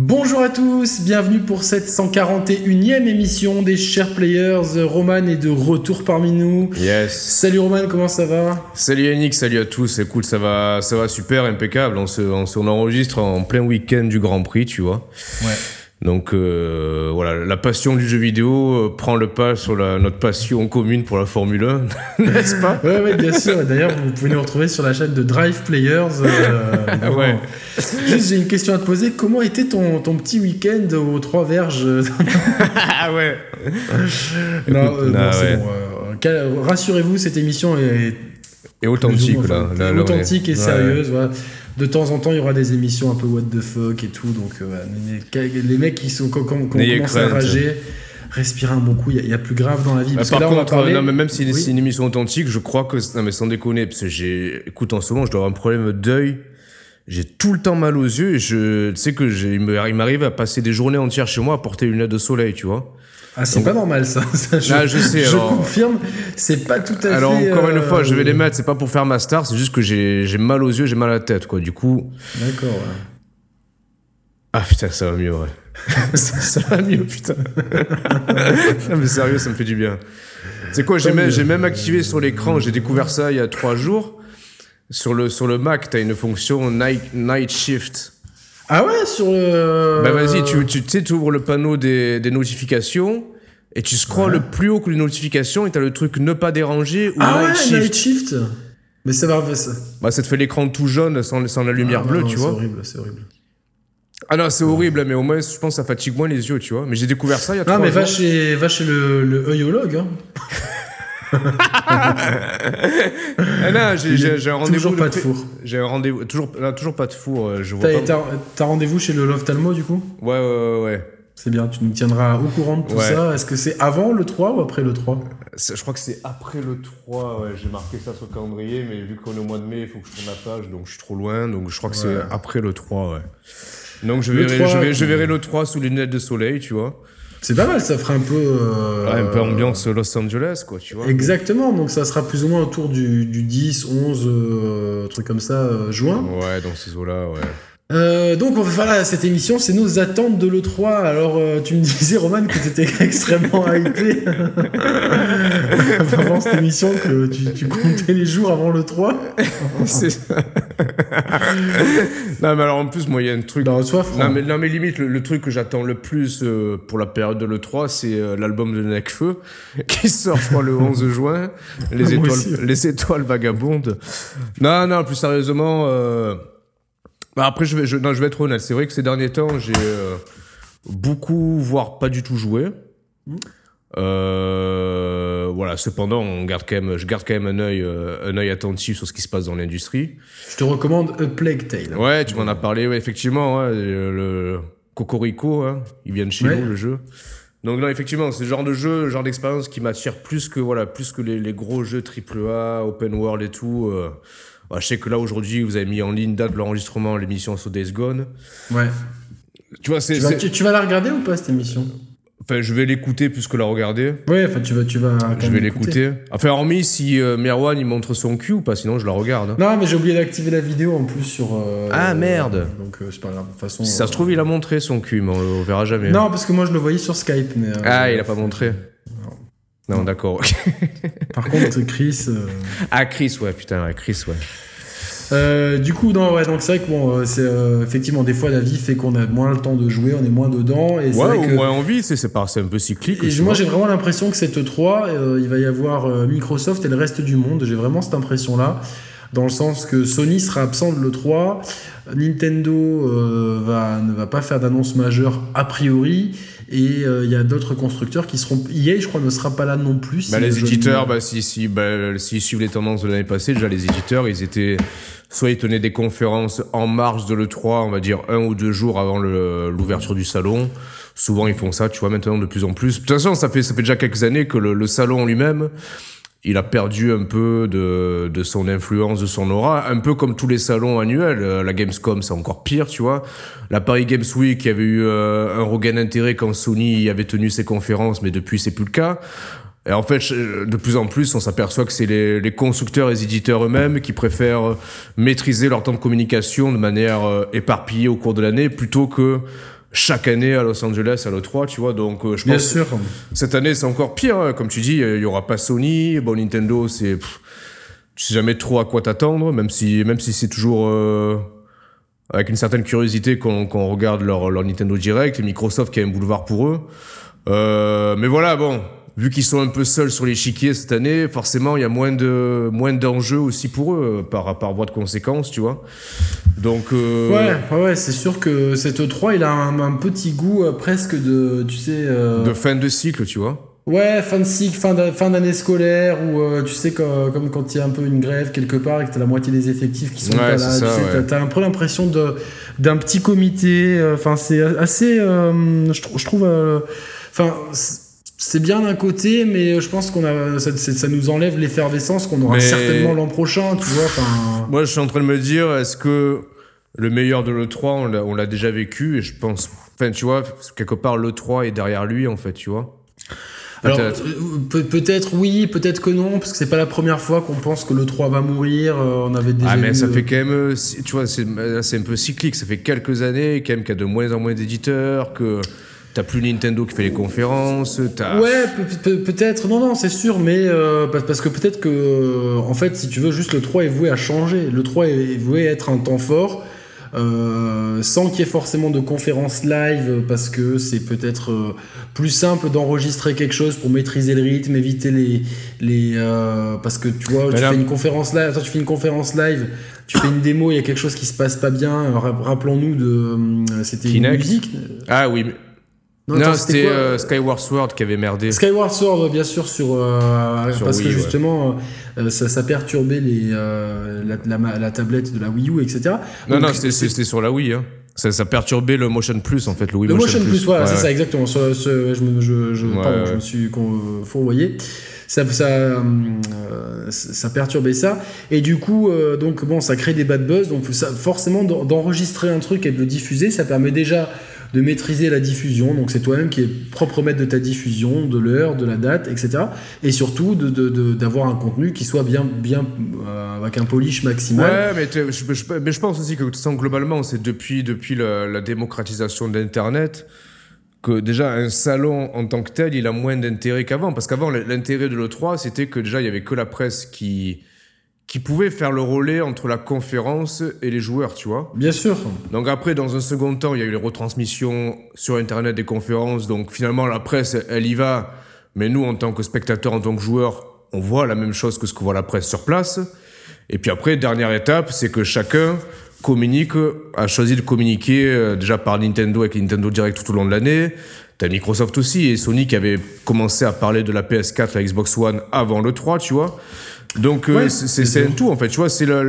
Bonjour à tous, bienvenue pour cette 141e émission des Chers Players. Roman est de retour parmi nous. Yes. Salut Roman, comment ça va? Salut Yannick, salut à tous. Écoute, ça va, ça va super, impeccable. On se, on, se- on enregistre en plein week-end du Grand Prix, tu vois. Ouais. Donc euh, voilà, la passion du jeu vidéo euh, prend le pas sur la, notre passion commune pour la Formule 1, n'est-ce pas? Ouais, bien sûr. D'ailleurs, vous pouvez nous retrouver sur la chaîne de Drive Players. euh. Ouais. Juste, j'ai une question à te poser. Comment était ton, ton petit week-end aux trois verges? Ah ouais. Non, euh, non, non, c'est ouais. bon. Rassurez-vous, cette émission est Et authentique là. Là, authentique et sérieuse. voilà. De temps en temps, il y aura des émissions un peu what the fuck et tout. Donc, euh, les, mecs qui sont quand, quand, quand on commence à rager, respirez un bon coup. Il y a- il y, a plus grave dans la vie. Parce par que là, on va contre, non, mais même si Oui. c'est une émission authentique, je crois que non mais sans déconner, parce que j'ai, écoute, en ce moment, je dois avoir un problème d'œil. J'ai tout le temps mal aux yeux et je tu sais que j'ai, il me- il m'arrive à passer des journées entières chez moi à porter une lunettes de soleil, tu vois. Ah, c'est pas normal ça. Ça, je, Ah, je sais, Je alors- confirme, c'est pas tout à Alors fait. encore une euh, fois, je vais les mettre, c'est pas pour faire ma star, c'est juste que j'ai, mal aux yeux, j'ai mal à la tête, quoi. Du coup, D'accord. ouais. ah putain, ça va mieux, ouais. ça, ça va mieux, putain. non mais sérieux, ça me fait du bien. C'est quoi, j'ai même, même activé sur l'écran, j'ai découvert ça il y a trois jours. Sur le, sur le Mac, t'as une fonction night, night shift. Ah ouais, sur le. Bah vas-y, tu, tu sais, tu ouvres le panneau des, des notifications et tu scrolles plus haut que les notifications et t'as le truc ne pas déranger ou Ah night ouais, shift. Night Shift. Mais ça va. Ça... Bah ça te fait l'écran tout jaune sans, sans la lumière Ah, bleue, non, tu C'est vois. horrible, c'est horrible. Ah non, c'est horrible, mais au moins, je pense que ça fatigue moins les yeux, tu vois. Mais j'ai découvert ça il y a Non, trois mais jours. va chez, va chez le, le œillologue. Hein. Ah non, j'ai- un rendez-vous. Toujours pas de four. J'ai un rendez-vous. Toujours, là, toujours pas de four. euh, Je vois T'as rendez-vous chez le Loftalmo du coup? Ouais, ouais, ouais, ouais. C'est bien, tu nous tiendras au courant de tout Ouais. ça. Est-ce que c'est avant le 3 ou après le 3 C'est- Je crois que c'est après le 3. Ouais, j'ai marqué ça sur le calendrier, mais vu qu'on est au mois de mai, il faut que je tourne la page, donc je suis trop loin. Donc je crois que Ouais. c'est après le 3, ouais. Donc je verrai, 3, je, vais, je euh, verrai le 3 sous les lunettes de soleil, tu vois. C'est pas mal, ça fera un peu. euh, Ouais, un peu ambiance Los Angeles, quoi, tu vois. Exactement, donc ça sera plus ou moins autour du, du 10, 11, euh, truc comme ça, euh, juin. Ouais, dans ces eaux-là, ouais. Euh, donc on va faire là, cette émission, c'est nos attentes de l'E3. Alors euh, tu me disais, Roman, que tu étais extrêmement hypé avant cette émission, que tu, tu comptais les jours avant l'E3. C'est- non, mais alors en plus, moi, il y a un truc. Non, franc. Non mais, non, mais limite, le, le truc que j'attends le plus euh, pour la période de l'E3, c'est euh, l'album de Necfeu, qui sort, je crois, le 11 juin. Les étoiles, aussi. les étoiles vagabondes. Non, non, plus sérieusement... euh, bah, après, je vais, je, non, je vais être honnête. C'est vrai que ces derniers temps, j'ai euh, beaucoup, voire pas du tout joué. Mm. Euh, voilà. Cependant, on garde quand même, je garde quand même un œil, euh, un œil attentif sur ce qui se passe dans l'industrie. Je te recommande A Plague Tale. Ouais, tu m'en as parlé, ouais, effectivement, ouais, euh, le Cocorico, hein, ils viennent chez Ouais. nous, le jeu. Donc non, effectivement, c'est le genre de jeu, le genre d'expérience qui m'attire plus que voilà, plus que les, les gros jeux AAA, open world et tout. euh. Ouais, je sais que là aujourd'hui, vous avez mis en ligne date de l'enregistrement l'émission sur Days Gone. Ouais. Tu vois, c'est, Tu vas, tu, tu vas la regarder ou pas cette émission? Enfin, je vais l'écouter plus que la regarder. Ouais, enfin tu vas, tu vas. quand Je vais l'écouter. Enfin, hormis si euh, Merwan il montre son cul ou pas, sinon je la regarde. Non, mais j'ai oublié d'activer la vidéo en plus sur. euh, Ah, merde. Donc euh, c'est pas grave. De toute façon. Si ça se trouve, il a montré son cul, mais on on verra jamais. Non, parce que moi je le voyais sur Skype. Mais, euh, Ah, il a pas montré. Non, Non. d'accord. Par contre, Chris. euh, Ah, Chris, ouais, putain, ouais, Chris, ouais. Euh, du coup, non, ouais, donc c'est vrai que bon, euh, c'est euh, effectivement des fois la vie fait qu'on a moins le temps de jouer, on est moins dedans, et Ouais, vrai au que moins envie, c'est c'est pas- c'est un peu cyclique. et aussi, moi j'ai vraiment l'impression que cette 3 il va y avoir Microsoft et le reste du monde. J'ai vraiment cette impression là, dans le sens que Sony sera absent de l'E3, Nintendo euh, va, ne va pas faire d'annonce majeure a priori. Et euh, il y a d'autres constructeurs qui seront. EA, je crois, ne sera pas là non plus. Bah, si les éditeurs, bah, si, si, bah, s'ils suivent les tendances de l'année passée, déjà les éditeurs, ils étaient. Soit ils tenaient des conférences en marge de l'E3, on va dire un ou deux jours avant l'ouverture du salon. Souvent ils font ça, tu vois, maintenant de plus en plus. De toute façon, ça fait, ça fait déjà quelques années que le, le salon lui-même, il a perdu un peu de, de son influence, de son aura, un peu comme tous les salons annuels. Euh, La Gamescom, c'est encore pire, tu vois. La Paris Games Week, il y avait eu euh, un regain d'intérêt quand Sony avait tenu ses conférences, mais depuis, c'est plus le cas. Et en fait, de plus en plus, on s'aperçoit que c'est les, les constructeurs et les éditeurs eux-mêmes qui préfèrent euh, maîtriser leur temps de communication de manière éparpillée au cours de l'année plutôt que chaque année à Los Angeles à l'E3, tu vois. Donc, je pense Bien sûr. cette année, c'est encore pire. hein. Comme tu dis, il y aura pas Sony. Bon, Nintendo, c'est. Tu sais jamais trop à quoi t'attendre, même si, même si c'est toujours. euh, avec une certaine curiosité qu'on qu'on regarde leur, leur Nintendo Direct, et Microsoft qui a un boulevard pour eux. Euh, mais voilà, bon, vu qu'ils sont un peu seuls sur l'échiquier cette année, forcément, il y a moins de moins d'enjeux aussi pour eux, euh, par, par voie de conséquence, tu vois. Donc, euh, Ouais, ouais, c'est sûr que cette E3, il a un, un petit goût euh, presque de, tu sais, euh, de fin de cycle, tu vois. ouais, fin de cycle, fin d'a- fin d'année scolaire, ou euh, tu sais, comme, comme quand il y a un peu une grève quelque part et que t'as la moitié des effectifs qui sont Ouais, pas là, tu ouais. t'as- un peu l'impression de d'un petit comité. euh, Enfin, c'est assez, euh, je, trou- je trouve, euh, enfin. C'est bien d'un côté, mais je pense qu'on a ça, nous enlève l'effervescence qu'on aura Mais- certainement l'an prochain, tu vois. Enfin, Moi, je suis en train de me dire, est-ce que le meilleur de l'E3, on l'a- déjà vécu Et je pense, enfin, tu vois, quelque part, l'E3 est derrière lui, en fait, tu vois. Alors, Peut-être. euh, peut- peut-être oui, peut-être que non, parce que c'est pas la première fois qu'on pense que le 3 va mourir. euh, on avait déjà Ah, mais ça euh, fait quand même, tu vois, c'est un peu cyclique. Ça fait quelques années, quand même, qu'il y a de moins en moins d'éditeurs, que t'as plus Nintendo qui fait les conférences, t'as. Ouais, peut- peut- peut-être, non, non, c'est sûr, mais euh, parce que peut-être que, euh, en fait, si tu veux, juste le 3 est voué à changer. Le 3 est voué à être un temps fort, euh, sans qu'il y ait forcément de conférences live, parce que c'est peut-être euh, plus simple d'enregistrer quelque chose pour maîtriser le rythme, éviter les. les euh, parce que tu vois, Mais tu là- fais une conférence live, attends, tu fais une conférence live, tu fais une démo, il y a quelque chose qui se passe pas bien. ra- Rappelons-nous de. euh, C'était une musique Ah oui, mais- non, c'était euh, Skyward Sword qui avait merdé. Skyward Sword, bien sûr, sur, euh, Sur parce Wii, que ouais. justement, euh, ça, ça perturbait les, euh, la, la ma- la tablette de la Wii U, etc. Non, Donc, non, c'était sur la Wii. Hein. Ça, ça perturbait le Motion Plus, en fait, le Wii Le Motion Plus, voilà, Ouais, c'est ça, exactement. Je, me, je, je, Ouais, pardon, ouais. je me suis fourvoyé. Ça, ça, euh, ça perturbait ça. Et du coup, euh, donc, bon, ça crée des bad buzz. Donc, ça, forcément, d'en- d'enregistrer un truc et de le diffuser, ça permet déjà de maîtriser la diffusion. Donc, c'est toi-même qui est propre maître de ta diffusion, de l'heure, de la date, etc. Et surtout, d'avoir de, un contenu qui soit bien, bien euh, avec un polish maximal. Ouais, mais, je, pense aussi que façon, globalement, c'est depuis, depuis la, la démocratisation d'Internet que déjà un salon en tant que tel, il a moins d'intérêt qu'avant. Parce qu'avant, l'intérêt de l'E3, c'était que déjà, il y avait que la presse qui, qui pouvait faire le relais entre la conférence et les joueurs, tu vois. Bien sûr. Donc après, dans un second temps, il y a eu les retransmissions sur Internet des conférences. Donc finalement, la presse, elle y va. Mais nous, en tant que spectateurs, en tant que joueurs, on voit la même chose que ce que voit la presse sur place. Et puis après, dernière étape, c'est que chacun communique, a choisi de communiquer euh, déjà par Nintendo avec Nintendo Direct tout au long de l'année. T'as Microsoft aussi et Sony qui avait commencé à parler de la PS4, la Xbox One avant le 3, tu vois. Donc euh, Ouais, c'est c'est- c'est c'est un tout en fait, tu vois, c'est la,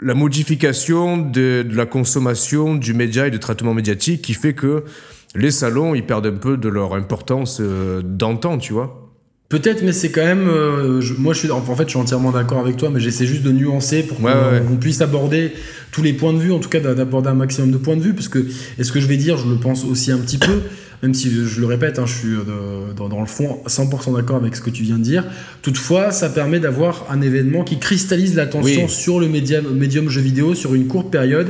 la modification de, de la consommation du média et du traitement médiatique qui fait que les salons ils perdent un peu de leur importance euh, d'antan, tu vois. Peut-être, mais c'est quand même. euh, je- moi, je suis, en fait, je suis entièrement d'accord avec toi, mais j'essaie juste de nuancer pour qu'on Ouais, ouais. qu'on puisse aborder tous les points de vue, en tout cas d'a- d'aborder un maximum de points de vue, parce que, et ce que je vais dire, je le pense aussi un petit peu, même si je, le répète, hein, je suis euh, dans, dans le fond 100% d'accord avec ce que tu viens de dire. Toutefois, ça permet d'avoir un événement qui cristallise l'attention Oui. sur le médium, médium jeu vidéo sur une courte période,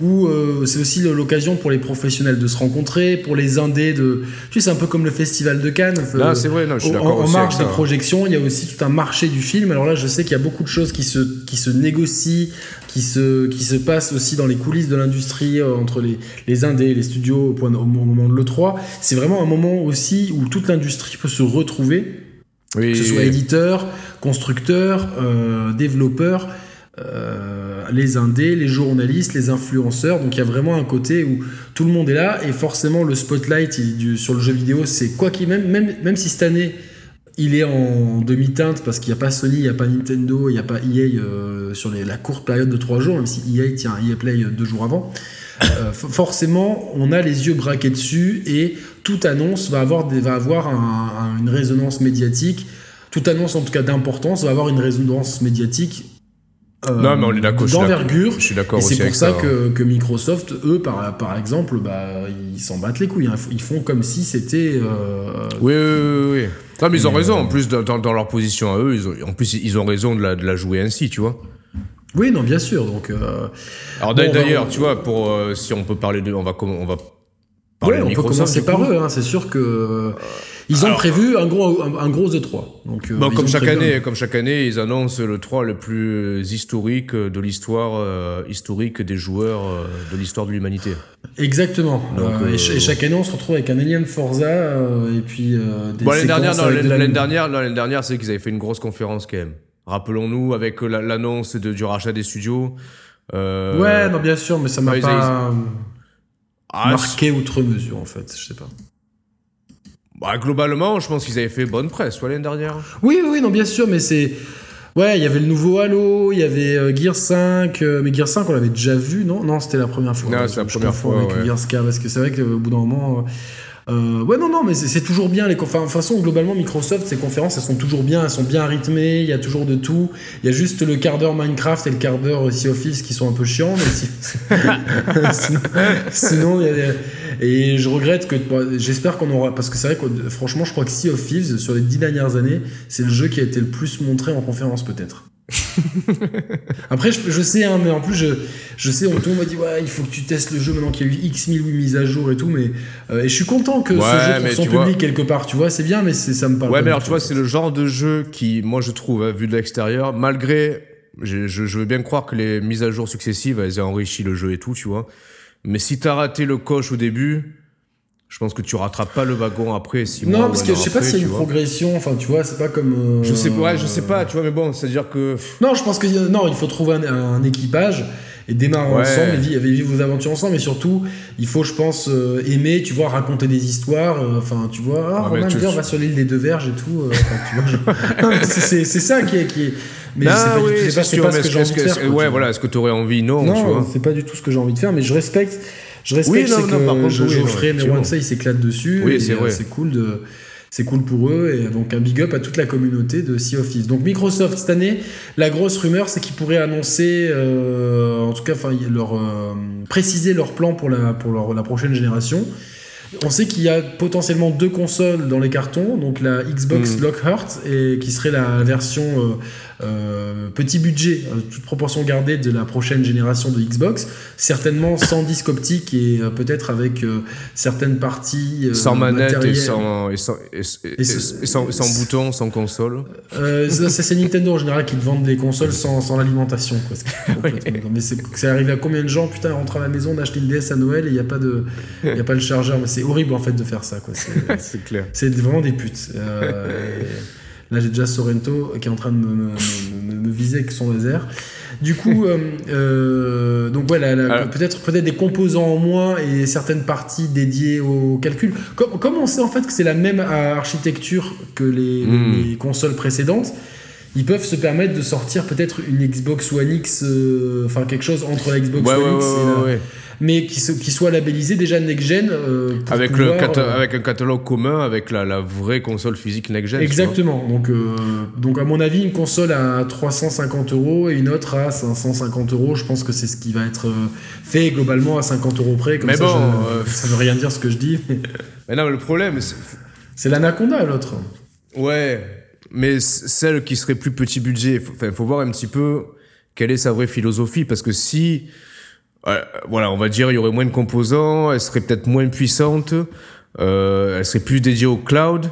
où euh, c'est aussi l'occasion pour les professionnels de se rencontrer, pour les indés de. Tu sais, c'est un peu comme le festival de Cannes. Là, euh, c'est vrai, je suis en, d'accord en aussi marge des projections, il y a aussi tout un marché du film. Alors là, je sais qu'il y a beaucoup de choses qui se, qui se négocient, qui se, qui se passent aussi dans les coulisses de l'industrie, euh, entre les, les indés, les studios au, point, au moment de l'E3. C'est vraiment un moment aussi où toute l'industrie peut se retrouver, Oui, que ce soit éditeur, constructeur, euh, développeur. euh, les indés, les journalistes, les influenceurs. Donc il y a vraiment un côté où tout le monde est là et forcément le spotlight il- du- sur le jeu vidéo, c'est quoi qu'il même, même même si cette année il est en demi-teinte parce qu'il n'y a pas Sony, il n'y a pas Nintendo, il n'y a pas EA euh, sur la courte période de trois jours, même si EA tient EA Play euh, deux jours avant. Euh, forcément, on a les yeux braqués dessus et toute annonce va avoir, une résonance médiatique. Toute annonce, en tout cas d'importance, va avoir une résonance médiatique Non, mais on est d'accord, d'envergure. Je suis d'accord Et aussi c'est pour ça, ça. hein. que, que Microsoft, eux, par, par exemple, bah, ils s'en battent les couilles. hein. Ils font comme si c'était. euh, Oui, oui, oui, oui. Non, mais ils ont raison. euh, En plus, dans, dans- leur position à eux, ils ont, en plus, ils ont raison de la, de la jouer ainsi, tu vois. Oui, non, bien sûr. Donc, euh, Alors Bon, d'ailleurs, tu vois, pour euh, si on peut parler de, on va on va parler ouais, de on peut commencer par eux. hein, C'est sûr que euh, ils ont alors, prévu un gros, un, un gros E3. Donc, euh, Bon, comme chaque un- année, comme chaque année, ils annoncent le 3 le plus historique de l'histoire euh, historique des joueurs euh, de l'histoire de l'humanité. Exactement. Donc, Euh, et, euh, ch- et chaque année, on se retrouve avec un énième Forza euh, et puis euh, des Bon, l'année dernière, la- dernière, c'est qu'ils avaient fait une grosse conférence quand même. Rappelons-nous avec la- l'annonce du rachat des studios. Euh, Ouais, non, bien sûr, mais ça m'a ils- pas ah, marqué outre mesure en fait. Je sais pas. Bah, globalement, je pense qu'ils avaient fait bonne presse, l'année dernière. Oui, oui, non, bien sûr, mais c'est. Ouais, il y avait le nouveau Halo, il y avait euh, Gear 5, euh, mais Gear 5 on l'avait déjà vu, non? Non, c'était la première fois. Non, c'est la première fois, avec ouais. Gear 4, parce que c'est vrai qu'au bout d'un moment. euh, euh, ouais, non, non, mais c'est toujours bien. Les conférences. De toute façon, globalement, Microsoft, ses conférences, elles sont toujours bien, elles sont bien rythmées, il y a toujours de tout. Il y a juste le quart d'heure Minecraft et le quart d'heure Sea Office qui sont un peu chiants, mais si- sinon, sinon, y a des- Et je regrette que. J'espère qu'on aura. Parce que c'est vrai que, franchement, je crois que Sea of Thieves, sur les dix dernières années, c'est le jeu qui a été le plus montré en conférence, peut-être. Après, je, je sais, hein, mais en plus, je, je sais, on, m'a dit, ouais, il faut que tu testes le jeu maintenant qu'il y a eu X mille mises à jour et tout, mais. euh, et je suis content que Ouais, ce jeu trouve son vois- public quelque part, tu vois, c'est bien, mais c'est- ça me parle. Ouais, mais alors tu vois, c'est le genre de jeu qui, moi je trouve, hein, vu de l'extérieur, malgré, je, je, je veux bien croire que les mises à jour successives, elles ont enrichi le jeu et tout, tu vois. Mais si t'as raté le coche au début, je pense que tu rattrapes pas le wagon après. Six mois Non, parce que je sais pas après, s'il y a tu une vois. progression, enfin, tu vois, c'est pas comme. euh, Je sais, ouais, je sais pas, tu vois, mais bon, c'est-à-dire que. Non, je pense que non, il faut trouver un, un équipage et démarrer Ouais. ensemble et vivre, et vivre vos aventures ensemble. Mais surtout, il faut, je pense, euh, aimer, tu vois, raconter des histoires. euh, Enfin, tu vois, ah, Romain, tu- on va sur l'île des deux verges et tout. euh, tu c'est- c'est c'est ça qui est. Qui est... Mais Non, c'est pas, du- c'est pas, c'est sûr, pas mais ce que j'ai envie de faire. tu ouais, voilà, est-ce que t'aurais envie? Non, tu Non, c'est pas du tout ce que j'ai envie de faire, mais je respecte. Je respecte Oui, non, c'est non, que par contre, oui, Geoffrey, mais effectivement. Wansa, il s'éclate dessus. Oui, c'est euh, vrai. C'est cool de. C'est cool pour eux et donc un big up à toute la communauté de Sea of Thieves. Donc Microsoft cette année, la grosse rumeur c'est qu'ils pourraient annoncer, euh, en tout cas, enfin leur euh, préciser leur plan pour la pour leur- la prochaine génération. On sait qu'il y a potentiellement deux consoles dans les cartons, donc la Xbox Mm. Lockhart et qui serait la version euh, petit budget, euh, toute proportion gardée de la prochaine génération de Xbox, certainement sans disque optique et euh, peut-être avec euh, certaines parties euh, Sans manette et sans, et sans, et, et- Et ce- et sans, sans bouton, sans console. Euh, ça, c'est Nintendo en général qui te vendent des consoles sans, sans l'alimentation. quoi. Mais c'est arrivé à combien de gens Putain, rentre à la maison, d'acheter une DS à Noël et il n'y a pas de, il y a pas le chargeur. Mais c'est horrible en fait de faire ça. quoi. C'est- clair. C'est vraiment des putes. Euh, là, j'ai déjà Sorrento qui est en train de me, me- me- me- me viser avec son laser. Du coup, euh, euh, donc ouais, Alors- peut-être peut-être des composants en moins et certaines parties dédiées au calcul. Comme, comme on sait en fait que c'est la même architecture que les, Mm. les consoles précédentes, ils peuvent se permettre de sortir peut-être une Xbox One X, euh, enfin quelque chose entre la Xbox Ouais, One ouais, X et la- ouais, ouais. mais qui, qui soit labellisé déjà next gen. euh, pour Avec, pouvoir, le cata- euh, avec un catalogue commun avec la, la vraie console physique next-gen. Exactement. Donc, donc, à mon avis, une console à 350 euros et une autre à 550 euros. Je pense que c'est ce qui va être fait globalement à 50 euros près. Comme Mais ça, bon, je- ça veut rien dire ce que je dis. mais Mais non, mais le problème, c'est- C'est l'Anaconda, l'autre. Ouais, mais celle qui serait plus petit budget, enfin, faut voir un petit peu quelle est sa vraie philosophie, parce que si, euh, voilà, on va dire, il y aurait moins de composants, elle serait peut-être moins puissante, euh, elle serait plus dédiée au cloud,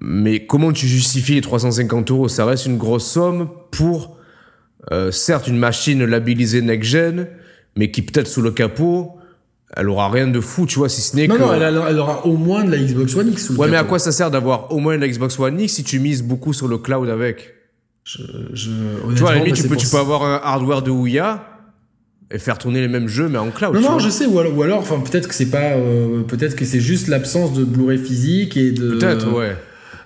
mais comment tu justifies les 350 euros? Ça reste une grosse somme pour, euh, certes, une machine labellisée next-gen, mais qui peut-être sous le capot, elle aura rien de fou, tu vois, si ce n'est Non, que... non, elle, a- elle aura au moins de la Xbox One X. Ouais, mais à quoi ça sert d'avoir au moins une Xbox One X si tu mises beaucoup sur le cloud avec? Je, je- Tu vois, à la limite, bah, tu c'est peux, tu peux avoir un hardware de Ouya et faire tourner les mêmes jeux, mais en cloud. Non, non, je sais, ou alors, ou alors, enfin, peut-être que c'est pas, euh, peut-être que c'est juste l'absence de Blu-ray physique et de. Peut-être, ouais.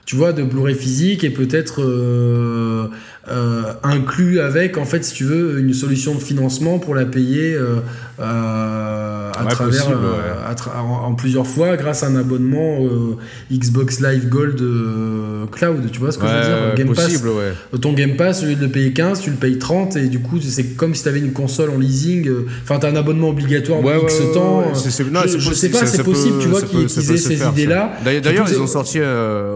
tu vois, de Blu-ray physique et peut-être euh, euh, inclus avec, en fait, si tu veux, une solution de financement pour la payer euh, euh, à Ouais, travers, possible, ouais. à tra- en, en plusieurs fois grâce à un abonnement Xbox Live Gold Cloud, tu vois ce que je veux dire Game Pass, possible, ouais. ton Game Pass, au lieu de le payer 15, tu le payes 30 et du coup, c'est comme si tu avais une console en leasing. Enfin, tu as un abonnement obligatoire de X temps. non, je, je sais pas, c'est possible, peut- tu vois, qu'ils aient ces idées-là. D'ailleurs, ils ont sorti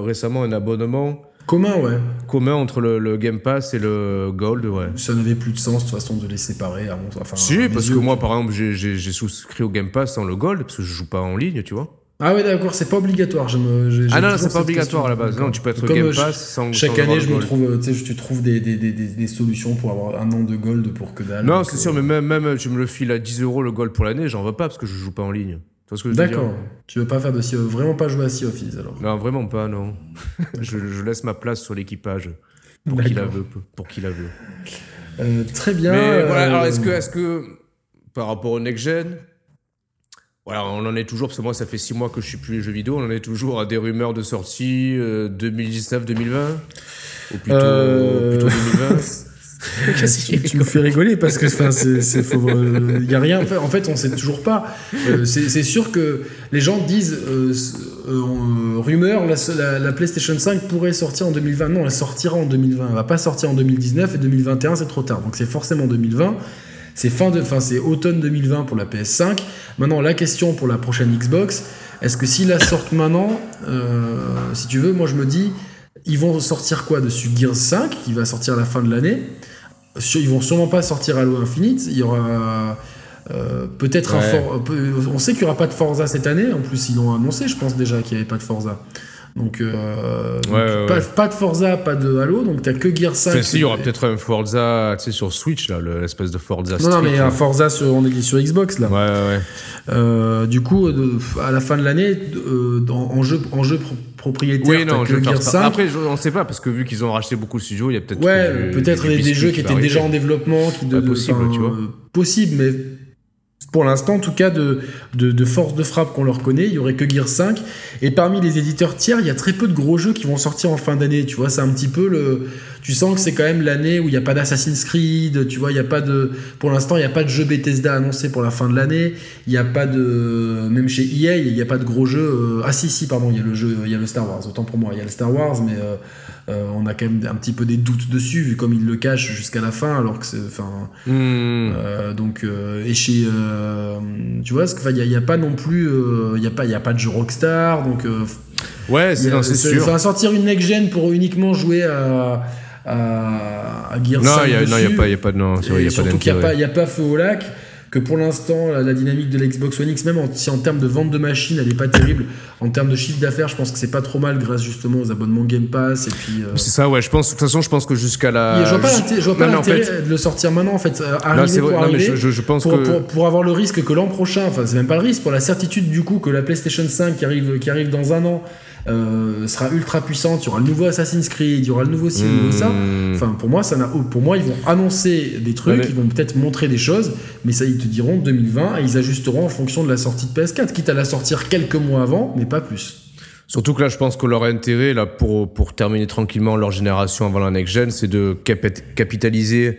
récemment un abonnement Commun, ouais. Commun entre le, Game Pass et le Gold, ouais. Ça n'avait plus de sens, de toute façon, de les séparer. À enfin, si, parce que moi, par exemple, j'ai souscrit au Game Pass sans le Gold, parce que je joue pas en ligne, tu vois. Ah ouais d'accord, c'est pas obligatoire. Je me, ah non, c'est pas obligatoire à la base. Non, tu peux être Game Pass sans Chaque année, je me trouve, tu trouves des, des, des, des, solutions pour avoir un an de gold pour que dalle. Non, c'est sûr, euh, mais même, même tu me le files à 10 euros le gold pour l'année, j'en veux pas parce que je joue pas en ligne. D'accord. Tu veux pas faire de sea, vraiment pas jouer à Sea Office alors Non, vraiment pas, non. je, laisse ma place sur l'équipage pour qui la veut, pour qui la veut. Euh, très bien. Mais voilà, alors est-ce que, est-ce que par rapport au next gen, voilà, on en est toujours, parce que moi, ça fait six mois que je suis plus les jeux vidéo, on en est toujours à des rumeurs de sortie 2019-2020 euh, Ou plutôt, euh... plutôt 2020 tu me fais rigoler parce que c'est faux. Il euh, y a rien. En fait, on sait toujours pas. Euh, c'est sûr que les gens disent rumeur la, la, PlayStation 5 pourrait sortir en 2020. Non, elle sortira en 2020. Elle va pas sortir en 2019 et 2021 c'est trop tard. Donc c'est forcément 2020. C'est fin de, fin, c'est automne 2020 pour la PS5. Maintenant, la question pour la prochaine Xbox, est-ce que s'ils la sortent maintenant, euh, si tu veux, moi je me dis, ils vont sortir quoi dessus? Gears 5, qui va sortir à la fin de l'année. Ils vont sûrement pas sortir Halo Infinite. Il y aura euh, peut-être un fort. On sait qu'il y aura pas de Forza cette année. En plus, ils l'ont annoncé, je pense déjà qu'il n'y avait pas de Forza. Donc, euh, pas, de Forza, pas de Halo, donc t'as que Gear 5. si, il y aura peut-être un Forza tu sais, sur Switch, là, l'espèce de Forza Non, non, mais un Forza sur, on est sur Xbox, là. Ouais, ouais, euh, du coup, à la fin de l'année, euh, en, jeu, en jeu propriétaire, oui, non, que Gear 5. Après, on ne sait pas, parce que vu qu'ils ont racheté beaucoup de studios, il y a peut-être. Ouais, peut-être des, jeux qui, étaient déjà en développement. Qui de, possible, tu vois. Possible, mais pour l'instant, en tout cas, de, force de frappe qu'on leur connaît, il y aurait que Gear 5. Et parmi les éditeurs tiers, il y a très peu de gros jeux qui vont sortir en fin d'année. Tu vois, c'est un petit peu le. Tu sens que c'est quand même l'année où il n'y a pas d'Assassin's Creed. Tu vois, il y a pas de. Pour l'instant, il n'y a pas de jeu Bethesda annoncé pour la fin de l'année. Il n'y a pas de. Même chez EA, il n'y a pas de gros jeux. Euh, ah si, si, pardon, il y a le jeu, il y a le Star Wars. Autant pour moi, il y a le Star Wars, mais. Euh, euh, on a quand même un petit peu des doutes dessus, vu comme il le cache jusqu'à la fin, alors que c'est. Enfin. Hmm. Euh, donc, euh, et chez. tu vois, il n'y a, a, pas non plus. Il n'y a, pas, y a pas de jeu Rockstar, donc. ouais, c'est sûr. Enfin, sortir une next-gen pour uniquement jouer à. À, à Gears non, il n'y a, pas, y a pas de. Non, il y a surtout qu'il n'y a, pas feu au lac que pour l'instant, la, dynamique de l'Xbox One X, même si en termes de vente de machines, elle n'est pas terrible, en termes de chiffre d'affaires, je pense que c'est pas trop mal grâce justement aux abonnements Game Pass. Et puis, euh, C'est ça, ouais, je pense, de toute façon, je pense que jusqu'à la. Je vois pas l'intérêt de le sortir maintenant, en fait. Arriver pour, arriver, je, pense pour, que... pour, avoir le risque que l'an prochain, enfin, c'est même pas le risque, pour la certitude du coup que la PlayStation 5 qui arrive, qui arrive dans un an, euh, sera ultra puissante. Il y aura le nouveau Assassin's Creed, il y aura le nouveau ci, le nouveau ça. Hmm. Enfin, pour moi, ça n'a, pour moi, ils vont annoncer des trucs, ils vont peut-être montrer des choses, mais ça, ils te diront 2020 et ils ajusteront en fonction de la sortie de PS4, quitte à la sortir quelques mois avant, mais pas plus. Surtout que là, je pense que leur intérêt, là, pour, pour terminer tranquillement leur génération avant la next-gen, c'est de capitaliser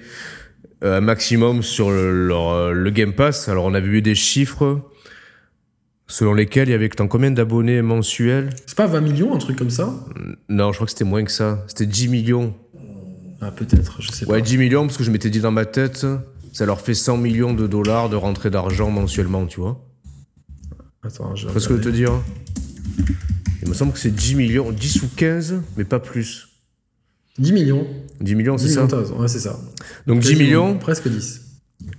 euh, un maximum sur le, leur, le Game Pass. Alors, on avait vu des chiffres selon lesquels il y avait combien d'abonnés mensuels? C'est pas 20 millions, un truc comme ça? Non, je crois que c'était moins que ça. C'était 10 millions. Ah, peut-être, je sais pas. Ouais, 10 millions, parce que je m'étais dit dans ma tête, ça leur fait 100 millions de dollars de rentrée d'argent mensuellement, tu vois. Attends, je vais. ce que te dire. Il me semble que c'est 10 millions, 10 ou 15, mais pas plus. 10 millions 10 millions, c'est ça? Ouais, c'est ça. Donc 10 millions. Presque 10.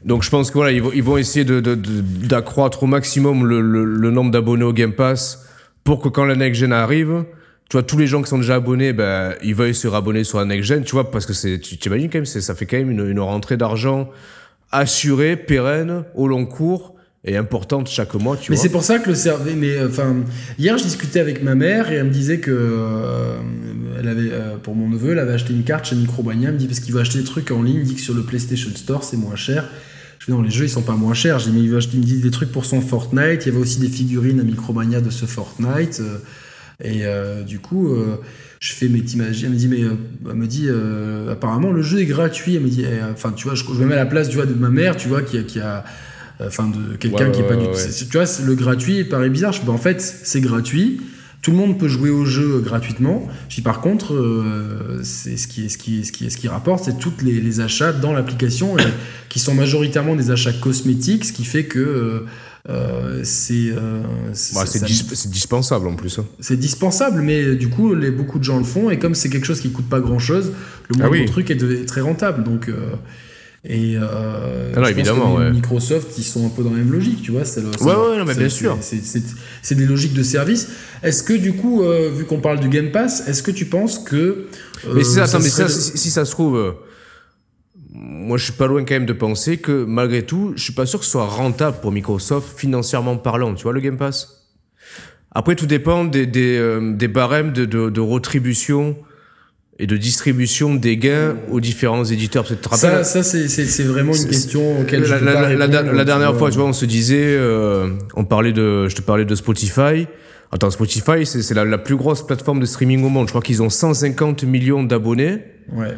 Donc je pense que voilà, ils vont, ils vont essayer d'accroître au maximum le, nombre d'abonnés au Game Pass pour que quand la next gen arrive, tu vois, tous les gens qui sont déjà abonnés, ben, ils veuillent se rabonner sur la next gen, tu vois, parce que c'est, tu t'imagines quand même, ça fait quand même une, une rentrée d'argent assurée, pérenne, au long cours et importante chaque mois, tu mais vois. c'est pour ça que le service. Mais enfin, hier, je discutais avec ma mère et elle me disait que euh, elle avait, euh, pour mon neveu, elle avait acheté une carte chez Micromania. Elle me dit parce qu'il veut acheter des trucs en ligne, il dit que sur le PlayStation Store c'est moins cher. Je dis non, les jeux ils sont pas moins chers. J'ai mais il me dit des trucs pour son Fortnite. Il y avait aussi des figurines à Micromania de ce Fortnite. Euh, et du coup, je fais mes t'imagines. Elle me dit mais elle me dit apparemment le jeu est gratuit. Elle me dit, eh, enfin tu vois, je, me mets à la place tu vois de ma mère, tu vois qui, qui a enfin de quelqu'un qui est pas du tout. Tu vois, le gratuit paraît bizarre. Je, ben, en fait, c'est gratuit. Tout le monde peut jouer au jeu gratuitement. Dis par contre, euh, c'est ce qui, ce qui, ce qui, ce qui rapporte, c'est tous les, les, achats dans l'application qui sont majoritairement des achats cosmétiques, ce qui fait que euh, euh, c'est euh, bah, dis dispensable en plus. Hein. C'est dispensable, mais du coup, les, beaucoup de gens le font, et comme c'est quelque chose qui coûte pas grand chose, le ah moindre truc est, très rentable. Donc, et ah évidemment, Microsoft, ils sont un peu dans la même logique, tu vois. C'est ouais, ouais, non, mais bien sûr. C'est des logiques de service. Est-ce que du coup, vu qu'on parle du Game Pass, est-ce que tu penses que. mais, attends, mais si, ça se trouve moi, je suis pas loin quand même de penser que malgré tout, je suis pas sûr que ce soit rentable pour Microsoft financièrement parlant. Tu vois le Game Pass Après, tout dépend des, des, euh, des barèmes de, de, de, retribution et de distribution des gains aux différents éditeurs. Ça, ça c'est vraiment une question auquel la, je peux la, la, la, dernière fois, tu vois, on se disait, euh, on parlait de, je te parlais de Spotify. Attends, Spotify, c'est la, plus grosse plateforme de streaming au monde. Je crois qu'ils ont 150 millions d'abonnés. Ouais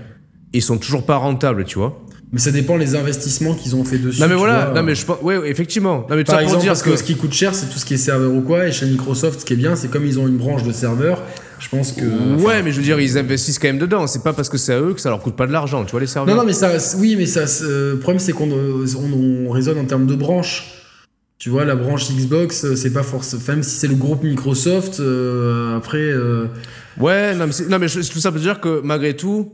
ils sont toujours pas rentables, tu vois. Mais ça dépend les investissements qu'ils ont fait dessus. Non mais voilà, non mais je pense, ouais, effectivement. Non mais Par exemple, dire parce que... ce qui coûte cher, c'est tout ce qui est serveur ou quoi. Et chez Microsoft, ce qui est bien, c'est comme ils ont une branche de serveur. Je pense que. Ouais, mais je veux dire, ils investissent quand même dedans. C'est pas parce que c'est à eux que ça leur coûte pas de l'argent, tu vois les serveurs. Non, non, mais ça, oui, mais ça, le problème c'est qu'on on, raisonne en termes de branches. Tu vois, la branche Xbox, c'est pas forcément. Même si c'est le groupe Microsoft, euh, après. Euh, ouais, non, mais, non, mais tout ça veut dire que malgré tout,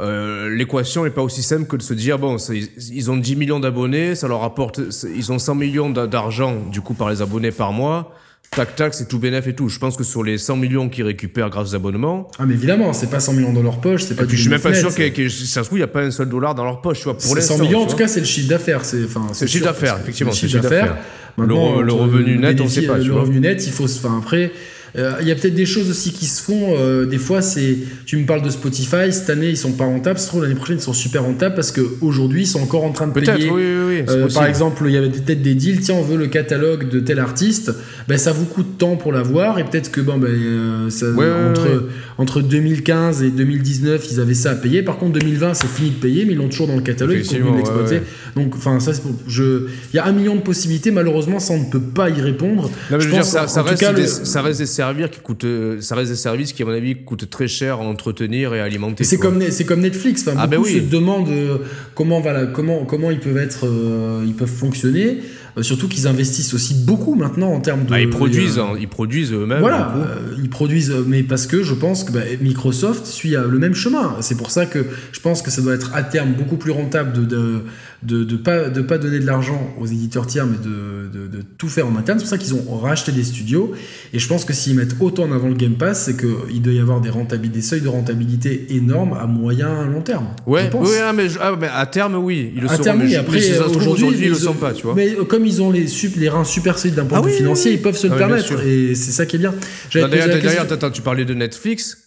euh, l'équation n'est pas aussi simple que de se dire bon ils ont 10 millions d'abonnés ça leur rapporte ils ont 100 millions d'argent du coup par les abonnés par mois tac tac c'est tout bénéf et tout. Je pense que sur les 100 millions qu'ils récupèrent grâce aux abonnements ah mais évidemment c'est pas 100 millions dans leur poche c'est pas du je suis même pas sûr que ça se trouve il y a pas un seul dollar dans leur poche tu vois pour les 100 millions en tout cas c'est le chiffre d'affaires c'est le chiffre d'affaires effectivement c'est le chiffre d'affaires. le, revenu net on sait pas le revenu net il faut enfin après euh, il y a peut-être des choses aussi qui se font. Euh, des fois, c'est. Tu me parles de Spotify. Cette année, ils sont pas rentables. Se trouve l'année prochaine, ils sont super rentables parce qu'aujourd'hui, ils sont encore en train de payer. Oui, oui, euh, par exemple, il y avait peut-être des deals. Tiens, on veut le catalogue de tel artiste. Ben, ça vous coûte tant pour l'avoir. Et peut-être que bon, ben, ça, entre, entre 2015 et 2019, ils avaient ça à payer. Par contre, 2020, c'est fini de payer, mais ils l'ont toujours dans le catalogue. Ils continuent de l'exploiter. Donc, enfin, ça, je. Il y a un million de possibilités. Malheureusement, ça, on ne peut pas y répondre. Non, mais je, veux dire, ça, ça, reste des, ça reste des qui coûtent, euh, ça reste des services qui, à mon avis, coûtent très cher à entretenir et à alimenter. C'est comme, c'est comme Netflix. Enfin, ah ben oui. se demandent euh, comment, voilà, comment, comment ils peuvent être, euh, ils peuvent fonctionner. surtout qu'ils investissent aussi beaucoup maintenant en termes de. Ah, ils produisent, hein, ils produisent eux-mêmes. Voilà, ils produisent, mais parce que je pense que bah, Microsoft suit le même chemin. C'est pour ça que je pense que ça doit être à terme beaucoup plus rentable de, de de ne pas, de pas donner de l'argent aux éditeurs tiers, mais de, de, de tout faire en interne. C'est pour ça qu'ils ont racheté des studios. Et je pense que s'ils mettent autant en avant le Game Pass, c'est qu'il doit y avoir des, rentabilités, des seuils de rentabilité énormes à moyen long terme. Ouais, oui, ah, mais, ah, mais, à terme, oui. Ils le à terme, oui. Après, aujourd'hui, ils, le sont pas, tu vois. Mais comme ils ont les, les reins super solides d'un point de ah vue financier, ils peuvent se le permettre. Et c'est ça qui est bien. D'ailleurs, tu parlais de Netflix.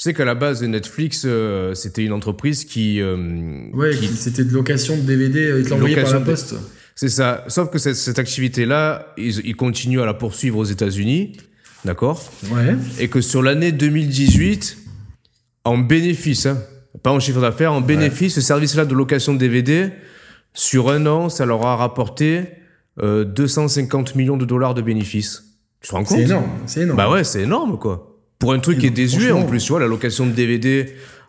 Tu sais qu'à la base de Netflix, euh, c'était une entreprise qui. Euh, ouais, c'était de location de DVD, ils te l'envoyaient par la poste. C'est ça. Sauf que cette, cette activité-là, ils, ils, continuent à la poursuivre aux États-Unis. D'accord? Ouais. Et que sur l'année 2018, en bénéfice, hein, pas en chiffre d'affaires, en bénéfice, ce service-là de location de DVD, sur un an, ça leur a rapporté euh, 250 millions de dollars de bénéfices. Tu te rends compte? C'est énorme, c'est énorme. Bah ouais, c'est énorme, quoi. Pour un truc qui est désuet en plus, tu vois, la location de DVD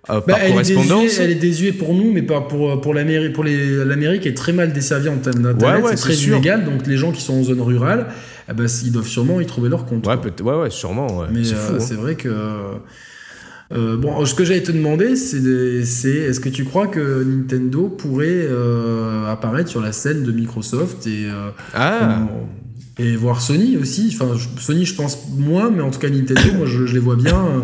euh, bah, par elle correspondance. Est désuée, elle est désuée pour nous, mais pas pour, pour l'Amérique. Pour l'Amérique est très mal desservie en termes d'internet, c'est très illégal. Donc les gens qui sont en zone rurale, eh ben, ils doivent sûrement y trouver leur compte. Ouais, ouais, ouais, sûrement. Mais c'est euh, hein. vrai que. Euh, bon, ce que j'allais te demander, c'est est-ce que tu crois que Nintendo pourrait apparaître sur la scène de Microsoft et ah. Et voir Sony aussi. Enfin, Sony, je pense moins, mais en tout cas Nintendo, moi, je, les vois bien. Euh,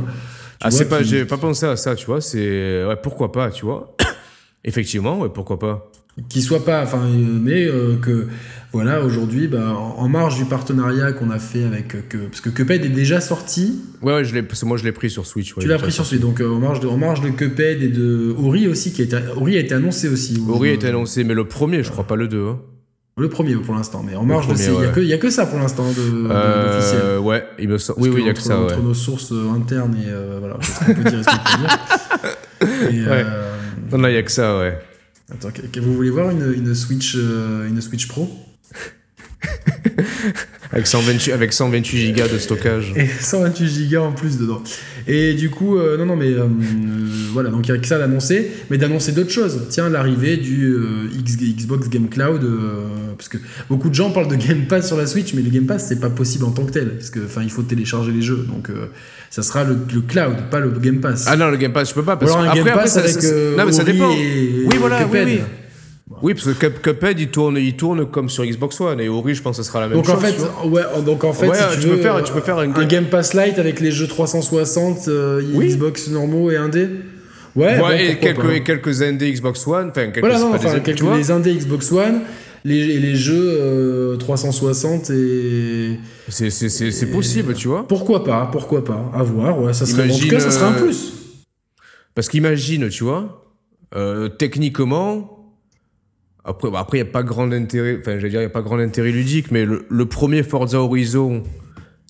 ah, c'est pas, j'ai pas pensé à ça, tu vois. C'est, ouais, pourquoi pas, tu vois. Effectivement, ouais, pourquoi pas. Qui soit pas, enfin, euh, mais euh, que, voilà, aujourd'hui, bah, en marge du partenariat qu'on a fait avec, que, parce que Cuphead est déjà sorti. Ouais, ouais je l'ai, moi je l'ai pris sur Switch. tu l'as pris sur Switch, donc en marge de, en marge de Cuphead et de Ori aussi, qui a été, Ori a été annoncé aussi. Ori a été annoncé, mais le premier, je crois pas le 2. Hein. Le premier pour l'instant, mais en marge de il n'y a, que ça pour l'instant de, euh, Ouais, il me semble. Oui, oui, il y a que ça. Entre nos sources euh, internes et euh, voilà, ce peut dire ce qu'on peut dire. ouais. non, il n'y a que ça, ouais. Attends, vous voulez voir une, une Switch, une Switch Pro? avec, 128, avec 128 gigas de stockage. Et 128 gigas en plus dedans. Et du coup, euh, non, non, mais euh, voilà, donc il n'y a que ça d'annoncer, mais d'annoncer d'autres choses. Tiens, l'arrivée du euh, Xbox Game Cloud Parce que beaucoup de gens parlent de Game Pass sur la Switch, mais le Game Pass, c'est pas possible en tant que tel. Parce que, enfin, il faut télécharger les jeux. Donc, euh, ça sera le, le cloud, pas le Game Pass. Ah non, le Game Pass, je peux pas. Parce que Game après, Pass après, avec. ça, euh, non, mais ça dépend. Oui, voilà, oui, oui. Oui, parce que Cup- Cuphead, il tourne, il tourne comme sur Xbox One. Et Ori, je pense que ce sera la même Donc chose. en fait, ouais, donc en fait, Ouais, si tu, tu veux, peux faire- tu peux faire un- un Game Pass Lite avec les jeux 360, euh, Oui. Xbox normaux et indé. Ouais, Ouais, bon, et quelques, pas. et quelques indés Xbox One. Enfin, quelques, Voilà, non, pas des enfin, indés, quelques, tu vois. les indés Xbox One, les, les jeux euh, 360 et C'est- possible, tu vois. pourquoi pas, pourquoi pas, à voir. Ouais, ça serait, en tout Imagine, cas, ça serait un euh, plus. Parce qu'imagine, tu vois, euh, techniquement, après, bah, après, il n'y a pas grand intérêt, enfin, j'allais dire, il n'y a pas grand intérêt ludique, mais le, le premier Forza Horizon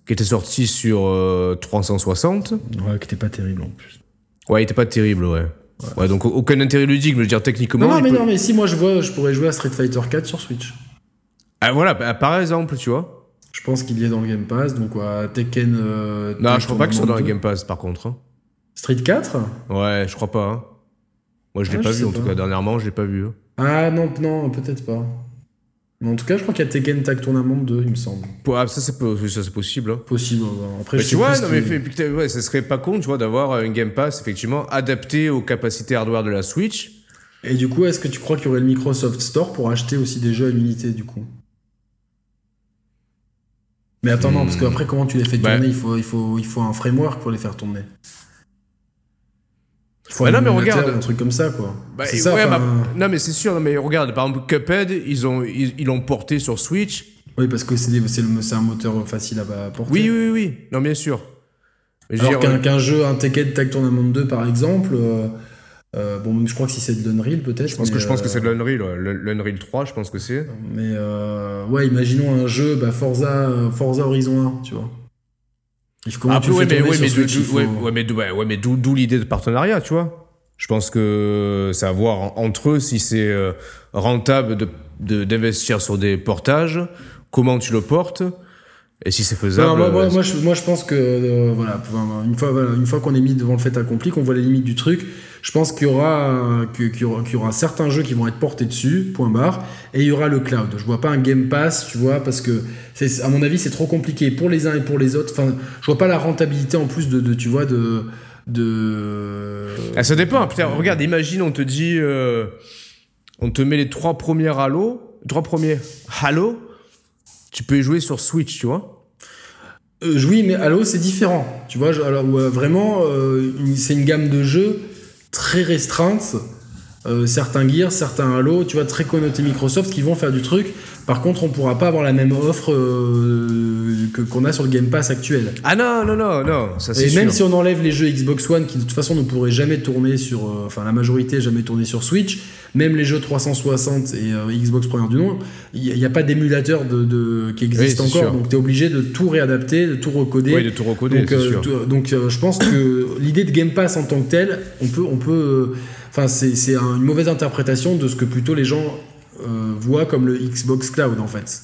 qui était sorti sur euh, 360, Ouais, qui était pas terrible en plus. ouais, il était pas terrible, ouais. Ouais, donc aucun intérêt ludique, mais je veux dire, techniquement. Non, mais peut- non, mais si moi je vois, je pourrais jouer à Street Fighter 4 sur Switch. Ah, voilà, bah, par exemple, tu vois. Je pense qu'il y est dans le Game Pass, donc ouais, Tekken. euh, Non, je crois pas que ce soit dans le Game Pass, par contre. hein. 2. Street 4 Ouais, je crois pas. hein. Moi, je l'ai Ah, pas je vu, en tout pas. cas, dernièrement, je l'ai pas vu. hein. Ah non, non, peut-être pas. Mais en tout cas, je crois qu'il y a Tekken Tag Tournament 2, il me semble. Ah, ça, c'est possible. hein. Possible. Après, Mais je tu vois, non, mais fait- ouais, ça serait pas con, tu vois, d'avoir un Game Pass effectivement adapté aux capacités hardware de la Switch. Et du coup, est-ce que tu crois qu'il y aurait le Microsoft Store pour acheter aussi des jeux à l'unité, du coup? Mais attends, non, Hmm. parce qu'après, comment tu les fais Bah. tourner? Il, faut, il, faut, il faut un framework pour les faire tourner. Il faut Bah non, mais regarde. un truc comme ça, quoi. Bah, ça, ouais, bah, non, mais c'est sûr, non, mais regarde, par exemple, Cuphead, ils ont, ils, l'ont porté sur Switch. Oui, parce que c'est un moteur facile à à porter. Oui, oui, oui, non, bien sûr. Mais Alors qu'un euh, qu'un jeu, un Tekken Tag Tournament 2, par exemple, euh, euh, bon, je crois que si c'est de l'Unreal, peut-être. je pense que, je pense que euh, c'est de l'Unreal, ouais. L'Unreal 3, je pense que c'est. Mais euh, ouais, imaginons un jeu, bah, Forza, euh, Forza Horizon 1, tu vois. Il faut- Comment Après, tu fais mais, sur mais, Switch, d'où- il faut- ouais, ouais, mais, d'où- ouais, ouais, mais d'où d'où l'idée de partenariat, tu vois? Je pense que c'est à voir en- entre eux si c'est euh, rentable de- de- d'investir sur des portages, comment tu le portes, et si c'est faisable. Non, moi, moi, euh, moi, je, moi, je pense que euh, voilà, une fois, voilà, une fois qu'on est mis devant le fait accompli, qu'on voit les limites du truc, je pense qu'il y aura, qu'il y aura, qu'il y aura certains jeux qui vont être portés dessus, point barre, et il y aura le cloud. Je vois pas un Game Pass, tu vois, parce que à mon avis, c'est trop compliqué pour les uns et pour les autres. Enfin, je vois pas la rentabilité en plus de, de tu vois, de, de. Ah, ça dépend. Putain, regarde, imagine, on te dit, euh, on te met les trois premiers Halo, trois premiers Halo, tu peux y jouer sur Switch, tu vois. Euh, oui, mais Halo, c'est différent. Tu vois, alors, ouais, vraiment, euh, c'est une gamme de jeux très restreinte. Euh, certains Gears, certains Halo, tu vois, très connotés Microsoft qui vont faire du truc. Par contre, on pourra pas avoir la même offre euh, que qu'on a sur le Game Pass actuel. Ah non, non, non, non, ça c'est Et sûr. même si on enlève les jeux Xbox One qui de toute façon ne pourraient jamais tourner sur, euh, enfin la majorité jamais tourner sur Switch, même les jeux 360 et Xbox première du nom, il n'y a, pas d'émulateur de, de- qui existe Oui, encore, sûr. donc tu es obligé de tout réadapter, de tout recoder. Ouais, de tout recoder, Donc, c'est sûr. tout- donc je pense que l'idée de Game Pass en tant que tel, on peut, on peut, enfin c'est c'est un- une mauvaise interprétation de ce que plutôt les gens euh, voient comme le Xbox Cloud en fait.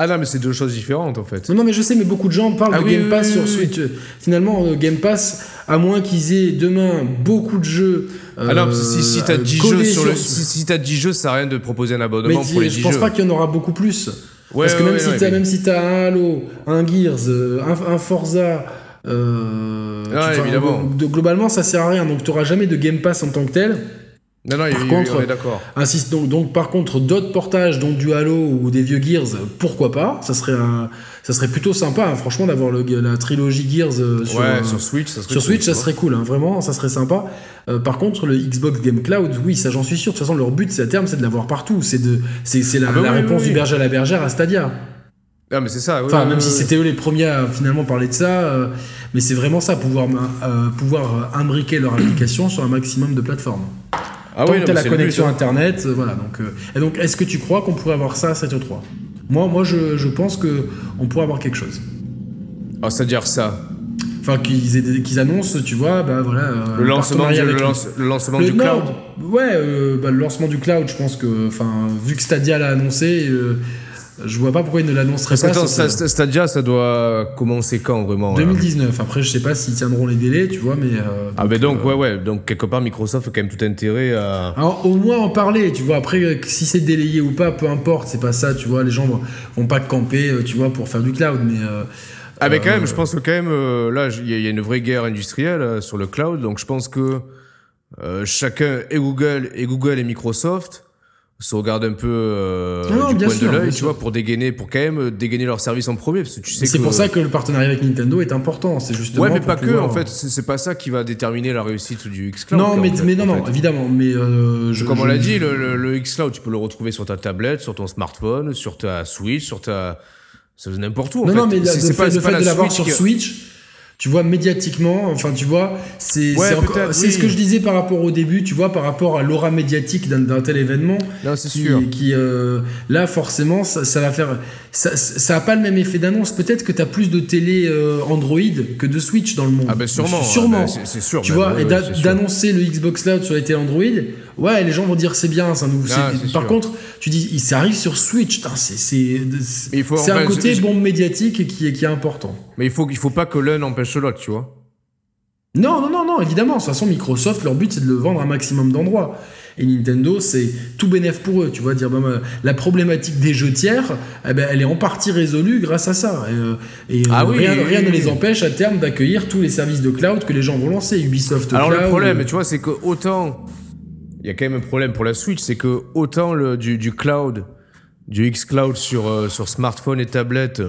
Ah non, mais c'est deux choses différentes en fait. Non, non, mais je sais, mais beaucoup de gens parlent Ah de oui, Game Pass oui, sur Switch. Finalement, euh, Game Pass, à moins qu'ils aient demain beaucoup de jeux. Ah non, parce que si, si t'as euh, 10 codés jeux sur le, si, si t'as 10 jeux, ça sert à rien de proposer un Mais abonnement pour les je 10 pense jeux. pas qu'il y en aura beaucoup plus. Ouais, Parce que ouais, même, ouais, si ouais, t'as, même si t'as un Halo, un Gears, euh, un, un Forza. Euh, tu- évidemment. de- globalement, ça sert à rien. Donc, t'auras jamais de Game Pass en tant que tel. Non, non, il- Par il- contre- on est d'accord. Insiste donc, donc par contre d'autres portages dont du Halo ou des vieux Gears pourquoi pas? Ça serait un- ça serait plutôt sympa hein, franchement d'avoir la trilogie Gears euh, sur, ouais, euh, sur Switch, ça serait sur cool, Switch tu ça serait cool hein, vraiment ça serait sympa Euh, par contre le Xbox Game Cloud oui ça j'en suis sûr de toute façon leur but c'est à terme c'est de l'avoir partout c'est de c'est c'est la, Ah bah la oui, réponse oui, oui. du berger à la bergère à Stadia Ah, mais c'est ça. ouais, enfin ouais, même ouais, si ouais. c'était eux les premiers à finalement parler de ça euh, mais c'est vraiment ça pouvoir euh, pouvoir euh, imbriquer leur application sur un maximum de plateformes Ah Tant oui, que mais la connexion hein. internet, euh, voilà. Donc, euh, et donc, est-ce que tu crois qu'on pourrait avoir ça à 7 3 Moi, moi, je, je pense que on pourrait avoir quelque chose. Ah, c'est-à-dire ça? Enfin, qu'ils qu'ils annoncent, tu vois, bah voilà. euh, Le lancement, du, le, avec- lance- le lancement Le- du non, cloud? Ouais, euh, bah, le lancement du cloud, je pense que, enfin, vu que Stadia l'a annoncé, euh, Je vois pas pourquoi ils ne l'annonceraient pas. Attends, ça, Sta- Stadia, ça doit commencer quand vraiment là 2019. Après, je sais pas s'ils tiendront les délais, tu vois, mais. euh, Ah, ben donc, euh, ouais, ouais. Donc, quelque part, Microsoft a quand même tout intérêt à. Alors, au moins en parler, tu vois. Après, euh, si c'est délayé ou pas, peu importe, c'est pas ça, tu vois. Les gens vont- pas camper, euh, tu vois, pour faire du cloud, mais. euh, Ah, mais quand même, je pense que quand même, là, il y, y a une vraie guerre industrielle sur le cloud. Donc, je pense que chacun, et Google, et Google et Microsoft, se regardent un peu euh, Non, du coin sûr, de l'œil, tu vois, pour dégainer, pour quand même euh, dégainer leur service en premier. Parce que tu sais C'est que- pour ça que le partenariat avec Nintendo est important. C'est justement. Ouais, mais pas que, en fait. C'est c'est pas ça qui va déterminer la réussite du xCloud. Non, mais, en fait, mais non, non, fait. évidemment. Mais euh, je, Comme on l'a dit, le, le, le xCloud, tu peux le retrouver sur ta tablette, sur ton smartphone, sur ta Switch, sur ta. C'est n'importe où. En Non, fait. non, mais C'est- le fait, le c'est fait de l'avoir sur Switch, tu vois, médiatiquement, enfin, tu vois, c'est Ouais, c'est oui. ce que je disais par rapport au début, tu vois, par rapport à l'aura médiatique d'un tel événement. C'est sûr. qui, euh, là, forcément, ça, ça va faire. Ça, ça a pas le même effet d'annonce. Peut-être que tu as plus de télé euh, Android que de Switch dans le monde. Ah, ben sûrement. Sûrement. ah ben, c'est- sûr. Tu vois, ouais, et d'annoncer le Xbox Cloud sur les télé Android, ouais, les gens vont dire c'est bien, ça nous. Ah, par sûr. contre, tu dis, il- ça arrive sur Switch, c'est un côté bombe médiatique qui est, qui est important. Mais il faut, il faut pas que l'un empêche l'autre, tu vois. Non, non, non, non, évidemment. De toute façon, Microsoft, leur but, c'est de le vendre à un maximum d'endroits. Et Nintendo, c'est tout bénéf pour eux. Tu vois, dire, bah, la problématique des jeux tiers, eh ben, elle est en partie résolue grâce à ça. Et, euh, et, Ah euh, oui, rien, oui, rien oui, ne les empêche à terme d'accueillir tous les services de cloud que les gens vont lancer. Ubisoft Alors Cloud. le problème, euh, tu vois, c'est que autant il y a quand même un problème pour la Switch, c'est que autant le, du, du cloud, du xCloud sur euh, sur smartphone et tablette,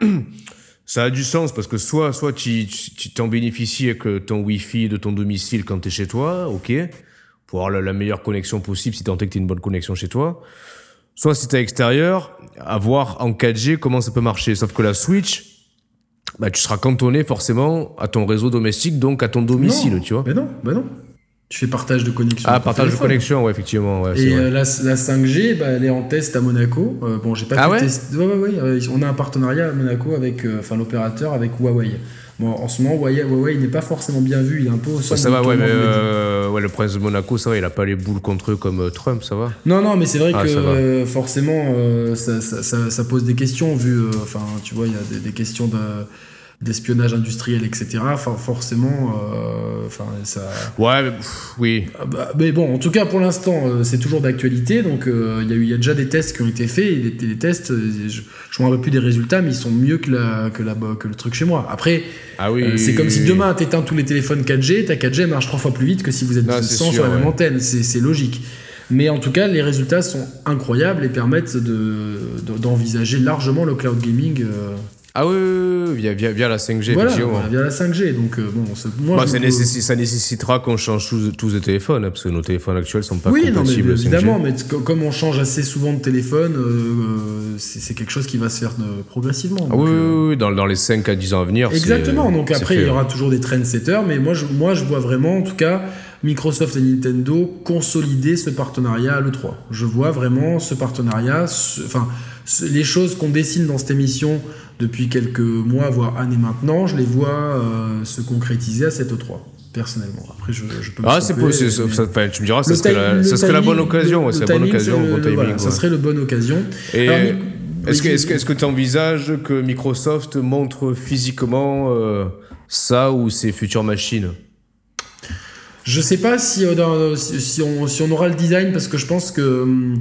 ça a du sens parce que soit soit tu t'en bénéficies avec ton Wi-Fi de ton domicile quand tu es chez toi, ok, pour avoir la, la meilleure connexion possible si tant est que tu une bonne connexion chez toi. Soit si t'es à l'extérieur, à voir en 4G comment ça peut marcher. Sauf que la Switch, bah, tu seras cantonné forcément à ton réseau domestique, donc à ton domicile, non, tu vois. Mais non, bah non. Tu fais partage de connexion. Ah, partage de connexion, ouais, effectivement. Ouais, Et euh, la, la 5G, bah, elle est en test à Monaco. Euh, bon, j'ai pas Ah pu ouais? tester. Ouais, ouais, ouais. euh, on a un partenariat à Monaco avec, euh, enfin, l'opérateur avec Huawei. Bon, en ce moment, il n'est pas forcément bien vu. Il est un peu au ça va, ouais, mais euh, ouais, le prince de Monaco, ça va, il a pas les boules contre eux comme euh, Trump, ça va. Non, non, mais c'est vrai Ah, que euh, forcément, euh, ça, ça- ça- ça pose des questions, vu, enfin, tu vois, il y a des, des questions de- d'espionnage industriel, etc. Enfin, forcément, euh, enfin, ça. Ouais, mais, pff, oui. Ah bah, mais bon, en tout cas, pour l'instant, euh, c'est toujours d'actualité. Donc, euh, il y, a eu- il y a déjà des tests qui ont été faits. Et les, les tests, je ne me rappelle plus des résultats, mais ils sont mieux que, la, que, la, que le truc chez moi. Après, Ah oui. c'est oui, comme oui, si demain, tu éteins tous les téléphones 4G, ta 4G marche trois fois plus vite que si vous êtes Non, c'est 100 sur la même antenne. C'est logique. Mais en tout cas, les résultats sont incroyables et permettent de- de- d'envisager largement le cloud gaming. Euh, Ah oui, oui, oui, via, via, via la 5G, voilà, via la 5G. Donc, euh, bon, moi, Bah, ça, nécessi- ça nécessitera qu'on change tous, tous les téléphones, hein, parce que nos téléphones actuels sont pas oui, non, mais compatibles 5G. évidemment, mais comme on change assez souvent de téléphone, euh, c'est c'est quelque chose qui va se faire euh, progressivement. Ah oui, euh, oui, dans, dans les 5 à 10 ans à venir. Exactement. Donc après, fait, il y aura toujours des trendsetters, mais moi je, moi, je vois vraiment, en tout cas, Microsoft et Nintendo consolider ce partenariat à l'E3. Je vois vraiment ce partenariat, enfin, ce- les choses qu'on dessine dans cette émission depuis quelques mois, voire années maintenant, je les vois euh, se concrétiser à cette E3, personnellement. Après, je, je peux Ah, c'est possible. mais- tu me diras, ça serait, la, le ça serait la timing- bonne occasion. le- le la bonne occasion, c'est le bon le- timing. voilà, Ça serait la bonne occasion. Et Alors, Mic- est-ce que est-ce que est-ce que tu envisages que Microsoft montre physiquement euh, ça ou ses futures machines? Je sais pas si, euh, si on, si on aura le design, parce que je pense que, hum,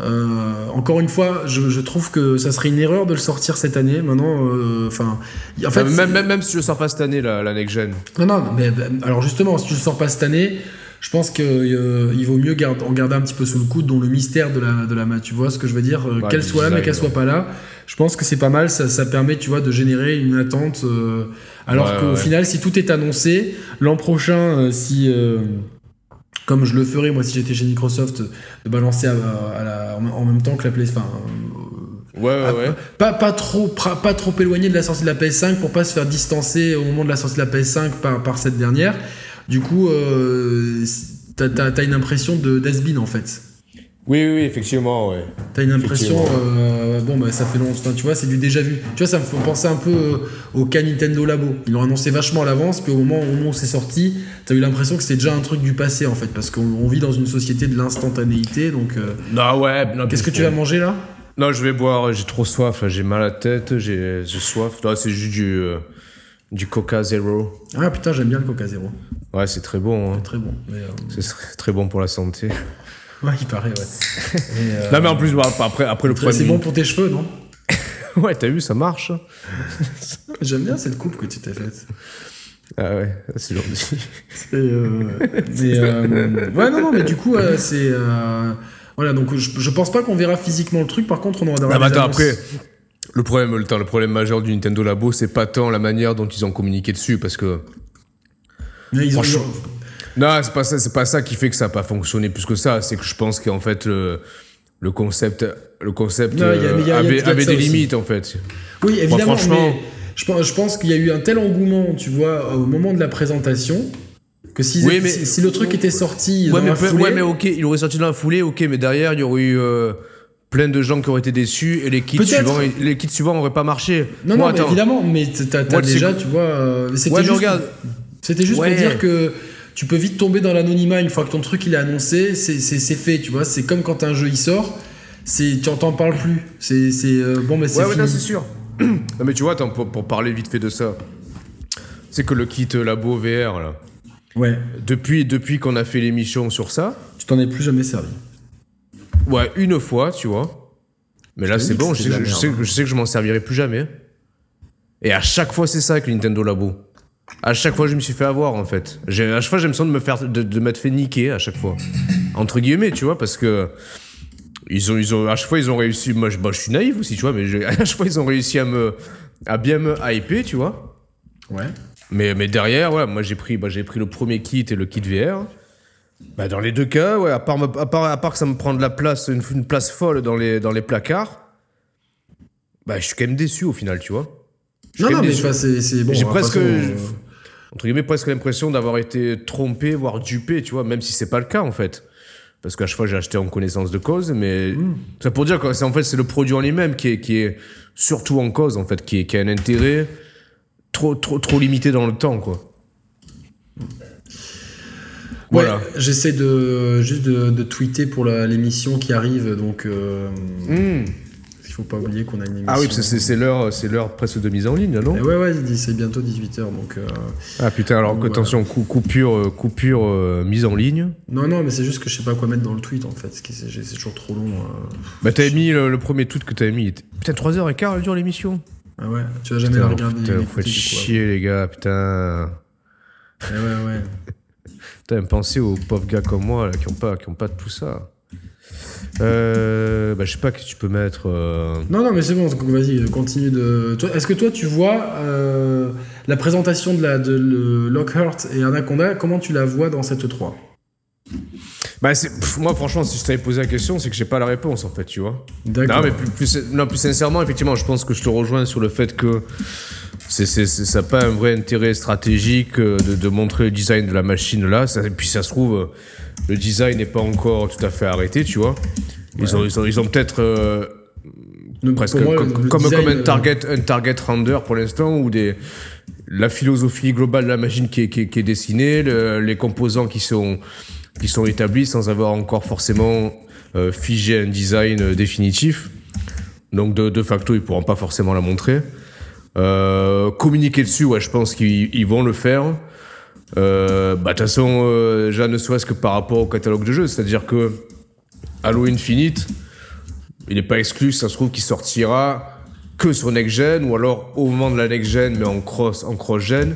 euh, encore une fois, je, je trouve que ça serait une erreur de le sortir cette année. Maintenant, euh, enfin, en fait, même, même, même si je sors pas cette année la, la next gen. non, non, mais alors justement, si tu le sors pas cette année, je pense qu'il il vaut mieux garder, en garder un petit peu sous le coude, dont le mystère de la, de la main. Tu vois ce que je veux dire Euh, Qu'elle soit là, mais qu'elle soit pas là. Je pense que c'est pas mal. Ça, ça permet, tu vois, de générer une attente. euh, alors Ouais, qu'au ouais. final, si tout est annoncé, l'an prochain, euh, si. Comme je le ferais moi si j'étais chez Microsoft, de balancer à, à la- en même temps que la Play, enfin, euh, Ouais, ouais, ouais. pas, pas, trop, pas trop éloigné de la sortie de la PS5 pour pas se faire distancer au moment de la sortie de la PS5 par, par cette dernière. Du coup, euh, t'as une impression de d'Asbin en fait. Oui, oui, oui, effectivement, ouais. T'as une impression, euh, bon bah ça fait longtemps, tu vois, c'est du déjà vu. Tu vois, ça me fait penser un peu euh, au cas Nintendo Labo. Ils l'ont annoncé vachement à l'avance, puis au moment, au moment où c'est sorti, t'as eu l'impression que c'était déjà un truc du passé en fait, parce qu'on on vit dans une société de l'instantanéité, donc... euh, Non, ouais. non, Qu'est-ce que tu vas manger là? Non, je vais boire, j'ai trop soif, j'ai mal à la tête, j'ai soif. Non, c'est juste du, euh, du Coca Zero. Ah putain, j'aime bien le Coca Zéro. Ouais, c'est très bon. hein. Très bon. Mais, euh, C'est tr- très bon pour la santé. ouais, il paraît, ouais. Et, euh, Non, mais en plus, bah, après, après le très- c'est bon pour tes cheveux, non? Ouais, t'as vu, ça marche. J'aime bien cette coupe que tu t'es faite. Ah ouais, c'est gentil. Euh, mais, euh, ouais, non, non, mais du coup, euh, c'est. euh, voilà, donc je, je pense pas qu'on verra physiquement le truc. Par contre, on aura Ah, bah des attends, annonces. après, le problème, le, temps- le problème majeur du Nintendo Labo, c'est pas tant la manière dont ils ont communiqué dessus, parce que. Mais ils ont- Franchement. Non, c'est pas ça, c'est pas ça qui fait que ça a pas fonctionné plus que ça. C'est que je pense qu'en fait, le, le concept, le concept Non, euh, a- a- avait, des aussi. limites, en fait. Oui, évidemment, franchement- mais je pense, je pense qu'il y a eu un tel engouement, tu vois, au moment de la présentation, que si, Oui, mais- si, si le truc était sorti Ouais dans mais, la peu- foulée, ouais, mais ok, il aurait sorti dans la foulée, ok, mais derrière, il y aurait eu euh, plein de gens qui auraient été déçus et les kits suivants, les kits suivants n'auraient pas marché. non, Moi, non, mais évidemment, mais t'as déjà, tu vois, euh, c'était Ouais, juste, regarde. c'était juste Ouais. pour dire que tu peux vite tomber dans l'anonymat une fois que ton truc il est annoncé, c'est fait, tu vois, c'est comme quand un jeu il sort, c'est tu en parles plus, c'est euh, bon, mais c'est Ouais, ouais, c'est sûr. non, mais tu vois, attends, pour, pour parler vite fait de ça, c'est que le kit Labo VR, là, ouais, depuis, depuis qu'on a fait l'émission sur ça, tu t'en es plus jamais servi. ouais, une fois, tu vois. Mais là, c'est bon, je sais, je, sais, que- je sais que je m'en servirai plus jamais. Et à chaque fois, c'est ça avec le Nintendo Labo. À chaque fois, je me suis fait avoir, en fait. À chaque fois, j'ai l'impression de me faire, de, de m'être fait niquer à chaque fois. Entre guillemets, tu vois, parce que. Ils ont, ils ont, à chaque fois, ils ont réussi. Moi, je, bah, je suis naïf aussi, tu vois, mais à chaque fois, ils ont réussi à me, à bien me hyper, tu vois. Ouais. Mais, mais derrière, ouais, moi j'ai pris, bah, j'ai pris le premier kit et le kit VR. Bah, dans les deux cas, ouais, à part, à part, à part que ça me prend de la place, une, une place folle dans les, dans les placards, bah, je suis quand même déçu au final, tu vois. Non, non, mais c'est bon. J'ai toute presque, façon, euh, entre guillemets, presque l'impression d'avoir été trompé, voire dupé, tu vois, même si c'est pas le cas en fait. Parce qu'à chaque fois, j'ai acheté en connaissance de cause, mais Hmm. c'est pour dire que c'est en fait c'est le produit en lui-même qui est, qui est surtout en cause en fait, qui, est, qui a un intérêt trop, trop, trop limité dans le temps, quoi. Ouais, Voilà. j'essaie de juste de, de tweeter pour l'émission qui arrive, donc euh, Hmm. Faut pas oublier qu'on a une émission. Ah oui, parce que c'est l'heure, c'est l'heure presque de mise en ligne, là, non? Et ouais, ouais, c'est bientôt 18h, donc... euh, Ah putain, alors attention, cou- coupure, euh, coupure euh, mise en ligne. Non, non, mais c'est juste que je sais pas quoi mettre dans le tweet, en fait, c'est toujours trop long. euh. Bah t'avais mis le, le premier tweet que t'avais mis. Putain, 3h15 elle dure l'émission. Ah ouais, tu vas jamais Putain, la regarder. putain, vous faites chier les gars, putain. ouais. Eh ouais, ouais. Putain, pensez aux pauvres gars comme moi là, qui ont pas, qui ont pas tout ça. Euh, bah je sais pas que tu peux mettre. euh, Non, non, mais c'est bon, vas-y, continue de... Est-ce que toi, tu vois euh, la présentation de, la, de le Lockhart et Anaconda, comment tu la vois dans cette 3 Bah pff, moi franchement, si je t'avais posé la question, c'est que j'ai pas la réponse en fait, tu vois. D'accord. Non mais plus, plus, non, plus sincèrement, effectivement, je pense que je te rejoins sur le fait que c'est, ça n'a pas un vrai intérêt stratégique euh, de, de montrer le design de la machine là. Ça, et puis ça se trouve, euh, le design n'est pas encore tout à fait arrêté, tu vois. Ils, ont, ils, ont, ils ont peut-être euh, presque moi, comme, comme, design, comme un euh, target, un target render pour l'instant, ou des la philosophie globale de la machine qui est, qui est, qui est dessinée, le- les composants qui sont qui sont établis sans avoir encore forcément euh, figé un design définitif. Donc de, de facto, ils pourront pas forcément la montrer. Euh, communiquer dessus, ouais, je pense qu'ils ils vont le faire. Euh, bah, de toute façon, euh, déjà, ne serait-ce que par rapport au catalogue de jeux, c'est-à-dire que Halo Infinite, il n'est pas exclu, ça se trouve, qu'il sortira que sur Next Gen, ou alors au moment de la Next Gen, mais en cross, en cross Gen.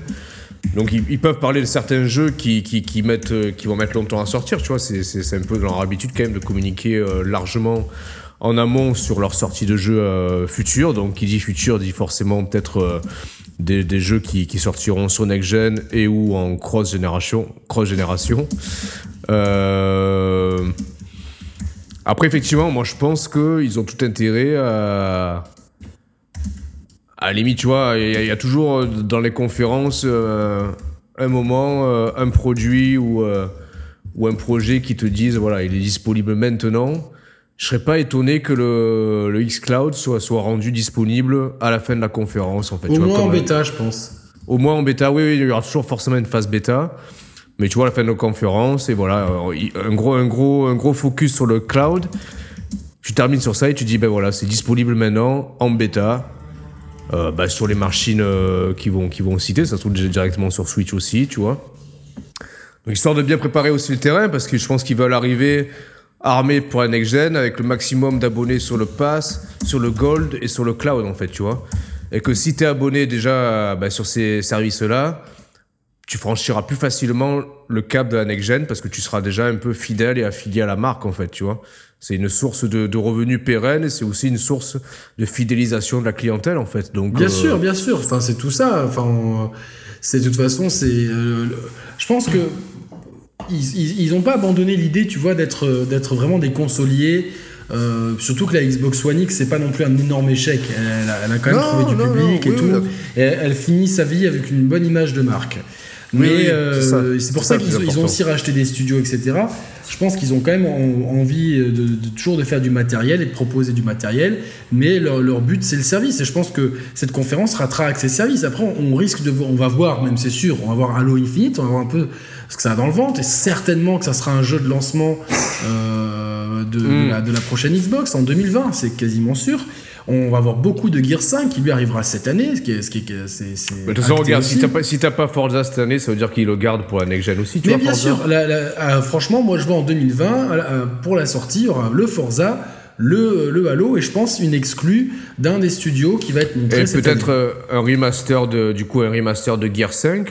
Donc ils, peuvent parler de certains jeux euh, qui vont mettre longtemps à sortir, tu vois. C'est, un peu leur habitude quand même de communiquer largement en amont sur leur sortie de jeux euh, futurs. Donc qui dit futur dit forcément peut-être euh, des, jeux qui, sortiront sur Next Gen et ou en cross génération. Euh... Après, effectivement, moi je pense qu'ils ont tout intérêt à. À limite, tu vois, il y, a- toujours dans les conférences un moment, un produit ou, ou un projet qui te disent voilà, il est disponible maintenant. Je serais pas étonné que le, le xCloud soit, soit rendu disponible à la fin de la conférence, en fait. Au tu vois, moins en euh, bêta, je pense. au moins en bêta, oui, oui, il y aura toujours forcément une phase bêta. Mais tu vois, à la fin de la conférence, et voilà, euh, un gros, un gros, un gros focus sur le cloud. Tu termines sur ça et tu dis, ben voilà, c'est disponible maintenant en bêta. Euh, bah, sur les machines euh, qui, vont, qui vont citer, ça se trouve directement sur Switch aussi, tu vois. Donc, histoire de bien préparer aussi le terrain, parce que je pense qu'ils veulent arriver armés pour un next-gen, avec le maximum d'abonnés sur le Pass, sur le Gold et sur le Cloud, en fait, tu vois. Et que si tu es abonné déjà bah, sur ces services-là, tu franchiras plus facilement le cap de la next-gen, parce que tu seras déjà un peu fidèle et affilié à la marque, en fait, tu vois. C'est une source de, de revenus pérennes et c'est aussi une source de fidélisation de la clientèle en fait. Donc bien sûr, bien sûr. Enfin c'est tout ça. Enfin c'est de toute façon c'est. Euh, je pense que ils n'ont pas abandonné l'idée, tu vois, d'être d'être vraiment des consoliers. Euh, surtout que la Xbox One X, c'est pas non plus un énorme échec. Elle, a, quand même trouvé du public et tout. Et elle finit sa vie avec une bonne image de marque. Mais euh, c'est pour ça, qu'ils ont aussi racheté des studios, etc. Je pense qu'ils ont quand même envie de, toujours de faire du matériel et de proposer du matériel, mais leur, but c'est le service. Et je pense que cette conférence ratera avec ces services. Après, on, risque de, on va voir, même c'est sûr, on va voir Halo Infinite, on va voir un peu ce que ça a dans le ventre, et certainement que ça sera un jeu de lancement euh, de, hmm. la, de la prochaine Xbox en 2020, c'est quasiment sûr. On va avoir beaucoup de Gear 5 qui lui arrivera cette année. Ce qui est, ce qui c'est, de toute façon, regarde, si t'as pas, si pas Forza cette année, ça veut dire qu'il le garde pour la next gen aussi. Tu Mais bien sûr, euh, franchement, moi je vois en 2020, euh, pour la sortie, il y aura le Forza. Le, le, Halo et je pense une exclue d'un des studios qui va être montré. Et peut-être euh, un remaster de du coup un remaster de Gear 5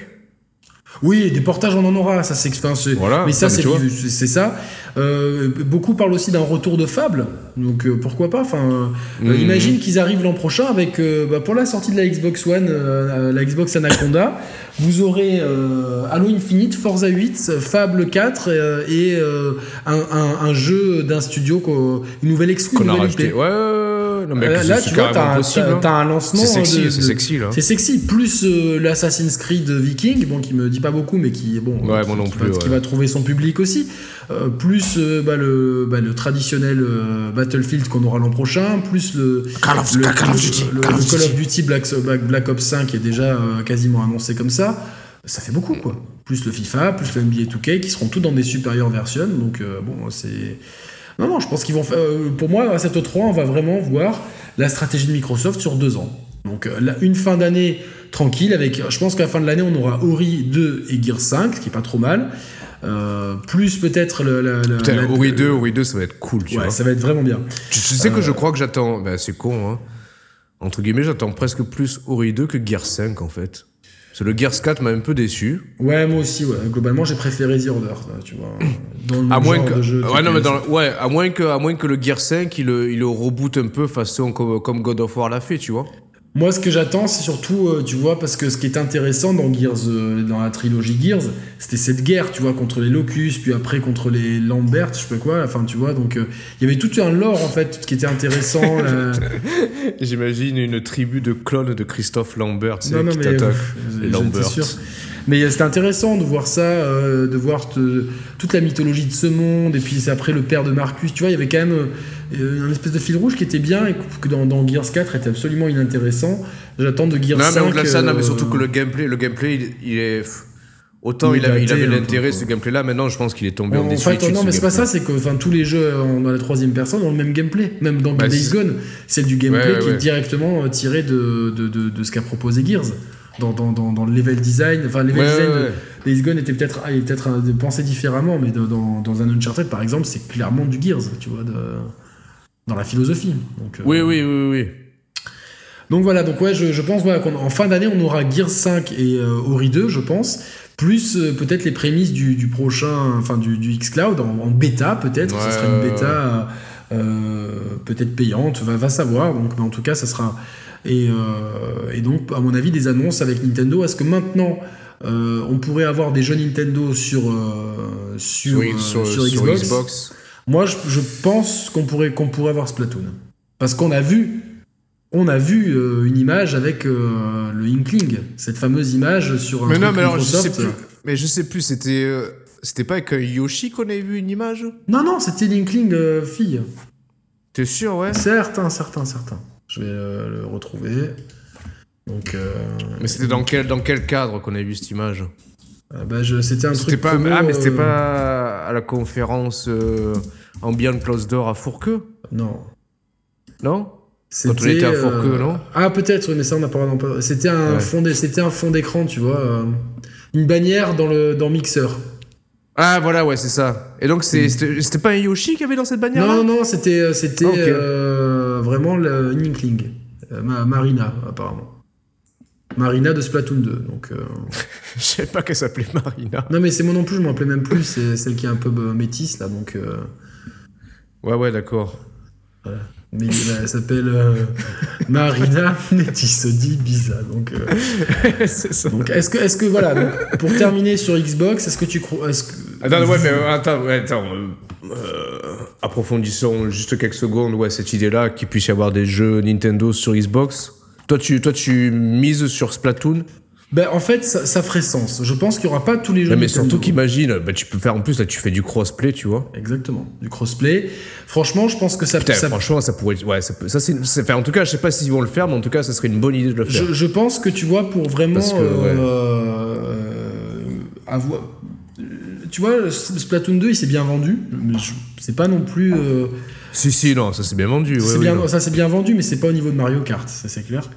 oui, des portages, on en aura. Ça, c'est, voilà, mais ça, c'est, c'est ça. Euh, beaucoup parlent aussi d'un retour de Fable. Donc euh, pourquoi pas Enfin, euh, mhm. imagine qu'ils arrivent l'an prochain avec bah, pour la sortie de la Xbox One, la Xbox Anaconda, vous aurez Halo Infinite, Forza 8, Fable 4 et un, jeu d'un studio, une nouvelle exclu, une nouvelle IP. Ouais, là, tu vois, t'as un, hein. un, lancement. C'est sexy, c'est sexy là. C'est sexy. Plus l'Assassin's Creed Viking, bon, qui me dit pas beaucoup, mais qui bon, ouais, qui, non plus, qui va trouver son public aussi. plus euh, bah, le, bah, le, traditionnel euh, Battlefield qu'on aura l'an prochain, plus le Call of, Duty, Call of Duty Black, Black, Ops 5 qui est déjà euh, quasiment annoncé comme ça. Ça fait beaucoup quoi. Plus le FIFA, plus le NBA 2K qui seront tous dans des supérieures versions. Donc bon, c'est non non, je pense qu'ils vont faire. pour moi, à cette 3 on va vraiment voir la stratégie de Microsoft sur deux ans. Donc une fin d'année tranquille avec. Je pense qu'à la fin de l'année, on aura Ori 2 et Gear 5, ce qui est pas trop mal. Euh, plus peut-être le, le, le Ori 2, Ori 2, ça va être cool, tu ouais, ça va être vraiment bien. Tu, sais que je euh, crois que j'attends, bah, c'est con, hein. Entre guillemets, j'attends presque plus Ori 2 que Gear 5 en fait. Parce que le Gears 4 m'a un peu déçu. Ouais, moi aussi, ouais. Globalement, j'ai préféré The Order, tu vois. Dans le à moins que, jeu ouais, non, mais dans, ouais, à moins que, à moins que le Gear 5, il le, il le reboot un peu façon comme, comme God of War l'a fait, tu vois. Moi, ce que j'attends, c'est surtout, euh, tu vois, parce que ce qui est intéressant dans Gears, euh, dans la trilogie Gears, c'était cette guerre, tu vois, contre les Locus, puis après contre les Lambert, je sais pas quoi, enfin, tu vois, donc euh, il y avait tout un lore, en fait, qui était intéressant. J'imagine une tribu de clones de Christophe Lambert, non, non, mais, les Lambert. Sûr. Mais c'était intéressant de voir ça, de voir toute la mythologie de ce monde, et puis après le père de Marcus, tu vois, il y avait quand même euh, un espèce de fil rouge qui était bien et que dans, dans Gears 4 était absolument inintéressant. J'attends de Gears non, 5. Mais au-delà de ça, non, mais surtout que le gameplay, le gameplay, il, est. Autant il, avait, il avait l'intérêt ce gameplay-là, maintenant je pense qu'il est tombé en, en Non, mais c'est pas ça, c'est que enfin, tous les jeux dans la troisième personne ont le même gameplay. Même dans bah, Days Gone, c'est du gameplay qui est directement euh, tiré de, de, de, de ce qu'a proposé Gears. Dans, dans, dans, le level design, enfin, le level design de Days Gone était peut-être peut, pensé différemment, mais dans, dans un Uncharted par exemple, c'est clairement du Gears, tu vois. De dans la philosophie. Donc, euh, oui, oui, oui, oui. Donc voilà, donc ouais, je, pense voilà, qu'en fin d'année, on aura Gears 5 et euh, Ori 2, je pense, plus euh, peut-être les prémices du, prochain, enfin du, du xCloud en, bêta, peut-être, ce sera une bêta peut-être payante, va, va savoir. Donc, en tout cas, ça sera. Et, et, donc, à mon avis, des annonces avec Nintendo. Est-ce que maintenant, on pourrait avoir des jeux Nintendo sur, sur, sur, Xbox moi, je, pense qu'on pourrait, qu'on pourrait avoir Splatoon. Parce qu'on a vu, on a vu euh, une image avec euh, le Inkling, cette fameuse image sur un mais truc non, mais alors, je sais plus. Mais je sais plus, c'était, euh, c'était pas avec Yoshi qu'on avait vu une image? Non, non, c'était l'Inkling fille. T'es sûr, ouais? Certain, certain, certain. Je vais le retrouver. Donc. Mais c'était dans quel, dans quel cadre qu'on avait vu cette image? Bah, c'était un truc. Pas, ah, mais c'était pas à la conférence euh, Ambient Close Door à Fourqueux Non. Non? Quand on était à Fourqueux, euh, non? Ah, peut-être, mais ça, on n'a pas C'était un, Ouais. c'était un fond d'écran, tu vois. euh, une bannière dans le dans Mixer. Ah, voilà, ouais, c'est ça. Et donc, c'est- c'était pas un Yoshi qui avait dans cette bannière Non, non, non, c'était euh, c'était euh, vraiment le Inkling. Ma- Marina, apparemment. Marina de Splatoon 2. Donc, euh, Je savais pas qu'elle s'appelait Marina. Non, mais c'est moi non plus, je m'en rappelais même plus. C'est celle qui est un peu euh, métisse, là. Donc, euh, Ouais, ouais, d'accord. mais euh, elle s'appelle euh, Marina Métisse, dit Biza. Donc, c'est ça. donc est-ce que, est que, voilà, donc, pour terminer sur Xbox, est-ce que tu crois. Est-ce que, Attends, ouais, mais attends, ouais, attends. approfondissons juste quelques secondes, ouais, cette idée-là, qu'il puisse y avoir des jeux Nintendo sur Xbox. Toi, tu, toi, tu mises sur Splatoon Ben, en fait, ça, ça ferait sens. Je pense qu'il n'y aura pas tous les jeux. Mais Nintendo. surtout qu'imagine, bah, tu peux faire en plus, là, tu fais du crossplay, tu vois. Exactement, du crossplay. Franchement, je pense que ça. Putain, ça- franchement, ça pourrait. Ouais, ça, peut- ça c'est. enfin, en tout cas, je sais pas s'ils vont le faire, mais en tout cas, ça serait une bonne idée de le faire. je, je pense que tu vois, pour vraiment. Ouais. euh, avoir. Tu vois, Splatoon 2, il s'est bien vendu. Mais c'est pas non plus. euh, Si, si, non, ça c'est bien vendu. Ouais, c'est oui, bien, non. ça c'est bien vendu, mais c'est pas au niveau de Mario Kart, ça c'est clair.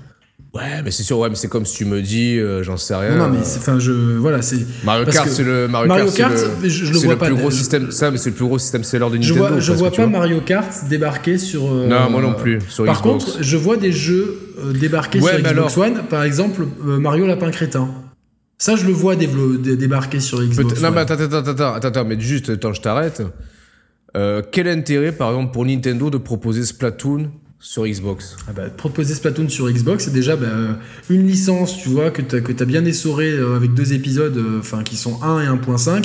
Ouais, mais c'est sûr, ouais, mais c'est comme si tu me dis, euh, j'en sais rien. non, non, mais euh, enfin, je. Voilà, c'est. Mario Kart, c'est le Mario, Mario Kart, le, je- je le vois le pas, plus gros je- système. Ça, mais c'est le plus gros système seller de Je Nintendo. vois, je vois pas Mario Kart débarquer sur. euh, Non, moi non plus, sur Par Xbox. contre, je vois des jeux euh, débarquer Ouais, sur Xbox One. Par exemple, euh, Mario Lapin Crétin. Ça, je le vois dévelop- dé- débarquer sur Xbox Peut- non, mais attends, attends, attends, attends, attends, attends, mais juste, attends, je t'arrête. Euh, quel intérêt, par exemple, pour Nintendo de proposer Splatoon sur Xbox Ah bah, proposer Splatoon sur Xbox, c'est déjà bah, euh, une licence, tu vois, que tu as, bien essoré euh, avec deux épisodes, euh, enfin qui sont 1 et 1.5.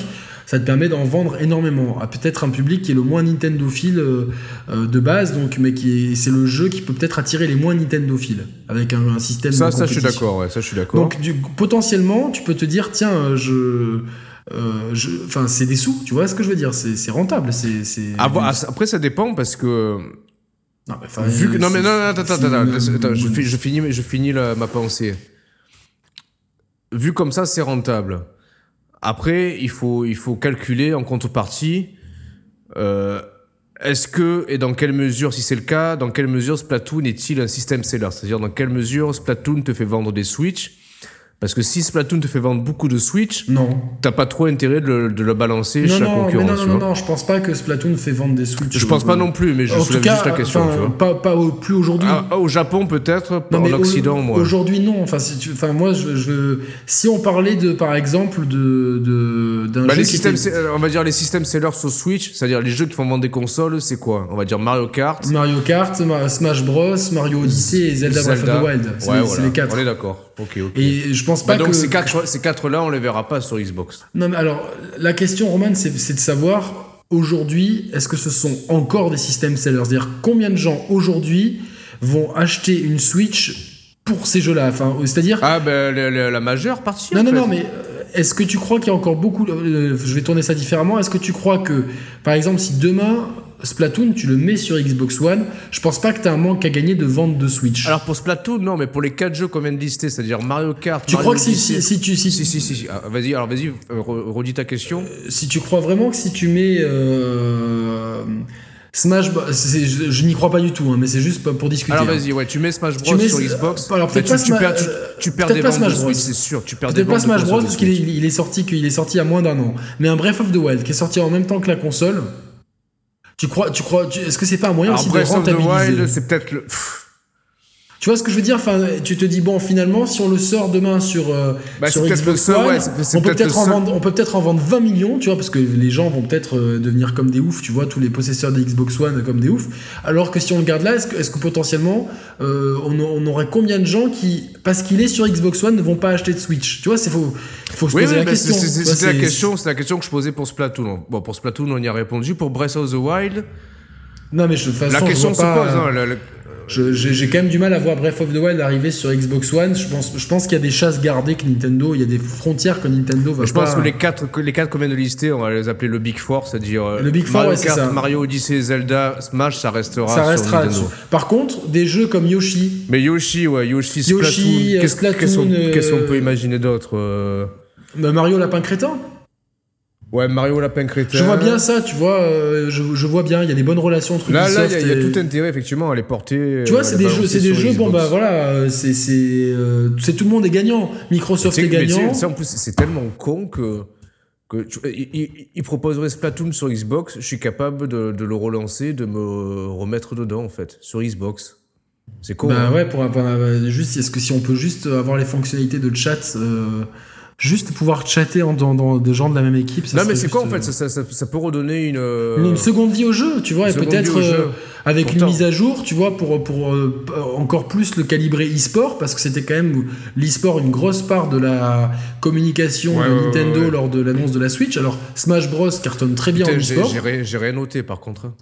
Ça te permet d'en vendre énormément à peut-être un public qui est le moins Nintendophile euh, euh, de base, donc mais qui est, c'est le jeu qui peut peut-être attirer les moins Nintendophiles avec un, un système. Ça, de ça, je suis d'accord, ouais, ça, je suis d'accord. Donc du, potentiellement, tu peux te dire, tiens, euh, je, euh, je, enfin, c'est des sous, tu vois ce que je veux dire, c'est c'est rentable, c'est. Ah, après, ça dépend parce que. Non, mais enfin, Vu que, non, mais non, non, attends, attends, attends, je, fi- je finis, je finis la- ma pensée. Vu comme ça, c'est rentable. Après, il faut, il faut calculer en contrepartie. euh, est-ce que, et dans quelle mesure, si c'est le cas, dans quelle mesure Splatoon est-il un système seller? C'est-à-dire, dans quelle mesure Splatoon te fait vendre des Switch Parce que si Splatoon te fait vendre beaucoup de Switch, Non. t'as pas trop intérêt de le, de le balancer Non, chez non, concurrence. non, non, non, je pense pas que Splatoon fait vendre des Switch. Je pense euh, pas non plus, mais je soulève cas, juste la question. tu vois. pas, pas au- plus aujourd'hui. Ah, au Japon peut-être, Non, en mais au- Occident moi. Aujourd'hui, non. Enfin, si tu, enfin, moi, je, je- si on parlait de, par exemple, de, de d'un Bah, jeu les qui systèmes, était- se- on va dire les systèmes sellers sur Switch, c'est-à-dire les jeux qui font vendre des consoles, c'est quoi? On va dire Mario Kart, Mario Kart, Ma- Smash Bros, Mario Odyssey et Zelda, Breath of the Wild. C'est Ouais, les, voilà. les quatre. On est d'accord. Ok, ok. Et je pense Bah, pas donc que. ces quatre, ces quatre-là, on les verra pas sur Xbox. Non, mais alors, la question, Roman, c'est de savoir aujourd'hui, est-ce que ce sont encore des systèmes sellers C'est-à-dire, combien de gens aujourd'hui vont acheter une Switch pour ces jeux-là? Enfin, C'est-à-dire, Ah ben la, la- la majeure partie. Non, en non, fait. non, mais euh, est-ce que tu crois qu'il y a encore beaucoup. euh, je vais tourner ça différemment. Est-ce que tu crois que, par exemple, si demain, Splatoon, tu le mets sur Xbox One, je pense pas que tu as un manque à gagner de vente de Switch. Alors pour Splatoon, non, mais pour les quatre jeux qu'on vient de lister, c'est-à-dire Mario Kart. tu Mario crois que si, si, si tu. Si, Si, si, si, si. Ah, vas-y, alors vas-y, euh, re- redis ta question. si tu crois vraiment que si tu mets. euh, Smash Bros. Je, je n'y crois pas du tout, hein, mais c'est juste pour discuter. Alors hein. vas-y, ouais, tu mets Smash Tu Bros mets- sur Xbox. alors, bah, peut-être tu, pas tu Sma- perds, tu, euh, tu perds des pas ventes de Smash Bros. C'est sûr. Tu perds des pas de Smash consoles Bros de parce qu'il est, il est sorti qu'il est sorti a moins d'un an. Mais un Breath of the Wild qui est sorti en même temps que la console. Tu crois, tu crois, tu- est-ce que c'est pas un moyen Alors aussi Breath de rentabiliser c'est peut-être le. Pff, Tu vois ce que je veux dire? Enfin, tu te dis bon, finalement, si on le sort demain sur euh, Bah, sur Xbox seul, One, on peut peut-être en vendre, on peut peut-être en vendre 20 millions, tu vois, parce que les gens vont peut-être euh, devenir comme des oufs, tu vois, tous les possesseurs de Xbox One comme des oufs. Alors que si on le garde là, est-ce que, potentiellement, euh, on, on aurait combien de gens qui, parce qu'il est sur Xbox One, ne vont pas acheter de Switch? Tu vois, c'est faut, faut se Oui, poser oui, la bah, question. vois, c'était la question, c'est la question que je posais pour Splatoon. Bon, pour Splatoon, on y a répondu. Pour Breath of the Wild, Non, mais je, de toute façon, la je question vois se pas, pose. hein, Je- J'ai quand même du mal à voir Breath of the Wild arriver sur Xbox One. Je pense, je pense qu'il y a des chasses gardées que Nintendo, il y a des frontières que Nintendo va Je pas. pense que les quatre, que les quatre qu'on vient de lister, on va les appeler le Big Four, c'est-à-dire euh, Le Big Four, Mario ouais, Kart, ça. Mario Odyssey, Zelda, Smash, ça restera ça sur restera Nintendo. là-dessus. Par contre, des jeux comme Yoshi, Mais Yoshi, ouais, Yoshi, Splatoon, Yoshi, euh, qu'est-ce Splatoon, qu'est-ce qu'on euh, peut imaginer d'autre euh, bah, Mario Lapin Crétin. Ouais, Mario Lapin Crétin. Je vois bien ça, tu vois, euh, je, je vois bien, il y a des bonnes relations entre Là, là, il Ubisoft y, a- il y a tout intérêt, effectivement, à les porter. Tu vois, euh, c'est des jeux, c'est des jeux, bon bah voilà, euh, c'est c'est euh, c'est tout le monde est gagnant. Microsoft est gagnant. sais, en plus, c'est tellement con que. que tu- il, proposerait Splatoon sur Xbox, je suis capable de, de le relancer, de me remettre dedans, en fait, sur Xbox. C'est con. Bah hein. ouais, pour pour- euh, juste, est-ce que si on peut juste avoir les fonctionnalités de chat, euh, juste pouvoir chatter en, dans, dans des gens de la même équipe. ça non, mais c'est quoi, en fait ça, ça, ça- ça peut redonner une. euh, euh, une seconde vie au jeu, tu vois, et peut-être euh, avec Pourtant. une mise à jour, tu vois, pour, pour euh, encore plus le calibrer e-sport, parce que c'était quand même l'e-sport une grosse part de la communication Ouais, de Nintendo ouais, lors de l'annonce de la Switch. Alors, Smash Bros cartonne très bien en Putain, e-sport. j'ai rien, j'ai rien noté, par contre. hein.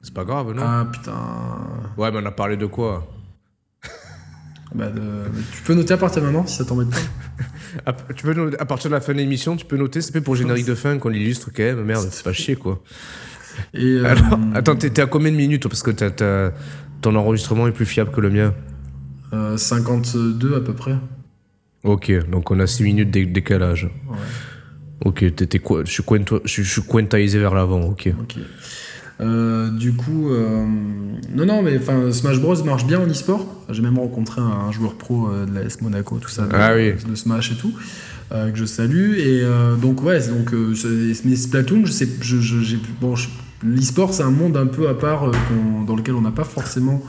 C'est pas grave, non? Ah putain. Ouais, mais on a parlé de quoi? Bah, de- Tu peux noter à partir de maintenant si ça t'embête pas. à, tu peux, à partir de la fin de l'émission, tu peux noter, c'est pour le générique de fin qu'on l'illustre quand même. Merde, c'est pas chier, quoi. Et, euh, Alors, attends, t'es à combien de minutes Parce que t'as- ton enregistrement est plus fiable que le mien? euh, 52 à peu près. Ok, donc on a 6 minutes de décalage. Ouais. Ok, t'étais quoi Je suis quintisé vers l'avant, ok. Ok. Euh, du coup, euh, non, non, mais enfin, Smash Bros marche bien en e-sport. J'ai même rencontré un, un joueur pro euh, de la S Monaco, tout ça, de, Ah oui. de Smash et tout, que je salue. Et donc, ouais, donc, mais Splatoon, je sais, je, je- bon, l'e-sport, c'est un monde un peu à part dans lequel on n'a pas forcément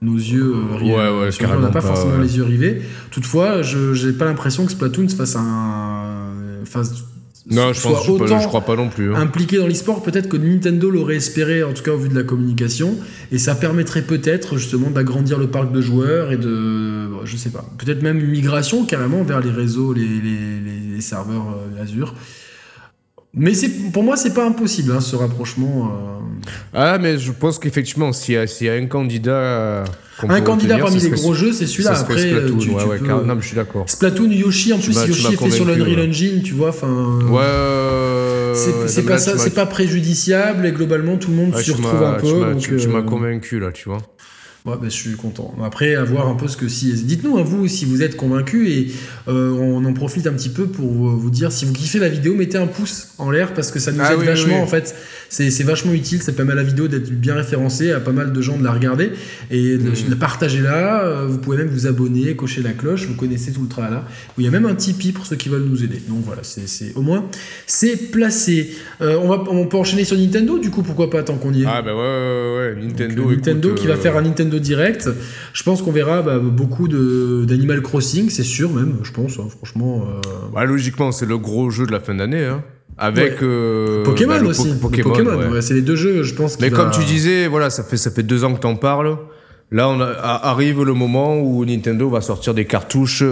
nos yeux rivés. Ouais, ouais, on n'a pas, pas, forcément ouais. les yeux rivés. Toutefois, je j'ai pas l'impression que Splatoon se fasse un, fasse, Non, je, pense, je, pas- crois pas non plus. hein. impliqué dans l'e-sport, peut-être que Nintendo l'aurait espéré, en tout cas au vu de la communication, et ça permettrait peut-être justement d'agrandir le parc de joueurs et de, je sais pas, peut-être même une migration carrément vers les réseaux, les, les, les- les serveurs euh, Azure. Mais c'est pour moi, c'est pas impossible hein, ce rapprochement. euh. Ah, mais je pense qu'effectivement, s'il y, y a un candidat. qu'on Un candidat parmi les gros jeux, c'est celui-là. Après, euh, Splatoon, tu, ouais, tu ouais, peux- car- Non, mais je suis d'accord. Splatoon, Yoshi, en plus, Yoshi est fait sur l'Unreal ouais. Engine, tu vois. Enfin, Ouais, euh, c'est non, c'est pas là, ça, c'est pas préjudiciable et globalement tout le monde ouais, s'y retrouve un peu. Tu tu m'as euh, convaincu, là, tu vois. Ouais, bah, je suis content. Après, à voir un peu ce que si. Dites-nous, à vous, si vous êtes convaincus et euh, on en profite un petit peu pour vous vous dire si vous kiffez la vidéo, mettez un pouce en l'air parce que ça nous Ah aide oui, vachement oui. en fait. C'est vachement utile, ça permet à la vidéo d'être bien référencée, à pas mal de gens de la regarder et de, Mm. de partager là. Euh, Vous pouvez même vous abonner, cocher la cloche, vous connaissez tout le tralala. Il y a même un Tipeee pour ceux qui veulent nous aider. Donc voilà, c'est au moins c'est placé. Euh, on, va, on peut enchaîner sur Nintendo du coup, pourquoi pas tant qu'on y est? Ah, bah ouais, ouais, ouais, Nintendo. Donc, euh, Nintendo écoute, qui va faire un Nintendo Direct. Je pense qu'on verra bah, beaucoup d'Animal Crossing, c'est sûr même, je pense, hein, franchement. euh, Bah, logiquement, c'est le gros jeu de la fin d'année, hein. Avec. Ouais. euh, Pokémon bah, aussi. po- Pokémon, Pokémon, ouais. ouais, c'est les deux jeux, je pense. Mais va- comme tu disais, voilà, ça fait, ça fait deux ans que t'en parles. Là, on a- a- arrive le moment où Nintendo va sortir des cartouches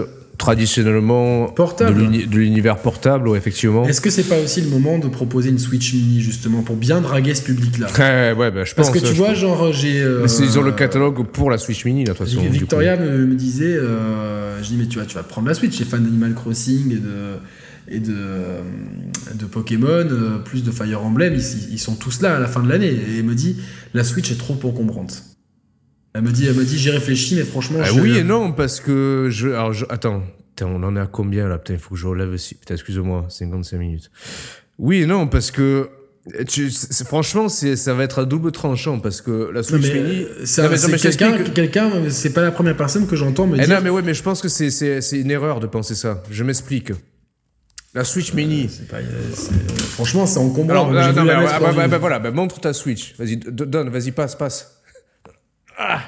traditionnellement Portables. de l'uni- de l'univers portable, ouais, effectivement. Est-ce que c'est pas aussi le moment de proposer une Switch Mini justement pour bien draguer ce public-là? Ouais, ouais, bah, je Parce pense. que tu vois, pense. genre j'ai. euh, ils ont le catalogue pour la Switch Mini, là, de toute façon. Victoria me, me disait, euh, je dis mais tu vas, tu vas prendre la Switch, j'ai fan d'Animal Crossing et de et de, de Pokémon, euh, plus de Fire Emblem, ils, ils sont tous là à la fin de l'année. Et elle me dit, la Switch est trop encombrante. Elle me dit, elle me dit, j'y réfléchis, mais franchement, Ah je- oui et non, parce que je. Alors, je- attends, on en est à combien là? Putain, il faut que je relève aussi. Putain, excuse-moi, 55 minutes. Oui et non, parce que. tu- franchement, ça va être à double tranchant parce que la Switch Mini. euh, ça- Non, mais- c'est quelqu'un, t'explique. quelqu'un, c'est pas la première personne que j'entends me Eh dire. non, mais ouais, mais je pense que c'est une erreur de penser ça. Je m'explique. La Switch Mini. Pas- euh, c'est- franchement, c'est encombrant. Alors, Moi, j'ai non, ah, bah, bah, bah, voilà, bah, montre ta Switch. Vas-y, donne, vas-y, passe, passe. Ah,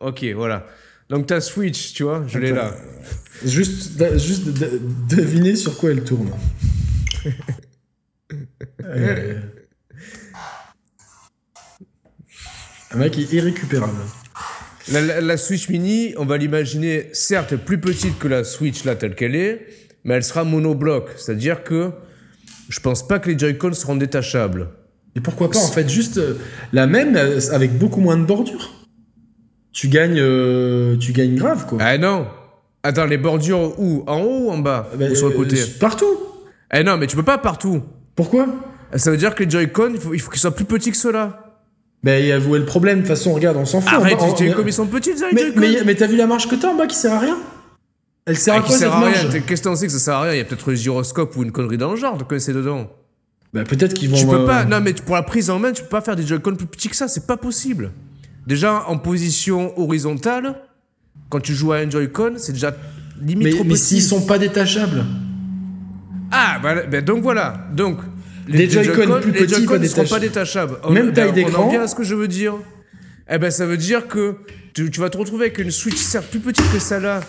ok, voilà. Donc ta Switch, tu vois, je l'ai là. Juste, juste de- de- deviner sur quoi elle tourne. Euh, Un mec est irrécupérable. La, la- la Switch Mini, on va l'imaginer, certes, plus petite que la Switch là, telle qu'elle est, mais elle sera monobloc. C'est-à-dire que je pense pas que les Joy-Con seront détachables. Et pourquoi pas, en fait, juste euh, la même euh, avec beaucoup moins de bordure. Tu gagnes, euh, tu gagnes grave, quoi. Ah non Attends, les bordures où? En haut ou en bas? Bah, Ou sur le euh, côté? Partout. Eh non, mais tu peux pas partout. Pourquoi? Ça veut dire que les Joy-Con, il faut, il faut qu'ils soient plus petits que ceux-là. Ben, il le problème. De toute façon, regarde, on s'en fout. Arrête, les on- Joy-Con, ils sont petits, les mais, Joy-Con? mais, mais t'as vu la marge que t'as en bas qui sert à rien? Elle sert Ah, à quoi sert cette à rien. Qu'est-ce que t'en sais que ça sert à rien? Il y a peut-être le gyroscope ou une connerie dans le genre de c'est dedans. Bah, peut-être qu'ils vont. Tu peux euh, pas. Non, mais pour la prise en main, tu peux pas faire des Joy-Con plus petits que ça. C'est pas possible. Déjà, en position horizontale, quand tu joues à un Joy-Con, c'est déjà limite Mais, trop mais petit. s'ils sont pas détachables. Ah. Ben donc voilà. Donc. Les Joy-Con plus les petits, Joy-Con ne seront pas détachables. On- Même ben, taille On d'écran. en vient à ce que je veux dire. Eh ben, ça veut dire que tu, tu vas te retrouver avec une Switch certes plus petite que celle-là,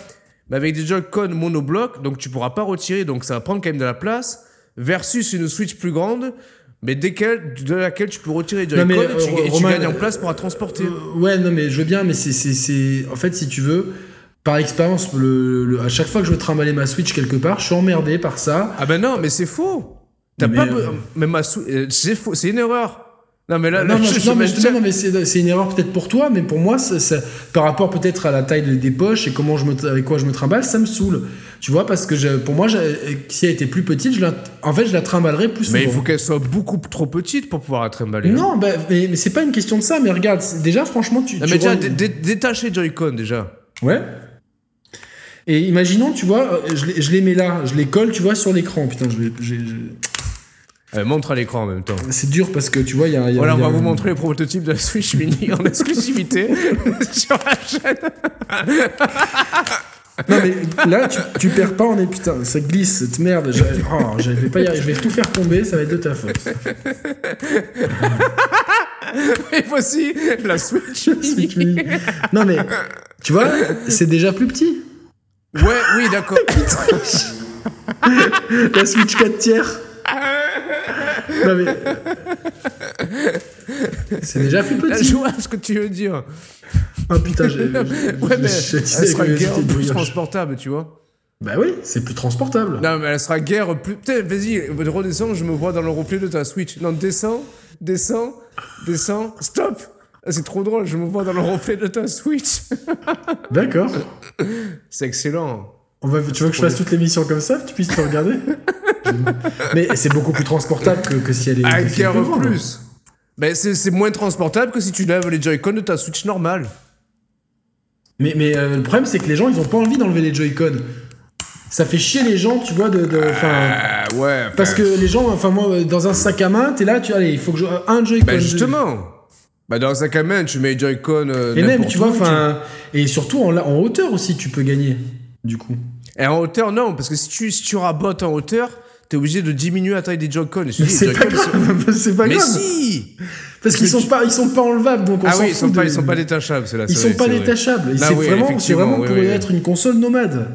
mais avec des Joy-Con monobloc, donc tu pourras pas retirer, donc ça va prendre quand même de la place, versus une Switch plus grande, mais desquelles, de laquelle tu peux retirer mais, Joy-Con et tu, euh, et tu Romain, gagnes en euh, place pour la transporter. Euh, ouais, non, mais je veux bien, mais c'est, c'est, c'est- En fait, si tu veux, par expérience, le, le- à chaque fois que je veux trimballer ma Switch quelque part, je suis emmerdé par ça. Ah ben non, mais c'est faux. T'as pas. euh, Mais ma Swi- euh, c'est faux, c'est une erreur. Non mais là, là, non, je- non, je- non, mais c'est, une erreur peut-être pour toi, mais pour moi, ça- ça- par rapport peut-être à la taille des- poches et comment je me, avec quoi je me trimballe, ça me saoule. Tu vois, parce que je- pour moi, je- si elle était plus petite, je la, en fait, je la trimballerais plus souvent. Mais il faut qu'elle soit beaucoup trop petite pour pouvoir être emballée. hein. Non, bah, mais, mais c'est pas une question de ça, mais regarde, déjà, franchement, tu. Non, tu mais dé- dé- détacher Joy-Con déjà. Ouais. Et imaginons, tu vois, euh, je les, je les mets là, je les colle, tu vois, sur l'écran. Putain, je vais. Euh, montre à l'écran en même temps. C'est dur parce que tu vois, il y a. y a- Voilà, on il y a va vous montrer les prototypes de la Switch Mini en exclusivité sur la chaîne. Non, mais là, tu, tu perds pas, on est putain, ça glisse, cette merde. Je, oh, je vais pas y arriver, je vais tout faire tomber, ça va être de ta faute. Et voici la Switch. Mini. Non, mais tu vois, c'est déjà plus petit. Ouais, oui, d'accord. La Switch 4 tiers. Non, mais. C'est déjà plus Là, petit. je vois ce que tu veux dire. Ah putain, j'ai. Ouais, mais elle sera guère plus transportable, tu vois. Bah oui, c'est plus transportable. Non, mais elle sera guère plus. Putain, vas-y, redescends, je me vois dans le replay de ta Switch. Non, descends, descends, descends, stop Ah, C'est trop drôle, je me vois dans le reflet de ta Switch. D'accord. C'est excellent. On va, tu veux que je fasse toute l'émission comme ça, que tu puisses te regarder? Mais c'est beaucoup plus transportable que, que si elle est. Ah, si guère grande. plus. Mais c'est c'est moins transportable que si tu lèves les Joy-Con de ta Switch normale. Mais, mais euh, le problème, c'est que les gens, ils ont pas envie d'enlever les Joy-Con. Ça fait chier les gens, tu vois, de. Ah ouais. parce que les gens, enfin, moi, dans un sac à main, t'es là, tu allez, il faut que je. Un Joy-Con. Bah justement. Bah dans un sac à main, tu mets les Joy-Con. euh, Et même, tu vois, enfin. Et surtout, en, en hauteur aussi, tu peux gagner, du coup. Et en hauteur, non, parce que si tu, si tu rabotes en hauteur, t'es obligé de diminuer la taille des Joy-Con. Mais c'est pas grave, c'est pas Mais grave. si Parce qu'ils sont pas, ils sont pas enlevables, donc on Ah oui, ils sont, pas, ils sont pas détachables, c'est là. Ils sont vrai, pas détachables. C'est oui, vraiment, c'est vraiment oui, pour oui, oui. être une console nomade.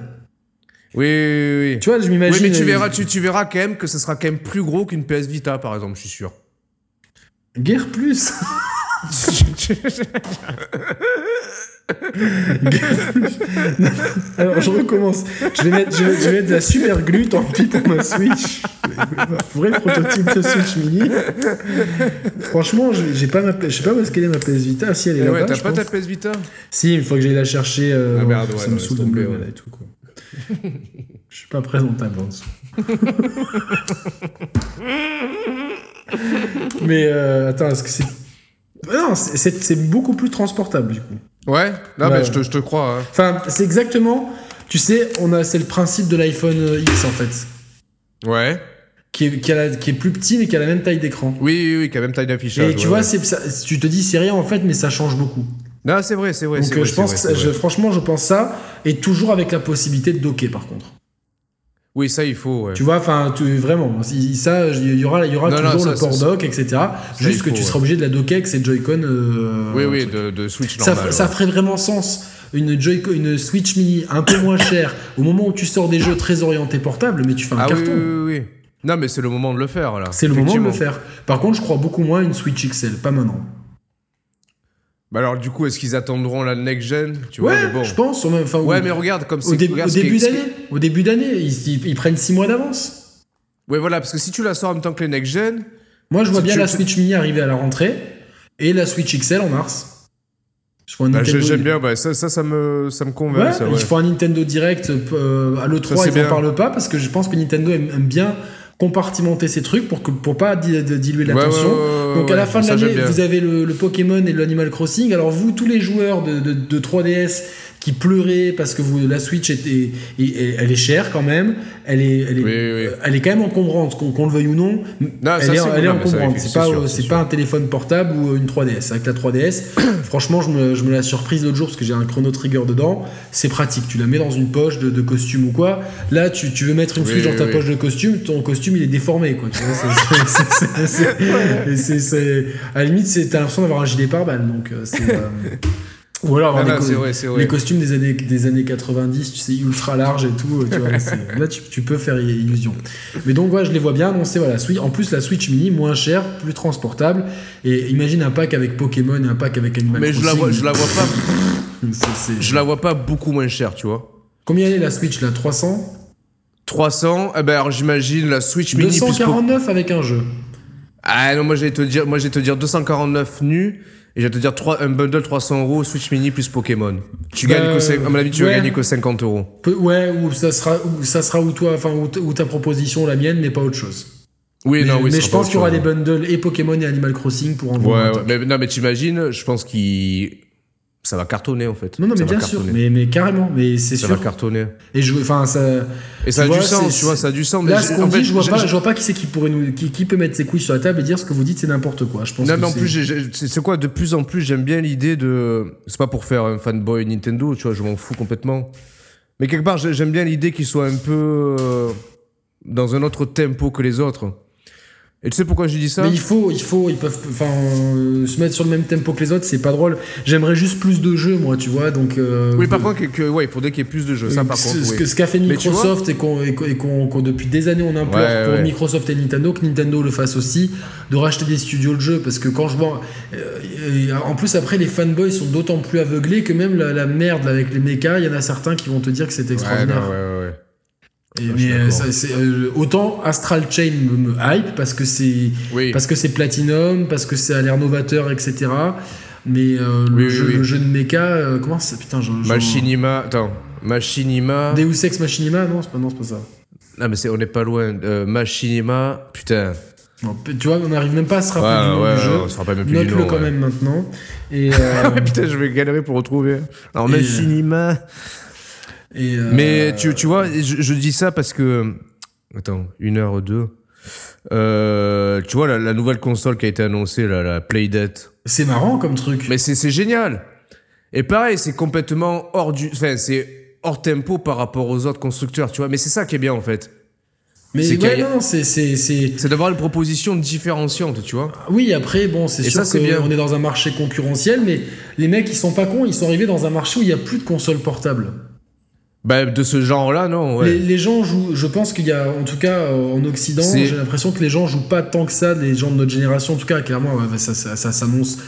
Oui, oui, oui. Tu vois, je Oui, m'imagine. mais tu euh, verras, tu, tu verras quand même que ce sera quand même plus gros qu'une PS Vita, par exemple, je suis sûr. Guerre plus. Alors je recommence. Je vais mettre, je vais, je vais mettre de la super glue, tant pis pour ma Switch. Vrai prototype de Switch mini. Franchement, j'ai pas ma, je sais pas où est-ce qu'elle est ma PS Vita. Ah, si elle est Eh là-bas. ouais, t'as pas pense. ta PS Vita Si, il faut que j'aille la chercher. euh, Ah, merde, ouais, ça me saoule de là et tout quoi. je suis pas présentable en dessous. Mais euh, attends, est-ce que c'est non, c'est beaucoup plus transportable du coup. Ouais, non, Ouais, mais je te, je te crois. hein. Enfin, c'est exactement. Tu sais, on a, c'est le principe de l'iPhone euh, X en fait, Ouais. qui est, qui, a la- qui est plus petit mais qui a la même taille d'écran. Oui, oui, oui, qui a même taille d'affichage. Et tu ouais, vois, ouais. ça- tu te dis c'est rien en fait, mais ça change beaucoup. Non, c'est vrai, c'est vrai. Donc euh, vrai, je pense, vrai, je- franchement, je pense ça, et toujours avec la possibilité de docker par contre. Oui, ça, il faut, ouais. Tu vois, enfin, vraiment, ça, il y aura, il y aura Non, non, toujours ça, le ça, port ça- dock, etc. Juste que faut, tu ouais. seras obligé de la docker avec ces Joy-Con. euh, Oui, oui, de, de Switch Ça, normal. ça ouais. ferait vraiment sens. Une, Joy une Switch mini un peu moins chère au moment où tu sors des jeux très orientés portables, mais tu fais un Ah oui, carton. oui, oui, oui. Non, mais c'est le moment de le faire, là. C'est le moment de le faire. Par contre, je crois beaucoup moins à une Switch XL, pas maintenant. Bah alors, du coup, est-ce qu'ils attendront la next-gen Tu vois, Ouais, mais bon. je pense. Enfin, Ouais, mais regarde, comme au, c'est... regarde au ce qui est- début ce qui est- d'année, au début d'année, ils, ils- ils prennent 6 mois d'avance. Ouais, voilà, parce que si tu la sors en même temps que les next-gen, Moi, je vois Si bien tu- la Switch mini arriver à la rentrée et la Switch XL en mars. Je vois un bah, Nintendo- j'aime bien, bah, ça, ça, ça me, ça me convainc, Ouais, ça, il ouais. faut un Nintendo Direct euh, à l'E3, Ça, c'est ils bien. n'en parlent pas parce que je pense que Nintendo aime, aime bien compartimenter ces trucs pour que pour pas diluer l'attention. ouais, Donc à la fin de l'année, vous avez le, le Pokémon et l'Animal Crossing. Alors vous, tous les joueurs de, de- de 3DS qui pleuraient parce que vous, la Switch était, et- elle est chère quand même, elle est, elle est, Oui, oui. elle est quand même encombrante, qu'on le veuille ou non. ça, elle est, elle non, encombrante. c'est pas, euh, c'est pas un téléphone portable ou une 3DS. Avec la 3DS, franchement, je me, je me la surprise l'autre jour parce que j'ai un chrono trigger dedans. C'est pratique. Tu la mets dans une poche de, de costume ou quoi. Là, tu, tu veux mettre une Oui, Switch dans ta poche de costume, ton costume il est déformé. Quoi, tu vois, c'est- à la limite, c'est- t'as l'impression d'avoir un gilet pare-balles. Donc, euh, c'est. euh, Ou alors Ah, co- vrai, vrai. les costumes des années, des années 90, tu sais, ultra larges et tout. Tu vois, là, tu, tu peux faire illusion. Mais donc, ouais, je les vois bien annoncés. Voilà, Switch, en plus, la Switch Mini, moins chère, plus transportable. Et imagine un pack avec Pokémon et un pack avec Animal Mais je la Crossing. vois, je la vois pas, je la vois pas beaucoup moins chère, tu vois. Combien elle est la Switch là 300 300, eh ben alors j'imagine la Switch Mini plus Po- 249 avec un jeu. Ah non, moi j'allais te dire, moi j'allais te dire 249 nus et j'allais te dire 3, un bundle 300 euros Switch Mini plus Pokémon. Tu gagnes que, à mon avis, tu ouais. vas gagner que 50 euros. Ouais, ou ça sera, ou ça sera ou toi, enfin, ou, ta proposition, la mienne, mais pas autre chose. Oui, mais non, oui. mais je pense qu'il y aura des bundles et Pokémon et Animal Crossing pour en Ouais, ouais, mais non, mais t'imagines, je pense qu'il, ça va cartonner en fait. Non, non, mais Ça bien sûr, mais, mais carrément, mais c'est Ça sûr. va cartonner. Et je, enfin, ça. Et ça a du sens, tu vois, ça a du sens. mais Là, ce qu'on dit, fait, je vois pas, je vois pas qui c'est qui pourrait nous, qui, qui peut mettre ses couilles sur la table et dire ce que vous dites, c'est n'importe quoi. Je pense. Non, que mais en plus, c'est quoi, de plus en plus, j'aime bien l'idée de. C'est pas pour faire un fanboy Nintendo, tu vois, je m'en fous complètement. Mais quelque part, j'ai- j'aime bien l'idée qu'ils soient un peu. euh, dans un autre tempo que les autres. Et tu sais pourquoi je dis ça? Mais il faut, il faut, ils peuvent, enfin, euh, se mettre sur le même tempo que les autres, c'est pas drôle. J'aimerais juste plus de jeux, moi, tu vois, donc. euh, Oui, par de- contre, que, que- ouais, il faudrait qu'il y ait plus de jeux. Ça, par ce, contre, ce oui. que- ce qu'a fait Microsoft et qu'on et qu'on- et qu'on- qu'on- depuis des années on implore Ouais, pour ouais. Microsoft et Nintendo que Nintendo le fasse aussi de racheter des studios de jeux parce que quand je vois euh, en plus après les fanboys sont d'autant plus aveuglés que même la, la merde là, avec les mechas il y en a certains qui vont te dire que c'est Ouais, extraordinaire non, ouais, ouais, ouais. Et- je suis mais euh, ça, euh, autant Astral Chain me, me hype parce que c'est Oui. parce que c'est Platinum parce que ça a l'air novateur etc mais euh, le, Oui, jeu, oui. le jeu de mecha euh, comment ça putain j'en- j'en- Machinima. Attends. Machinima. Deus Ex Machinima non c'est pas non c'est pas ça Ah, mais c'est, on n'est pas loin. Machinima. Putain. Non, tu vois, on n'arrive même pas à se rappeler Ouais, du nom ouais, du jeu. on se rappelle même plus du Note-le nom, quand ouais. même maintenant. Et, Putain, je vais galérer pour retrouver. Alors, Machinima. Et, euh, Mais tu, tu vois, je, je dis ça parce que. Attends, une heure ou deux. Euh, tu vois, la, la nouvelle console qui a été annoncée, la, la Playdate. c'est marrant comme truc. Mais c'est génial. Et pareil, c'est complètement hors du. Enfin, c'est hors tempo par rapport aux autres constructeurs, tu vois. Mais c'est ça qui est bien, en fait. Mais c'est ouais, non, c'est, c'est, d'avoir une proposition différenciante, tu vois. Oui, après, bon, c'est sûr bien. qu'on est dans un marché concurrentiel, mais les mecs, ils sont pas cons, ils sont arrivés dans un marché où il y a plus de consoles portables. Bah, de ce genre-là, non, ouais. Les, les gens jouent, je pense qu'il y a, en tout cas euh, en Occident, j'ai l'impression que les gens jouent pas tant que ça, les gens de notre génération, en tout cas, clairement, ouais, ça, ça, ça s'annonce.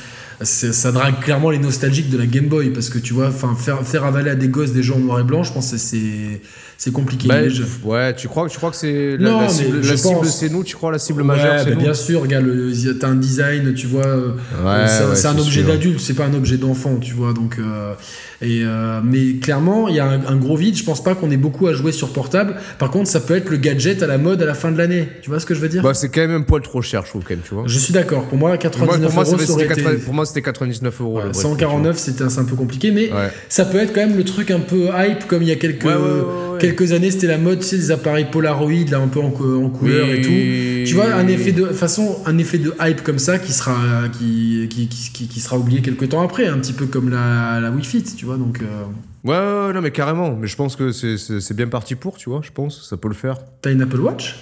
Ça, drague clairement les nostalgiques de la Game Boy parce que tu vois, enfin faire, faire avaler à des gosses des jeux en noir et blanc, je pense que c'est c'est compliqué. Bah, ouais, tu crois, tu crois que c'est la, cible, la cible c'est nous, tu crois la cible Ouais, majeure c'est bah, nous bien sûr, regarde, t'as un design, tu vois, euh, Ouais, c'est ouais, un objet d'adulte, c'est pas un objet d'enfant, tu vois. Donc, euh, et, euh, mais clairement, il y a un, un gros vide. Je pense pas qu'on ait beaucoup à jouer sur portable. Par contre, ça peut être le gadget à la mode à la fin de l'année. Tu vois ce que je veux dire? Bah, c'est quand même un poil trop cher, je trouve, quand même, tu vois. Je suis d'accord. Pour moi, Moi, 99 pour, moi, euros, ça aurait 80 été. pour moi, c'était 99 euros. le Ouais, vrai 149, c'était c'est un peu compliqué, mais. Ouais. ça peut être quand même le truc un peu hype, comme il y a quelques, Ouais, ouais, ouais, ouais. quelques années, c'était la mode, tu sais, des appareils Polaroid, là, un peu en, cou- en couleur et tout. Tu vois, un effet de façon, un effet de hype comme ça qui sera, qui, qui, qui, qui- qui sera oublié quelques temps après, un petit peu comme la, la Wii Fit, tu vois. Donc, euh, Ouais, ouais, ouais, non, mais carrément. Mais je pense que c'est- c'est c'est bien parti pour, tu vois, je pense. Ça peut le faire. t'as une Apple Watch?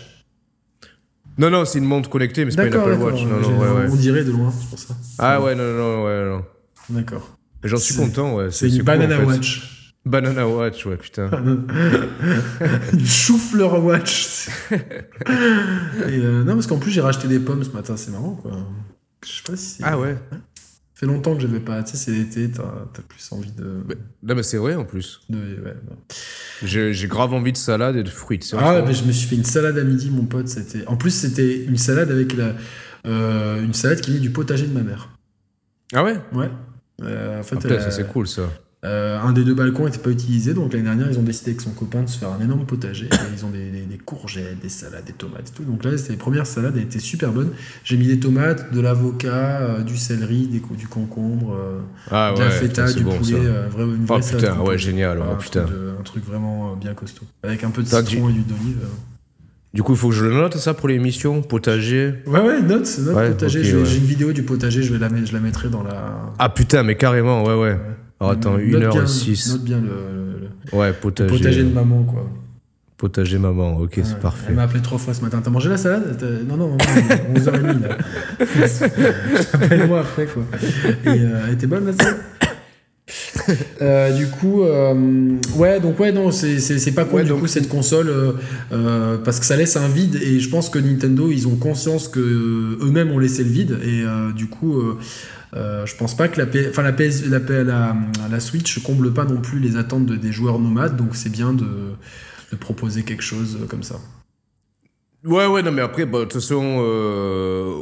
Non, non, c'est une montre connectée, mais c'est pas une Apple. Watch. Non, J'ai- non, ouais, ouais. On dirait de loin, c'est pour ça. Ah, ouais, non, non, non, ouais, non. D'accord. J'en suis content, ouais. C'est une cool, Banana en fait. Watch. Banana Watch, ouais, putain. une chou-fleur Watch. Et, euh, non, parce qu'en plus, j'ai racheté des pommes ce matin, c'est marrant, quoi. Je sais pas si. Ah, ouais. Fait longtemps que j'avais pas. Tu sais, c'est l'été, t'as plus envie de. Bah, Non, mais c'est vrai, en plus. de- ouais, non. J'ai grave envie de salade et de fruits. Ah ouais, mais je me suis fait une salade à midi, mon pote. C'était. En plus, c'était une salade avec la, euh, une salade qui venait du potager de ma mère. Ah ouais? Ouais. Euh, en fait, Ah, elle, ça, c'est cool, ça. Euh, un des deux balcons n'était pas utilisé, donc l'année dernière, ils ont décidé avec son copain de se faire un énorme potager. Ils ont des, des- des courgettes, des salades, des tomates et tout. Donc là, c'était les premières salades, elles étaient super bonnes. J'ai mis des tomates, de l'avocat, euh, du céleri, des, du concombre, euh, Ah de la feta, putain, du bon poulet. euh, vrai- une vraie Oh salade putain, ouais, génial, oh un, putain. truc de- un truc vraiment bien costaud. Avec un peu de citron et d'huile d'olive. Du coup, il faut que je le note ça pour l'émission, potager. Ouais, ouais, note, note Ouais, potager. ouais. J'ai une vidéo du potager, je, vais la, mettre- je la mettrai dans la. Ah putain, mais carrément, ouais, ouais. Alors attends, Note bien- 1h06. Note bien le, le- Ouais, le potager. potager de maman, quoi. Potager maman, ok, c'est parfait. Elle m'a appelé trois fois ce matin. T'as mangé la salade? Non, non, non, 11h30 là. Appelle-moi après quoi. Et euh, elle était bonne la salade? Euh, du coup, euh, ouais, donc ouais, non, c'est pas Ouais, du donc- coup cette console euh, parce que ça laisse un vide et je pense que Nintendo ils ont conscience que eux-mêmes ont laissé le vide et du coup, euh, euh, je pense pas que la, P- enfin, la, PS, la, P- la, la Switch comble pas non plus les attentes de- des joueurs nomades, donc c'est bien de, de proposer quelque chose comme ça. Ouais, ouais, non, mais après, bah, de toute façon, euh...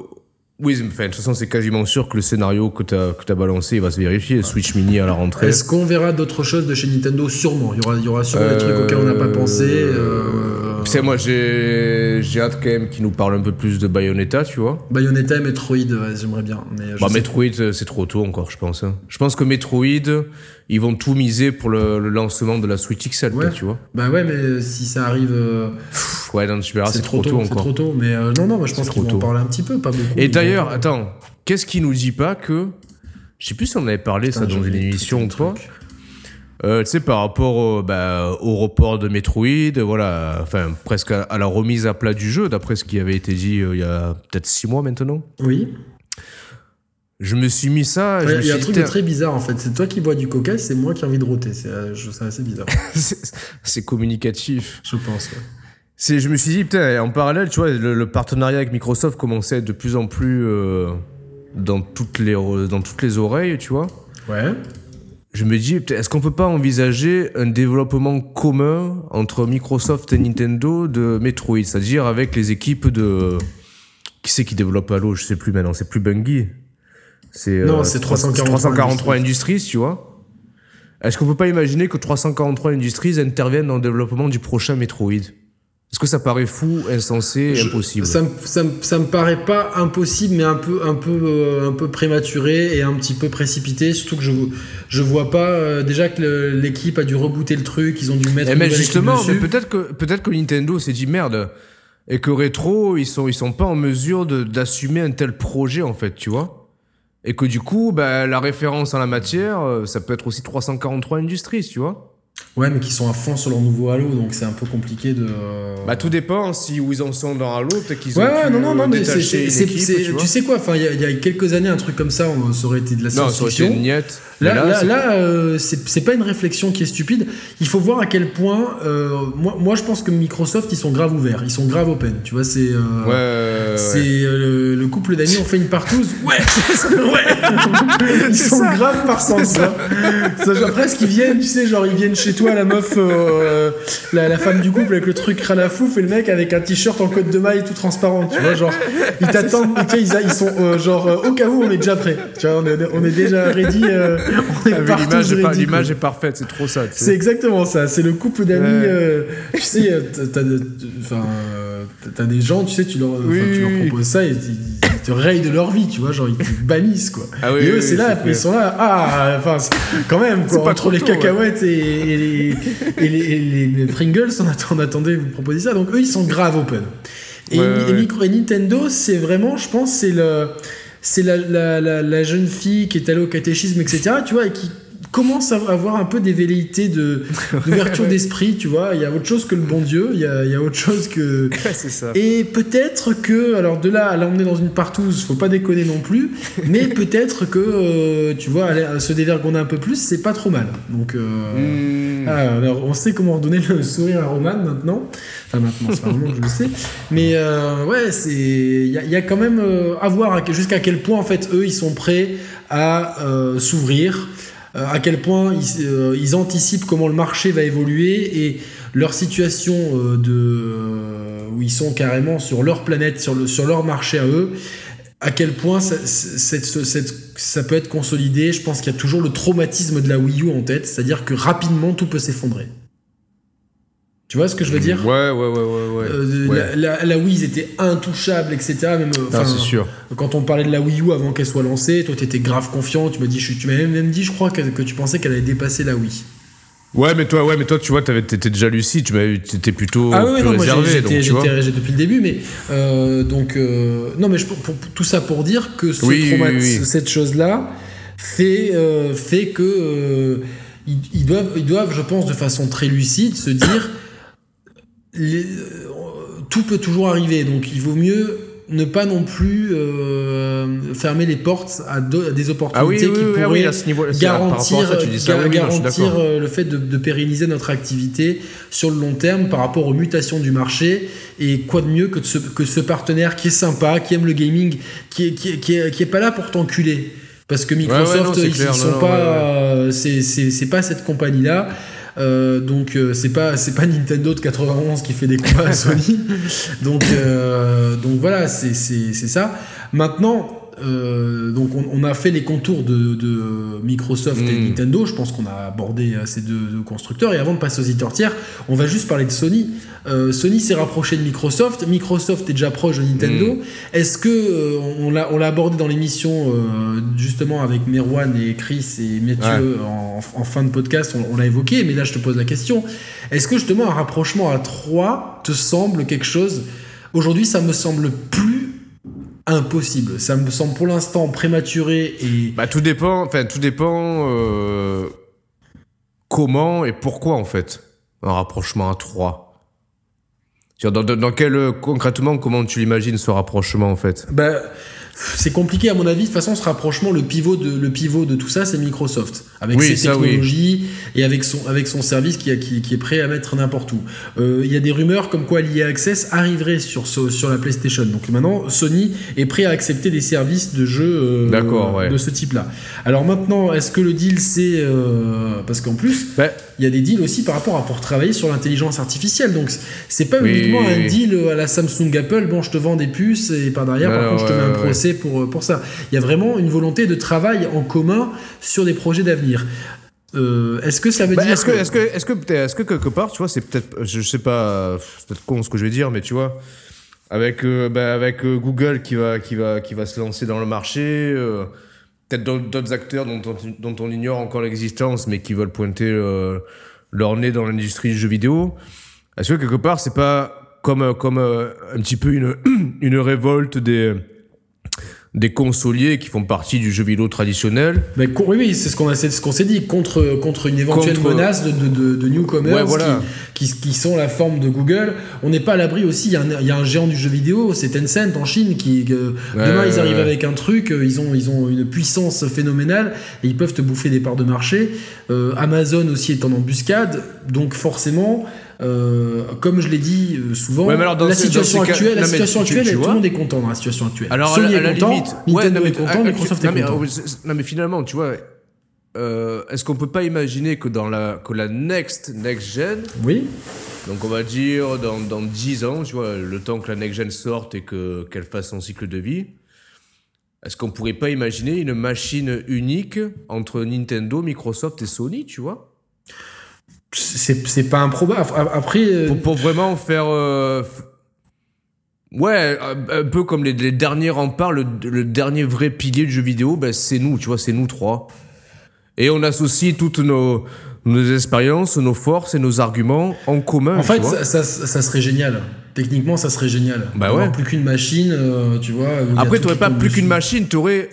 oui, enfin, de toute façon, c'est quasiment sûr que le scénario que que t'as balancé, il va se vérifier. Switch Mini à la rentrée. Est-ce qu'on verra d'autres choses de chez Nintendo? Sûrement. Il y aura, il y aura sûrement des trucs auxquels on n'a pas pensé. euh, Tu sais, moi, j'ai hâte quand même qu'il nous parle un peu plus de Bayonetta, tu vois. Bayonetta et Metroid, ouais, j'aimerais bien. Mais Bah, Metroid, euh, c'est trop tôt encore, je pense. hein. Je pense que Metroid, ils vont tout miser pour le, le lancement de la Switch XL, Ouais. tu vois. Bah ouais, mais si ça arrive, euh, Pff, Ouais, non, tu verras, c'est trop, tôt, C'est encore. trop tôt. Mais euh, non, non, moi je pense C'est qu'ils trop vont en parler un petit peu, pas beaucoup. Et d'ailleurs, vont- attends, qu'est-ce qui nous dit pas que. Je sais plus si on avait parlé ça dans une émission ou quoi. Euh, tu sais, par rapport au, bah, au report de Metroid, voilà, enfin, presque à, à la remise à plat du jeu, d'après ce qui avait été dit euh, il y a peut-être six mois maintenant. Oui. Je me suis mis ça. Ouais, Il y a un truc de très bizarre en fait. C'est toi qui bois du coca c'est moi qui ai envie de roter. C'est euh, assez bizarre, c'est- communicatif. je pense. ouais. C'est, je me suis dit, putain, en parallèle, tu vois, le, le partenariat avec Microsoft commençait à être de plus en plus euh, dans, toutes les, dans toutes les oreilles, tu vois. Ouais. Je me dis, est-ce qu'on peut pas envisager un développement commun entre Microsoft et Nintendo de Metroid, c'est-à-dire avec les équipes de qui c'est qui développe Halo, je sais plus maintenant, c'est plus Bungie. C'est euh, Non, c'est 343 343 Industries, tu vois. Est-ce qu'on peut pas imaginer que 343 Industries interviennent dans le développement du prochain Metroid? Est-ce que ça paraît fou, insensé, Je- impossible Ça me, ça, me, ça me paraît pas impossible, mais un peu, un peu, euh, un peu prématuré et un petit peu précipité. Surtout que je, je vois pas euh, déjà que l'équipe a dû rebooter le truc, ils ont dû mettre. Eh une mais justement, peut-être que peut-être que Nintendo s'est dit merde et que Retro ils sont ils sont pas en mesure d'assumer un tel projet en fait, tu vois. Et que du coup, bah, la référence en la matière, euh, ça peut être aussi 343 Industries, tu vois. Ouais, mais qui sont à fond sur leur nouveau Halo, donc c'est un peu compliqué de. Bah tout dépend si où ils en sont dans Halo, peut-être qu'ils Ouais, ont ouais, non, non, non, euh, mais c'est, tu sais quoi, enfin, il y, a- il y a quelques années, un truc comme ça, on- ça aurait été de la Non, ça aurait été science-fiction. une niette. Là, là, c'est- là, euh, c'est c'est pas une réflexion qui est stupide. Il faut voir à quel point. euh, moi, moi, je pense que Microsoft, ils sont grave ouverts. Ils sont grave open. Tu vois, c'est. euh, Ouais. C'est euh, le, le couple d'amis ont fait une partouze. Ouais, ouais. Ils sont grave tu vois. Ça, genre, presque ils viennent, tu sais, genre ils viennent chez toi, la meuf, euh, la, la femme du couple avec le truc crâne à fouf et le mec avec un t-shirt en côte de maille tout transparent. Tu vois, genre ils t'attendent. Tu sais, ils, sont euh, genre euh, au cas où on est déjà prêt. Tu vois, on est, on est déjà ready. euh, on est Ah, l'image est, ready, est parfaite, c'est trop ça. tu sais. C'est exactement ça. C'est le couple d'amis. Euh, tu sais, euh, t'as- enfin, euh, des gens, tu sais, tu leur, enfin, Oui, tu leur oui, oui. proposes ça et ils, ils te rayent de leur vie, tu vois, genre ils te bannissent quoi. Ah oui, et eux, oui, c'est oui, là, après, ils sont là. Ah, enfin, quand même, C'est quoi, pas entre trop les tôt, cacahuètes et, et les, et, les, et les- les Pringles, on, attend- on attendait vous proposer ça. Donc eux, ils sont grave open. Et, Ouais, et ouais. Micro- et Nintendo, c'est vraiment, je pense, c'est le, c'est la, la, la, la jeune fille qui est allée au catéchisme, etc. Tu vois, et qui commence à avoir un peu des velléités de d'ouverture d'esprit. Tu vois, il y a autre chose que le bon Dieu. Il y a, il y a autre chose que Ouais, c'est ça. et peut-être que, alors de là à l'emmener dans une partouze, faut pas déconner non plus, mais peut-être que, euh, tu vois, se dévergonner un peu plus, c'est pas trop mal. Donc, euh, Hmm. ah, alors, on sait comment redonner le sourire à Roman maintenant. Enfin, maintenant, c'est pas vraiment que je le sais. Mais euh, ouais, c'est, il y, y a quand même à voir jusqu'à quel point, en fait, eux, ils sont prêts à s'ouvrir, à quel point ils, euh, ils anticipent comment le marché va évoluer et leur situation euh, de, euh, où ils sont carrément sur leur planète, sur, le, sur leur marché à eux. à quel point ça, ça peut être consolidé. Je pense qu'il y a toujours le traumatisme de la Wii U en tête, c'est-à-dire que rapidement tout peut s'effondrer. Tu vois ce que je veux dire Ouais, ouais, ouais, ouais. Euh, ouais. La, la, la, Wii, ils étaient intouchables, etc. Même, Ah, c'est sûr. Quand on parlait de la Wii U avant qu'elle soit lancée, toi, tu étais grave confiant. Tu m'as dit, je- tu m'as même, dit, je crois, que, que tu pensais qu'elle allait dépasser la Wii. Ouais, mais toi, ouais, mais toi, tu vois, t'étais déjà lucide, tu t'étais plutôt Ah oui, plus non, réservé, j'étais depuis le début, mais euh, donc euh, non, mais je, pour, pour- tout ça pour dire que ce Oui, oui, trauma- oui, oui. cette chose-là fait fait que ils, ils doivent ils doivent, je pense, de façon très lucide, se dire les- euh, tout peut toujours arriver, donc il vaut mieux ne pas non plus euh, fermer les portes à, de- à des opportunités Ah oui, qui oui, ah pourraient oui, à ce niveau, garantir, ça, ça, euh, le fait de, de pérenniser notre activité sur le long terme par rapport aux mutations du marché. Et quoi de mieux que, de ce, que ce partenaire qui est sympa, qui aime le gaming, qui est, qui est, qui est, qui est pas là pour t'enculer. Parce que Microsoft, ouais, non, c'est ils, clair, ils non, sont non, pas, ouais, c'est pas cette compagnie-là. Euh, donc euh, c'est pas c'est pas Nintendo de 91 qui fait des combats à Sony. Donc euh, donc voilà c'est c'est c'est ça. Maintenant euh, donc on, on a fait les contours de, de Microsoft et Mm. Nintendo. Je pense qu'on a abordé ces deux, deux constructeurs. Et avant de passer aux éditeurs tiers, on va juste parler de Sony. Euh, Sony s'est rapproché de Microsoft. Microsoft est déjà proche de Nintendo. Est-ce que euh, on l'a abordé dans l'émission justement avec Merwan et Chris et Mathieu en, en fin de podcast, on, on l'a évoqué. Mais là, je te pose la question est-ce que justement un rapprochement à 3 te semble quelque chose? Aujourd'hui, ça me semble plus impossible. Ça me semble pour l'instant prématuré et Bah, tout dépend, enfin, tout dépend euh, comment et pourquoi, en fait, un rapprochement à 3. Dans, dans, dans quel, euh, concrètement, comment tu l'imagines, ce rapprochement, en fait? Bah, c'est compliqué à mon avis. De toute façon, ce rapprochement, le pivot de, le pivot de tout ça, c'est Microsoft. Avec Oui, ses oui. technologies et avec son, avec son service qui, a- qui, qui est prêt à mettre n'importe où. Euh, Il y a des rumeurs comme quoi l'IA Access arriverait sur, ce- sur la PlayStation. Donc maintenant, Sony est prêt à accepter des services de jeu euh, ouais. de ce type-là. Alors maintenant, est-ce que le deal, c'est... euh, parce qu'en plus, Bah, il y a des deals aussi par rapport à pour travailler sur l'intelligence artificielle. Donc c'est pas Oui, uniquement oui, un deal à la Samsung Apple, bon je te vends des puces et par derrière par Ouais, contre je te mets un procès pour, pour ça. Il y a vraiment une volonté de travail en commun sur des projets d'avenir. Euh, est-ce que ça veut Bah, dire est-ce que, est-ce que, est-ce que, peut-être- est-ce que quelque part, tu vois, c'est peut-être, je sais pas, c'est peut-être con ce que je vais dire, mais tu vois, avec, euh, bah, avec euh, Google qui va, qui va, qui va se lancer dans le marché, euh, peut-être d'autres- acteurs dont on, dont on ignore encore l'existence, mais qui veulent pointer euh, leur nez dans l'industrie du jeu vidéo. Est-ce que quelque part, c'est pas comme, euh, comme euh, un petit peu une, une révolte des des consoliers qui font partie du jeu vidéo traditionnel Mais oui, oui, c'est ce qu'on a- c'est ce qu'on s'est dit contre contre une éventuelle Contre- menace de, de, de, de newcomers Ouais, voilà. qui, qui, qui sont la forme de Google. On n'est pas à l'abri aussi. Il y, a un- il y a un géant du jeu vidéo, c'est Tencent en Chine, qui euh, Ouais, demain ils arrivent ouais. avec un truc, euh, ils ont ils ont une puissance phénoménale et ils peuvent te bouffer des parts de marché. Euh, Amazon aussi est en embuscade, donc forcément. Euh, comme je l'ai dit euh, souvent, Ouais, mais alors dans la situation cas- actuelle, la situation tu- actuelle, tu tout le monde est content dans la situation actuelle. Alors, Sony à la, à est content, limite, Nintendo ouais, non, mais, est content, Microsoft non, est content. non, mais finalement, tu vois, euh, est-ce qu'on peut pas imaginer que dans la, que la next, next gen, Oui. donc on va dire dans, dans 10 ans, tu vois, le temps que la next gen sorte et que, qu'elle fasse son cycle de vie, est-ce qu'on pourrait pas imaginer une machine unique entre Nintendo, Microsoft et Sony, tu vois? C'est c'est pas improbable. Après, euh, pour, pour vraiment faire. euh, ouais, un, peu comme les, les derniers remparts, le, le dernier vrai pilier du jeu vidéo, ben, c'est nous, tu vois, c'est nous trois. Et on associe toutes nos, nos expériences, nos forces et nos arguments en commun. en fait, ça, ça, ça serait génial. Techniquement, ça serait génial. Bah ouais. plus qu'une machine, euh, tu vois. Après, t'aurais pas plus qu'une machine, t'aurais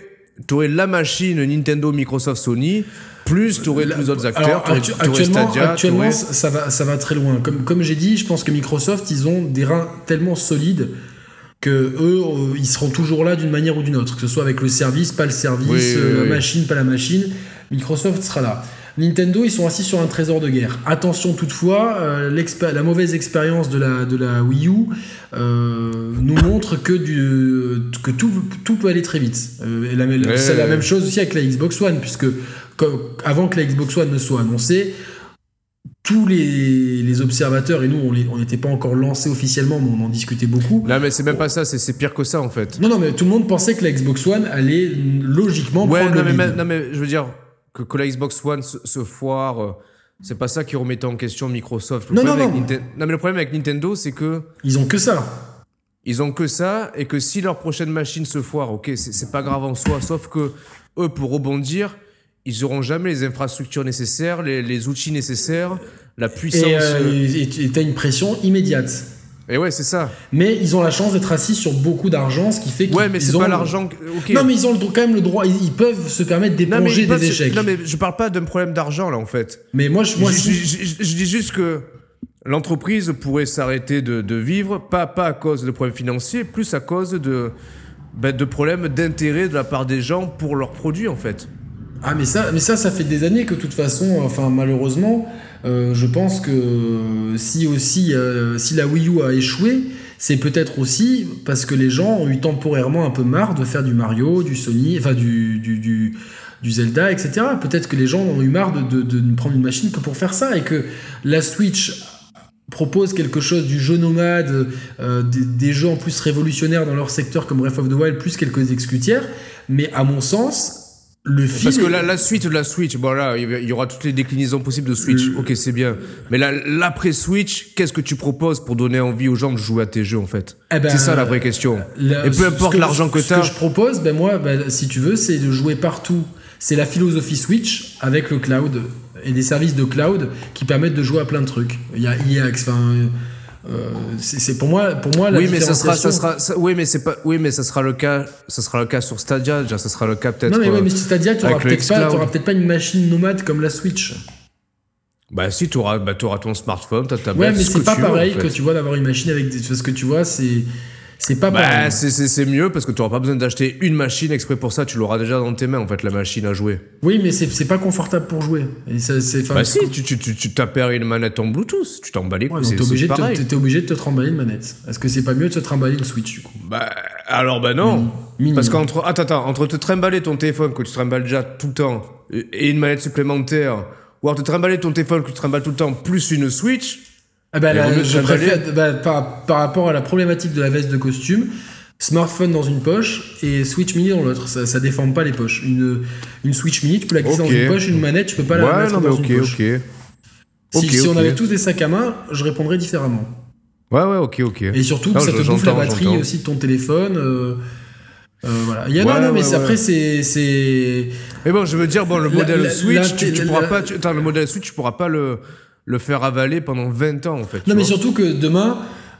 aurais la machine Nintendo, Microsoft, Sony, plus t'aurais plus d'autres Alors, acteurs, t'aurais actu- actuellement, Stadia, actuellement ça, va, ça va très loin. Comme, comme j'ai dit, je pense que Microsoft, ils ont des reins tellement solides que eux, euh, ils seront toujours là d'une manière ou d'une autre. Que ce soit avec le service, pas le service, Oui, euh, oui, la oui. machine, pas la machine. Microsoft sera là. Nintendo, ils sont assis sur un trésor de guerre. Attention toutefois, euh, la mauvaise expérience de la, de la Wii U euh, nous montre que, du, que tout, tout peut aller très vite. Euh, Ouais, c'est la même chose aussi avec la Xbox One, puisque comme- avant que la Xbox One ne soit annoncée, tous les, les observateurs, et nous, on n'était pas encore lancé officiellement, mais on en discutait beaucoup. Non, mais c'est même pas ça, c'est pire que ça en fait. Non, non, mais tout le monde pensait que la Xbox One allait logiquement Ouais, prendre non le mais, non, mais je veux dire que, que la Xbox One se, se foire, euh, c'est pas ça qui remettait en question Microsoft. Le Non, non, Ninten- non, mais le problème avec Nintendo, c'est que Ils ont que ça. ils ont que ça et que si leur prochaine machine se foire, ok, c'est pas grave en soi, sauf que eux, pour rebondir, ils auront jamais les infrastructures nécessaires, les, les outils nécessaires, la puissance. Et euh, euh, et t'as une pression immédiate. Et ouais, c'est ça. Mais ils ont la chance d'être assis sur beaucoup d'argent, ce qui fait qu'ils Ouais, mais c'est pas l'argent. Non, mais ils ont le, quand même le droit, ils, ils peuvent se permettre d'éponger des échecs. Non, mais je parle pas d'un problème d'argent là en fait. Mais moi, je, moi je, si- je- je- je dis juste que l'entreprise pourrait s'arrêter de, de vivre, pas, pas à cause de problèmes financiers, plus à cause de, ben, de problèmes d'intérêt de la part des gens pour leurs produits en fait. Ah mais ça, mais ça, ça fait des années que de toute façon, enfin malheureusement, euh, je pense que si aussi, euh, si la Wii U a échoué, c'est peut-être aussi parce que les gens ont eu temporairement un peu marre de faire du Mario, du Sony, enfin du, du, du, Zelda, etc. Peut-être que les gens ont eu marre de, de, de prendre une machine que pour faire ça et que la Switch propose quelque chose du jeu nomade, euh, des, des jeux en plus révolutionnaires dans leur secteur comme Breath of the Wild, plus quelques exclutières. Mais à mon sens, le film. Parce que la, la suite de la Switch, bon là, il y aura toutes les déclinaisons possibles de Switch. Le- Ok, c'est bien. Mais la- l'après-Switch, qu'est-ce que tu proposes pour donner envie aux gens de jouer à tes jeux en fait Eh ben, C'est ça la vraie question. La- Et ce- peu ce importe l'argent que Ce tu as. que je propose, ben moi, ben, si tu veux, c'est de jouer partout. C'est la philosophie Switch avec le cloud et des services de cloud qui permettent de jouer à plein de trucs. Il y a IAX, enfin. Euh, c'est pour moi, pour moi la Oui mais ça sera, ça sera, ça- oui mais c'est pas, oui mais ça sera le cas, ça sera le cas sur Stadia, déjà ça sera le cas peut-être. Non mais, ouais, euh, mais c'est-à-dire que tu le peut-être pas, t'auras peut-être pas une machine nomade comme la Switch. Bah si tu auras, bah, t'auras ton smartphone, ta tablette. Ouais, mais ce c'est que pas tu pareil en fait. que tu vois d'avoir une machine avec des. Parce que tu vois, c'est c'est pas Bah c'est- c'est c'est mieux parce que tu auras pas besoin d'acheter une machine exprès pour ça, tu l'auras déjà dans tes mains en fait la machine à jouer. Oui, mais c'est c'est pas confortable pour jouer. Et ça, Bah si, tu tu tu, tu une manette en Bluetooth, tu t'en bats les Ouais, t'es obligé, pareil. te- t'es obligé de te trimballer une manette. Est-ce que c'est pas mieux de se trimballer une Switch du coup? Bah alors bah non. Minimum. Parce qu'entre attends attends, entre te trimballer ton téléphone que tu trimbales déjà tout le temps et une manette supplémentaire ou alors te trimballer ton téléphone que tu trimbales tout le temps plus une Switch, Ah bah, là, je préfère, bah, par, par rapport à la problématique de la veste de costume, smartphone dans une poche et Switch mini dans l'autre. Ça, ça déforme pas les poches. Une, une Switch mini, tu peux la glisser dans une poche, une manette, tu peux pas la ouais mettre non dans OK une poche. Si, on avait tous des sacs à main, je répondrais différemment. Ouais ouais, OK OK. Et surtout, Non, ça te bouffe la batterie aussi de ton téléphone. euh, euh, voilà. Il y a, Ouais, non, non, mais ouais, c'est- ouais. après, c'est. c'est- Mais bon, je veux dire, bon, le La- modèle la- Switch, la- tu, tu pourras pas, tu- attends, le modèle Switch, tu pourras pas le, le faire avaler pendant 20 ans, en fait. Non, mais vois. surtout que demain,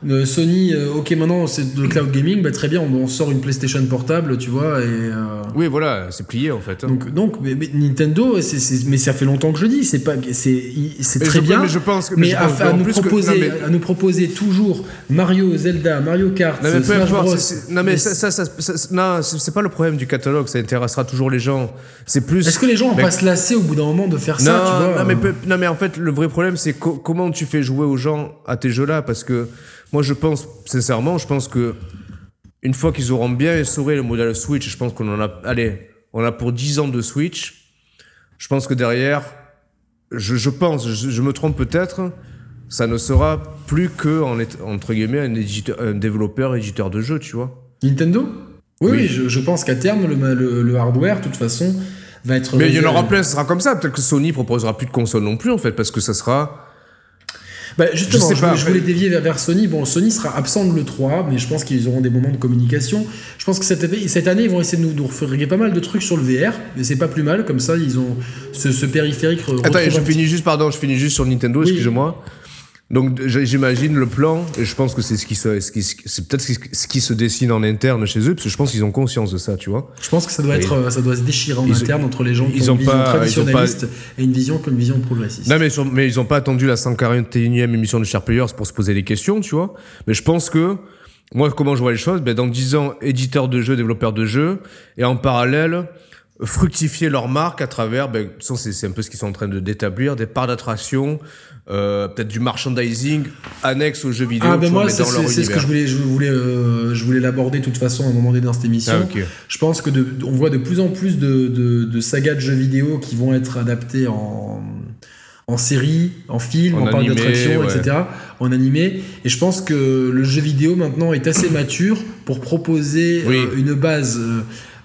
euh, Sony, euh, ok, maintenant c'est de cloud gaming, bah, très bien, on, on sort une PlayStation portable, tu vois, et. euh, Oui, voilà, c'est plié, en fait. hein. Donc, donc mais, mais Nintendo, c'est, c'est- mais ça fait longtemps que je dis, c'est pas, c'est, très je- bien. mais je pense que- mais mais à, nous que- proposer, non, mais- à nous proposer toujours Mario, Zelda, Mario Kart, Non mais peu Smash Bros. non mais ça, ça, ça- ça- c'est pas le problème du catalogue, ça intéressera toujours les gens. C'est plus. Est-ce que les gens vont pas se lasser au bout d'un moment de faire non, ça, tu vois non, mais euh, non mais en fait le vrai problème c'est co- comment tu fais jouer aux gens à tes jeux là parce que moi je pense sincèrement je pense que une fois qu'ils auront bien essoré le modèle Switch je pense qu'on en a allez on a pour 10 ans de Switch. Je pense que derrière je, je pense je, je me trompe peut-être ça ne sera plus que en est- entre guillemets un, éditeur, un développeur éditeur de jeux tu vois. Nintendo? Oui, je, je pense qu'à terme, le, le- le hardware, de toute façon, va être. mais il y en aura plein ce sera comme ça. Peut-être que Sony proposera plus de consoles non plus en fait parce que ça sera Bah, justement, Je je, pas, je voulais dévier vers, vers Sony. Bon, Sony sera absent de l'E3, mais je pense qu'ils auront des moments de communication. Je pense que cette, année- cette année, ils vont essayer de nous, nous refaire pas mal de trucs sur le VR, mais c'est pas plus mal, comme ça, ils ont ce, ce périphérique. Attends, je finis juste, pardon, je finis juste sur Nintendo, Oui. excusez-moi. Donc j'imagine le plan, et je pense que c'est ce qui se, ce qui, c'est peut-être ce qui- se dessine en interne chez eux, parce que je pense qu'ils ont conscience de ça, tu vois. Je pense que ça doit, être, euh, ça doit se déchirer en Ils- interne entre les gens qui ils ont ont une vision pas- pas- traditionnaliste et une vision comme une vision progressiste. Non mais, sur- mais ils ont pas attendu la 141e émission de Sharp Players pour se poser des questions, tu vois. Mais je pense que, moi, comment je vois les choses, ben, dans 10 ans, éditeur de jeux, développeur de jeux, et en parallèle, fructifier leur marque à travers, ben, c'est un peu ce qu'ils sont en train de d'établir, des parts d'attraction, euh, peut-être du merchandising annexe aux jeux vidéo, Ah ben vois, moi c'est ce que je voulais je voulais euh, je voulais l'aborder de toute façon à un moment donné dans cette émission. Ah. Je pense que de, on voit de plus en plus de, de, de sagas de jeux vidéo qui vont être adaptés en en série, en film, En en parc d'attraction, ouais. etc., en animé. Et je pense que le jeu vidéo maintenant est assez mature pour proposer Oui. euh, une base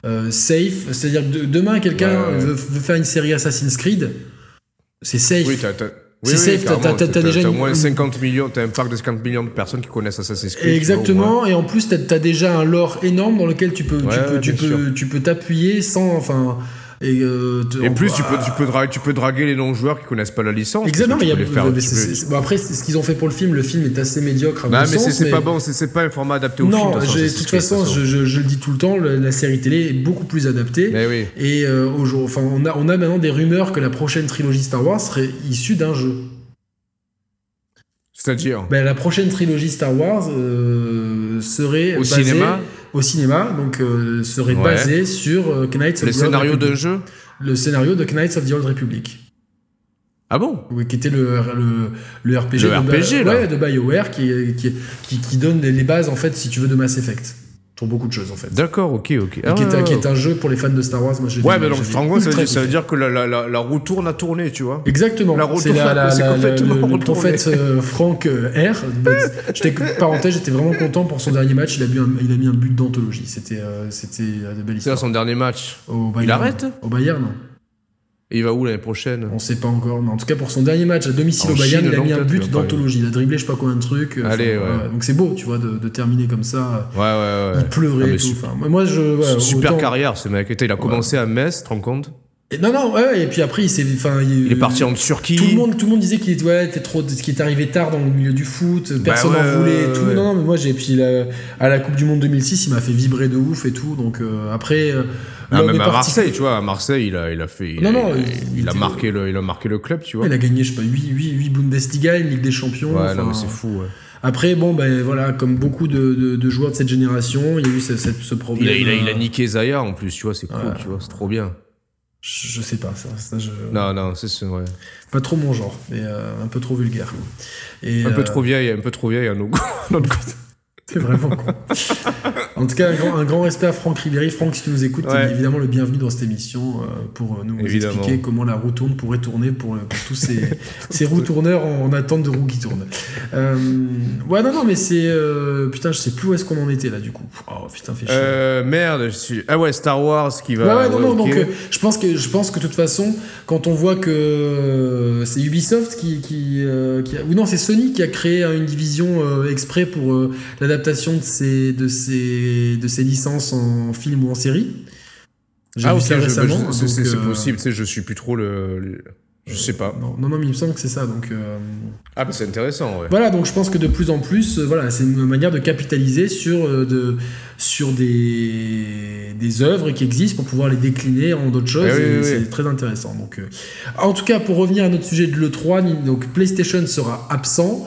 euh, safe. C'est-à-dire que de- demain, quelqu'un Ouais, veut, veut faire une série Assassin's Creed, c'est safe. Oui, t'as, t'as- C'est oui, safe, t'as- t'as- t'as déjà t'as une- au moins 50 millions, t'as un parc de 50 millions de personnes qui connaissent Assassin's Creed. Exactement, et en plus, tu as, déjà un lore énorme dans lequel tu peux, tu peux, tu peux, tu peux t'appuyer sans. Enfin, et, euh, Et plus, tu peux, tu, peux draguer, tu peux draguer les non-joueurs qui connaissent pas la licence. Exactement, mais y a- les faire- mais bon, après, c'est ce qu'ils ont fait pour le film. Le film est assez médiocre à Non, mon mais c'est, c'est pas bon, c'est, pas un format adapté au Non, film. de toute façon, j'ai- de toute façon, je, je- je le dis tout le temps, la série télé est beaucoup plus adaptée. Mais oui. Et euh, au enfin, on, a, on a maintenant des rumeurs que la prochaine trilogie Star Wars serait issue d'un jeu. C'est-à-dire. Ben, la prochaine trilogie Star Wars euh, serait Au basée- cinéma au cinéma, donc euh, serait Ouais. basée sur euh, Knights of the Old scénarios de Republic. jeu Le scénario de Knights of the Old Republic. Ah bon? Oui, qui était le, le, le RPG, Le de, RPG, là. ouais, de BioWare qui, qui, qui, qui donne les les bases, en fait, si tu veux, de Mass Effect. Pour beaucoup de choses, en fait. D'accord, ok, ok. Ah, qui, est, un- ouais, qui est un jeu pour les fans de Star Wars. Moi, j'ai Ouais, mais donc, rends compte, ça veut dire, ça veut kiffé. dire que la, la, la, la roue tourne à tourner, tu vois. Exactement. La c'est la, c'est la- complètement le, prophète euh, Frank euh, R. J'étais, parenthèse, j'étais vraiment content pour son dernier match. Il a, mis un, il a mis un but d'anthologie. C'était, euh, c'était euh, de belles C'est à histoires. son dernier match? Au Il Bayern. arrête? Au Bayern. Et il va où l'année prochaine On sait pas encore, mais en tout cas pour son dernier match à domicile En au Bayern, Chine, il a mis un but il d'anthologie. Il a dribblé je sais pas combien de trucs. euh, Allez, enfin, ouais. Donc c'est beau, tu vois, de, de terminer comme ça. Ouais, ouais, ouais. Il pleurait Ah, et tout. super- Enfin, moi- je. Super autant- carrière, ce mec. Il a commencé à Metz, tu te rends compte? Non, non, ouais, et puis après, il s'est. Enfin, Il est parti en Turquie. Tout le monde, tout le monde disait qu'il était, ouais, était trop, ce qui est arrivé tard dans le milieu du foot, personne Bah ouais, n'en voulait et tout. ouais. Non, non, mais moi j'ai puis la- à la Coupe du Monde 2006, il m'a fait vibrer de ouf et tout. Donc euh, après, l'homme même à Marseille, tu vois, à Marseille, il a, il a fait. Il Non, non, il, a- il- il il a était- marqué le, il a marqué le club, tu vois. il a gagné, je sais pas, 8, 8, 8 Bundesliga, une Ligue des Champions. Ouais, non, mais c'est fou, ouais. Après, bon, ben voilà, comme beaucoup de, de- de joueurs de cette génération, il y a eu ce, ce- ce problème. Il a, il, a, il a euh, niqué Zaya en plus, tu vois, c'est cool, Ouais. tu vois, c'est trop bien. Je, je sais pas, ça, ça je- Non, non, c'est ouais. pas trop mon genre, mais euh, un peu trop vulgaire. Et, Un peu euh, trop vieille, un peu trop vieille à nos notre côté. C'est vraiment con. en tout cas, un grand, un grand respect à Franck Ribéry. Franck, si tu nous écoutes, Ouais. t'es évidemment le bienvenu dans cette émission euh, pour euh, nous Évidemment. expliquer comment la roue tourne pourrait tourner pour, pour tous ces, ces roues tourneurs en, en attente de roues qui tournent. Euh, ouais, non, non, mais c'est. euh, putain, je sais plus où est-ce qu'on en était là du coup. Oh putain, fait chier. Euh, merde, je suis... Ah ouais, Star Wars qui va. Ouais, ouais, non, non, donc euh, je pense que je pense que de toute façon, quand on voit que euh, c'est Ubisoft qui, qui, euh, qui a- ou non, c'est Sony qui a créé euh, une division euh, exprès pour euh, l'adaptation de ces de ces de ces licences en film ou en série. J'ai Ah, vu ok, ça je- récemment. c'est euh, possible, tu sais, je suis plus trop le. le- Je sais pas. Non, non, non, mais il me semble que c'est ça. Donc euh, Ah, bah c'est intéressant, ouais. voilà, donc je pense que de plus en plus, euh, voilà, c'est une manière de capitaliser sur euh, de sur des des œuvres qui existent pour pouvoir les décliner en d'autres choses. Eh oui, et oui, c'est oui. très intéressant. Donc, en tout cas, pour revenir à notre sujet de l'E3, ni- donc PlayStation sera absent,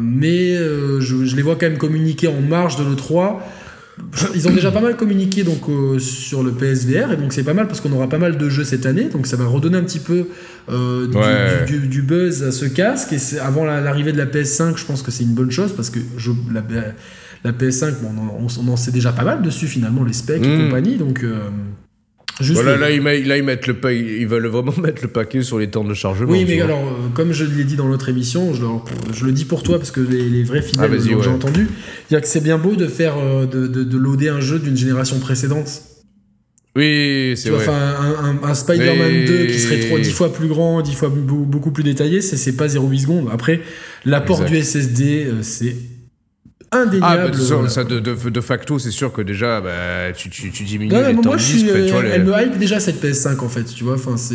mais euh, je, je les vois quand même communiquer en marge de l'E3. Ils ont déjà pas mal communiqué donc euh, sur le PSVR et donc c'est pas mal parce qu'on aura pas mal de jeux cette année donc ça va redonner un petit peu euh, du- Ouais. du, du- du buzz à ce casque et avant la- l'arrivée de la PS5 je pense que c'est une bonne chose parce que je, la, la PS5 bon, on, en- on en sait déjà pas mal dessus finalement les specs et Mm. compagnie donc euh, juste Voilà, là, ils, mettent- là, ils, mettent le pa- ils veulent vraiment mettre le paquet sur les temps de chargement. oui, mais alors, euh, comme je l'ai dit dans l'autre émission, je, le- je le dis pour toi parce que les, les vrais fidèles Ah, ouais. entendu, dire que c'est bien beau de faire euh, de, de, de loader un jeu d'une génération précédente. Oui, c'est vrai. enfin, un, un- un Spider-Man Mais- 2 qui serait trois- 10 fois plus grand, 10 fois beau- beaucoup plus détaillé, c'est c'est pas 0,8 secondes. Après, l'apport du SSD, euh, c'est Ah, indéniable. bah, de, voilà. ça, de, de, de facto, c'est sûr que déjà, bah, tu, tu, tu diminues Non, les mais temps moi, de je disque, suis, tu vois, euh, les- elle me hype déjà cette PS5 en fait, tu vois. Enfin, c'est.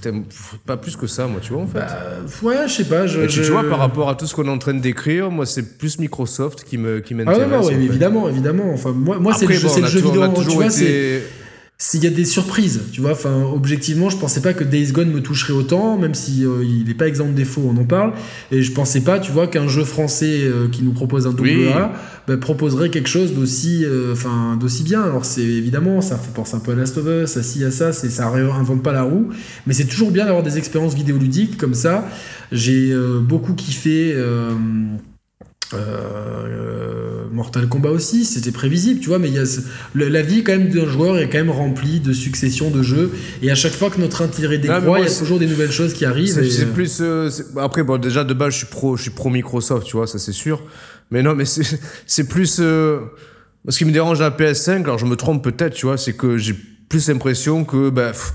T'aimes pas plus que ça, moi, tu vois, en fait. Bah, ouais, je sais pas. Je, tu, je- tu vois, par rapport à tout ce qu'on est en train de décrire, moi, c'est plus Microsoft qui me qui Ah m'intéresse. non, ouais, évidemment, évidemment. Enfin, moi, moi c'est le, jeu- bon, on le jeu vidéo. Tu c'est. S'il y a des surprises, tu vois, enfin, objectivement, je pensais pas que Days Gone me toucherait autant, même si euh, il est pas exempt de défauts, on en parle. Et je pensais pas, tu vois, qu'un jeu français euh, qui nous propose un double Oui. A bah, proposerait quelque chose d'aussi, euh, enfin, d'aussi bien. Alors c'est évidemment, ça fait penser un peu à Last of Us, à ci, à ça, c'est ça réinvente pas la roue, mais c'est toujours bien d'avoir des expériences vidéoludiques comme ça. J'ai euh, beaucoup kiffé. Euh, euh, Mortal Kombat aussi, c'était prévisible, tu vois, mais il y a ce- le- la vie quand même d'un joueur est quand même remplie de successions de jeux, et à chaque fois que notre intérêt décroît, il y a toujours des nouvelles choses qui arrivent. C'est et, euh, plus. euh, c'est- après, bon, déjà de base, je suis pro, je suis pro Microsoft, tu vois, ça c'est sûr. Mais non, mais c'est c'est plus. euh, ce qui me dérange à la PS5, alors je me trompe peut-être, tu vois, c'est que j'ai plus l'impression que, bah, pff,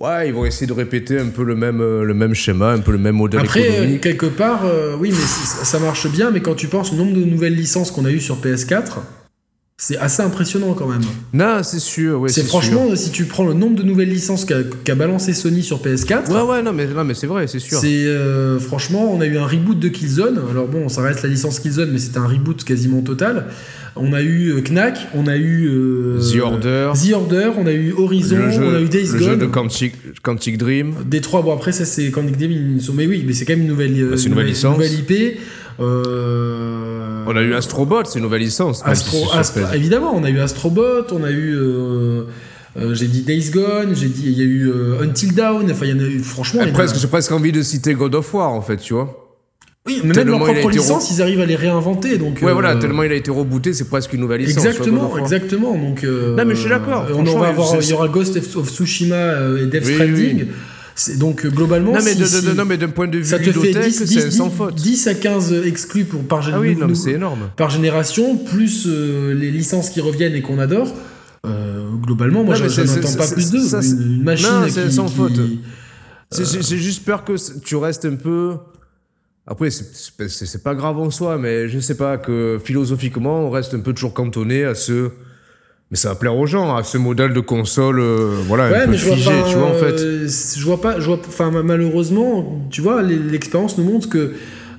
ouais, ils vont essayer de répéter un peu le même, euh, le même schéma, un peu le même modèle Après, euh, économique. quelque part, euh, oui, mais ça marche bien, mais quand tu penses au nombre de nouvelles licences qu'on a eues sur PS4, c'est assez impressionnant quand même. Non, c'est sûr, ouais, c'est franchement, si tu prends le nombre de nouvelles licences qu'a balancé Sony sur PS4, sûr. Ouais, ouais, non, mais, non, mais c'est vrai, c'est sûr. c'est euh, franchement, on a eu un reboot de Killzone. Alors bon, ça reste la licence Killzone, mais c'était un reboot quasiment total. On a eu euh, Knack, on a eu euh, The Order. The Order, on a eu Horizon, jeu, on a eu Days le jeu Gone. de Quantic, Quantic Dream. Détroit, bon après ça c'est ils sont- mais oui, mais c'est quand même une nouvelle, euh, Bah, une nouvelle licence. nouvelle IP. Euh, On a eu Astrobot, c'est une nouvelle licence. Astro, Astro- évidemment, on a eu Astrobot, on a eu, euh, euh, j'ai dit Days Gone, j'ai dit, il y a eu Until Dawn, enfin il y en a eu, franchement, Presque, j'ai presque envie de citer God of War, en fait, tu vois. Oui, mais même tellement leur il a propre été licence, ils arrivent à les réinventer, donc. Ouais, euh, voilà, tellement il a été rebooté, c'est presque une nouvelle licence. Exactement, exactement. Donc, euh, Non, mais je suis d'accord, On franchement, va avoir, il y aura Ghost of Tsushima euh, et Death Oui, Stranding. oui. C'est- Donc, euh, globalement, Non, mais si- si- d'un point de vue ça te fait ludothèque, 10, c'est 10, sans faute. 10 à 15 exclus pour, par, Ah oui, non, mais nou- c'est énorme. par génération, plus euh, les licences qui reviennent et qu'on adore. Euh, globalement, moi, Non, je n'entends pas plus d'eux. Une, une machine Non, qui, c'est sans qui- faute. C'est- juste peur que tu restes un peu. Après, c'est- pas grave en soi, mais je sais pas, que philosophiquement, on reste un peu toujours cantonné à ce. Mais ça va plaire aux gens, à ce modèle de console, euh, voilà, Ouais, un peu figé, pas, tu vois, en fait. euh, je vois pas, je vois, enfin malheureusement, tu vois, l'expérience nous montre que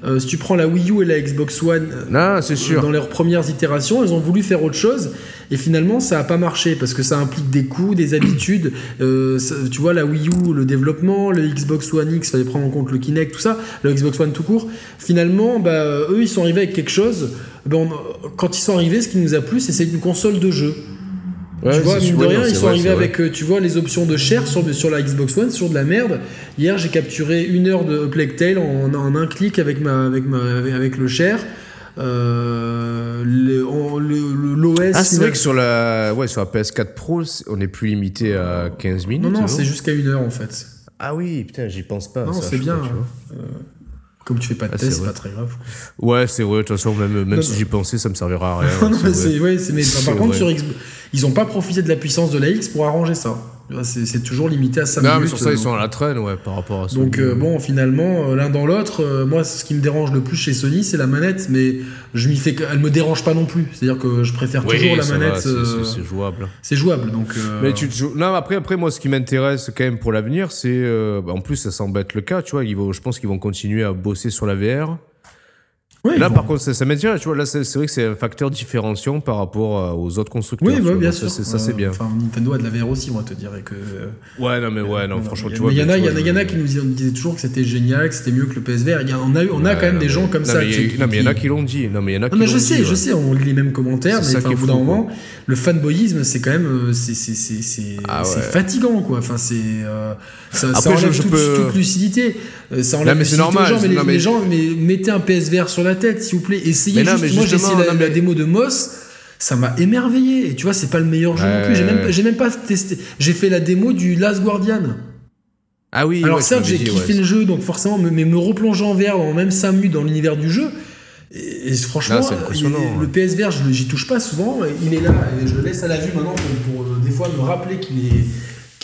euh, si tu prends la Wii U et la Xbox One, euh, Non, c'est sûr. dans leurs premières itérations, elles ont voulu faire autre chose et finalement ça a pas marché parce que ça implique des coûts, des habitudes. Euh, ça- tu vois, la Wii U, le développement, le Xbox One X, fallait prendre en compte le Kinect, tout ça, le Xbox One tout court. Finalement, bah, eux, ils sont arrivés avec quelque chose. Ben, on- quand ils sont arrivés, ce qui nous a plu, c'est c'est une console de jeu. Ouais, tu vois, mine de rien, ils sont arrivés avec, euh, tu vois, les options de share sur, sur la Xbox One, sur de la merde. Hier, j'ai capturé une heure de Plague Tale en, en un clic avec, ma, avec, ma, avec, le share. Euh, L'OS. Ah, c'est vrai que sur la, ouais, sur la PS4 Pro, on est plus limité à 15 minutes. Non, non, c'est jusqu'à une heure en fait. Ah oui, putain, j'y pense pas. Non, c'est bien. pas, vois. Euh, comme tu fais pas de Ah, test, c'est pas très grave. Ouais, c'est vrai, de toute façon, même, même Non, si j'y pensais, ça me servira à rien. Non, mais ouais, par contre, vrai. sur Xbox, ils ont pas profité de la puissance de la X pour arranger ça. C'est toujours limité à 5 Non, minutes. mais sur ça, ils sont à la traîne, ouais, par rapport à ça. Donc euh, bon, finalement, euh, l'un dans l'autre, euh, moi, ce qui me dérange le plus chez Sony, c'est la manette, mais je m'y fais, elle me dérange pas non plus. C'est-à-dire que je préfère Oui, toujours la manette. c'est- jouable. c'est jouable, donc. Mais tu Non, après, après, moi, ce qui m'intéresse quand même pour l'avenir, c'est. bah, en plus, ça semble être le cas, tu vois. Ils vont, je pense qu'ils vont continuer à bosser sur la VR. Là, bon. par contre, ça, m'intéresse, tu vois. Là, c'est vrai que c'est un facteur différenciant par rapport euh, aux autres constructeurs. Oui, bah, bien sûr. Ça, c'est- Euh, bien. Enfin, Nintendo a de la VR aussi, moi, te dirais que. euh, Ouais, non, mais ouais, non, franchement, tu vois. il y en a, y en a, y en a qui nous disaient toujours que c'était génial, que c'était mieux que le PSVR. Y a, on a, on a quand même non, des gens comme non, ça. mais qui- Non, mais il y en a qui- l'ont dit. Non, mais il y en a qui Non, mais je sais, je sais, on lit les mêmes commentaires, mais au bout d'un moment, le fanboyisme, c'est quand même, c'est c'est- c'est- c'est- Ah fatigant, quoi. Enfin, c'est, ça, enlève toute lucidité. Euh, Ça enlève Non, mais c'est normal, gens, mais les, non, mais- les gens, mais mettez un PSVR sur la tête, s'il vous plaît. Essayez Mais non, juste. Moi, j'ai essayé la, démo de Moss. Ça m'a émerveillé. Et tu vois, c'est pas le meilleur jeu non plus. J'ai même, pas testé. J'ai fait la démo du Last Guardian. Ah oui, Alors ouais, certes, j'ai kiffé ouais. le jeu, donc forcément, me- mais me replonger en VR, même 5 minutes dans l'univers du jeu, et, et franchement, il- le. PSVR, je j'y touche pas souvent, il est là, et je le laisse à la vue maintenant pour, pour, euh, des fois me rappeler qu'il est...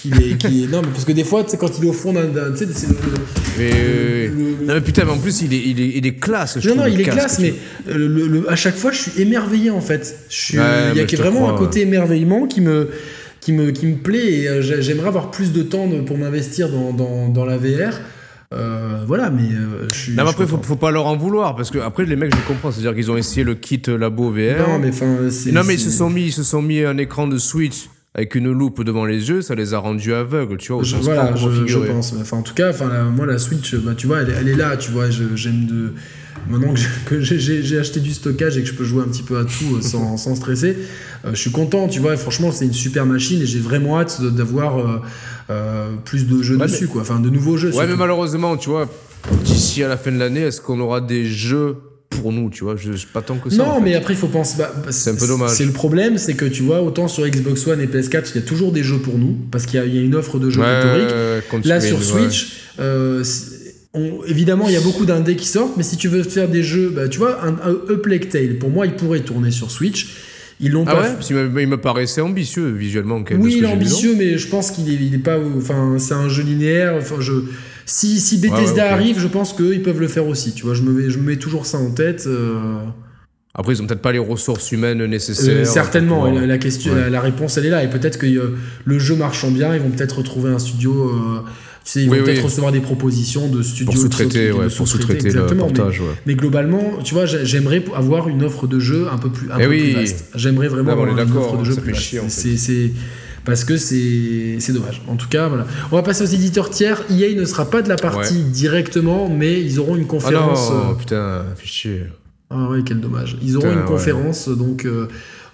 Qu'il est, est- non, mais parce que des fois, tu sais, quand il est au fond d'un. Tu sais, c'est le- Mais, le- euh, le- non, mais putain, mais en plus, il est, il est, il est classe. je non, trouve, non, il est classe, mais euh, le- à chaque fois, je suis émerveillé en fait. Je suis, Ouais, il y a vraiment crois, un côté émerveillement qui me, qui me, qui me plaît et euh, j'ai- j'aimerais avoir plus de temps pour m'investir dans, dans, dans la VR. Euh, voilà, mais euh, je suis. Non, mais après, faut, faut pas leur en vouloir parce que après, les mecs, je comprends. C'est-à-dire qu'ils ont essayé le kit labo VR. Non, mais enfin. Non, mais ils se sont mis, ils se sont mis un écran de Switch avec une loupe devant les yeux, ça les a rendus aveugles, tu vois. Je- voilà, pense. Enfin, en tout cas, enfin, la- moi, la Switch, bah, tu vois, elle, est- elle est là, tu vois. J'aime de. Maintenant que j'ai- acheté du stockage et que je peux jouer un petit peu à tout euh, sans, sans stresser, euh, je suis content, tu vois. franchement, c'est une super machine et j'ai vraiment hâte d'avoir euh, euh, plus de jeux Ouais, dessus, quoi. Enfin, de nouveaux jeux. Ouais, mais surtout. malheureusement, tu vois, d'ici à la fin de l'année, est-ce qu'on aura des jeux pour nous, tu vois. Je, je- pas tant que ça. Non, en fait. mais après, il faut penser. bah, bah, C'est un peu dommage. C'est le problème, c'est que tu vois, autant sur Xbox One et PS4, il y a toujours des jeux pour nous, parce qu'il y, a- il y a une offre de jeux Ouais, rhétorique. ouais, contre Là, sur ouais. Switch, euh, on- évidemment, il y a beaucoup d'indés qui sortent, mais si tu veux faire des jeux, bah, tu vois, un, un A Plague Tale, pour moi, il pourrait tourner sur Switch. Ils l'ont Ah pas ouais. Parce me, il me paraissait ambitieux visuellement quand même. de Oui, il est ambitieux, mais je pense qu'il est, il est pas. Enfin, c'est un jeu linéaire. Enfin, je. Si, si Bethesda Ouais, ouais, ok. arrive, je pense qu'eux, ils peuvent le faire aussi. Tu vois, je me mets, je me mets toujours ça en tête. euh, Après, ils ont peut-être pas les ressources humaines nécessaires. Euh, certainement, la, question, Ouais. la, réponse elle est là. Et peut-être que euh, le jeu marchant bien, ils vont peut-être retrouver un studio. tu sais, ils Oui, vont peut-être recevoir des propositions de studios Pour sous-traiter, ouais, sous-traiter le. Mais- portage, ouais. Mais, globalement, tu vois, j'ai- j'aimerais avoir une offre de jeu un peu plus, un Eh peu oui. plus vaste. J'aimerais vraiment Non, avoir une offre de jeu ça plus vaste. c'est parce que c'est dommage. En tout cas, voilà. On va passer aux éditeurs tiers. EA ne sera pas de la partie directement, mais ils auront une Ah conférence. non, euh, putain, chier. ah ouais, quel dommage. Ils auront Putain, une ouais. conférence donc euh,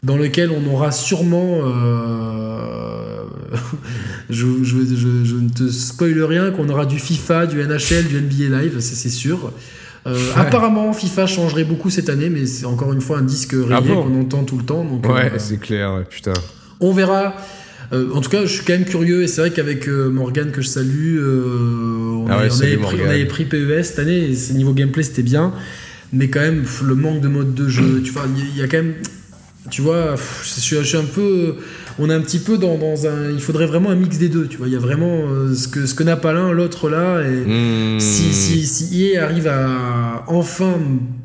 dans laquelle on aura sûrement. euh, je, je, je- je ne te spoil rien qu'on aura du FIFA, du NHL, du NBA Live, c'est sûr. Euh, Apparemment, FIFA changerait beaucoup cette année, mais c'est encore une fois un disque rayé Ah bon qu'on entend tout le temps. Donc, Ouais, euh, c'est clair, putain. on verra. Euh, en tout cas, je suis quand même curieux et c'est vrai qu'avec euh, Morgan que je salue, euh, on, Ah ouais, avait- on salut, avait pris, on Morgan. avait pris PES cette année. Et niveau gameplay, c'était bien, mais quand même le manque de mode de jeu. Tu vois, il y a- il y, a quand même, tu vois, je, suis, je suis un peu, on est un petit peu dans, dans un. Il faudrait vraiment un mix des deux. Tu vois, il y a vraiment euh, ce que ce que n'a pas l'un, l'autre là. Et, Mmh. si, si, si EA arrive à enfin,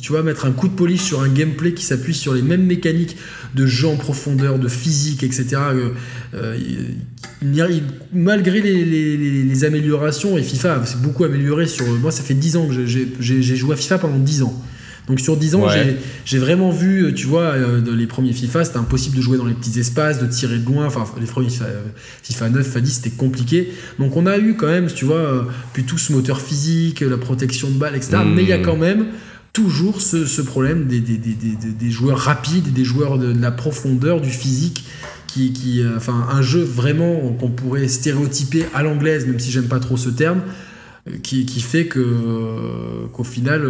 tu vois, mettre un coup de polish sur un gameplay qui s'appuie sur les mêmes mécaniques de jeu en profondeur, de physique, etc., il il- malgré les, les- les- les améliorations, et FIFA s'est beaucoup amélioré sur... Moi, ça fait 10 ans que j'ai- joué à FIFA pendant 10 ans. Donc sur 10 ans, Ouais. j'ai- vraiment vu, tu vois, euh, de les premiers FIFA, c'était impossible de jouer dans les petits espaces, de tirer de loin. Enfin, les premiers FIFA, euh, FIFA 9, FIFA 10, c'était compliqué. Donc on a eu quand même, tu vois, euh, puis tout ce moteur physique, la protection de balle, etc. Mm. Mais il y a quand même toujours ce, ce problème des, des, des, des, des- des joueurs rapides, des joueurs de, de la profondeur, du physique. Qui, euh, enfin, un jeu vraiment qu'on pourrait stéréotyper à l'anglaise, même si j'aime pas trop ce terme, euh, qui, qui fait que euh, qu'au final,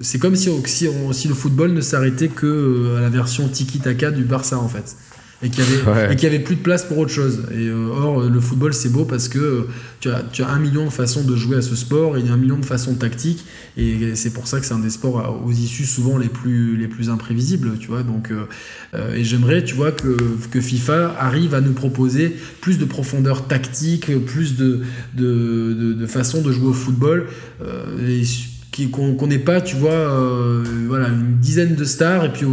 c'est comme si, si, le football ne s'arrêtait que à la version tiki-taka du Barça en fait. Et qu'il y, avait, Ouais. avait plus de place pour autre chose. Et euh, or, le football, c'est beau parce que euh, tu as, tu as un million de façons de jouer à ce sport et il y a un million de façons tactiques. Et c'est pour ça que c'est un des sports aux issues souvent les plus, les plus imprévisibles, tu vois. Donc, euh, et j'aimerais, tu vois, que, que FIFA arrive à nous proposer plus de profondeur tactique, plus de, de, de, de façons de jouer au football. et qu'on qu'on n'ait pas, tu vois, euh, voilà, une dizaine de stars, et puis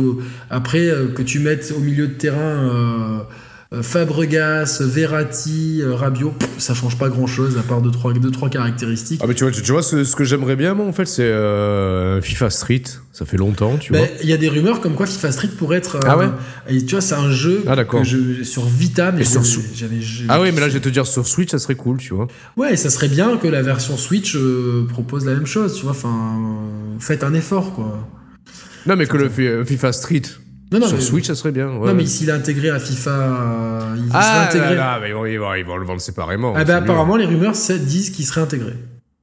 après euh, que tu mettes au milieu de terrain euh, Fabregas, Verratti, euh, Rabiot, ça change pas grand chose à part deux trois, deux, trois caractéristiques. Ah, mais tu vois, tu, tu vois ce, ce que j'aimerais bien, moi, en fait, c'est euh, FIFA Street. Ça fait longtemps, tu Ben, vois. Il y a des rumeurs comme quoi FIFA Street pourrait être. euh, Ah ouais et tu vois, c'est un jeu Ah, d'accord. que je, sur Vita, mais sur j'avais- Ah oui, mais là, je vais te dire, sur Switch, ça serait cool, tu vois. Ouais, ça serait bien que la version Switch euh, propose la même chose, tu vois. Enfin, euh, faites un effort, quoi. Non, mais que le fi- FIFA Street Non, non, sur mais, Switch, ça serait bien. ouais. non, mais s'il est intégré à FIFA, il ah, intégré. là, là, mais ils vont, ils vont- ils vont le vendre séparément. Ah bah mieux. apparemment les rumeurs disent qu'il serait intégré.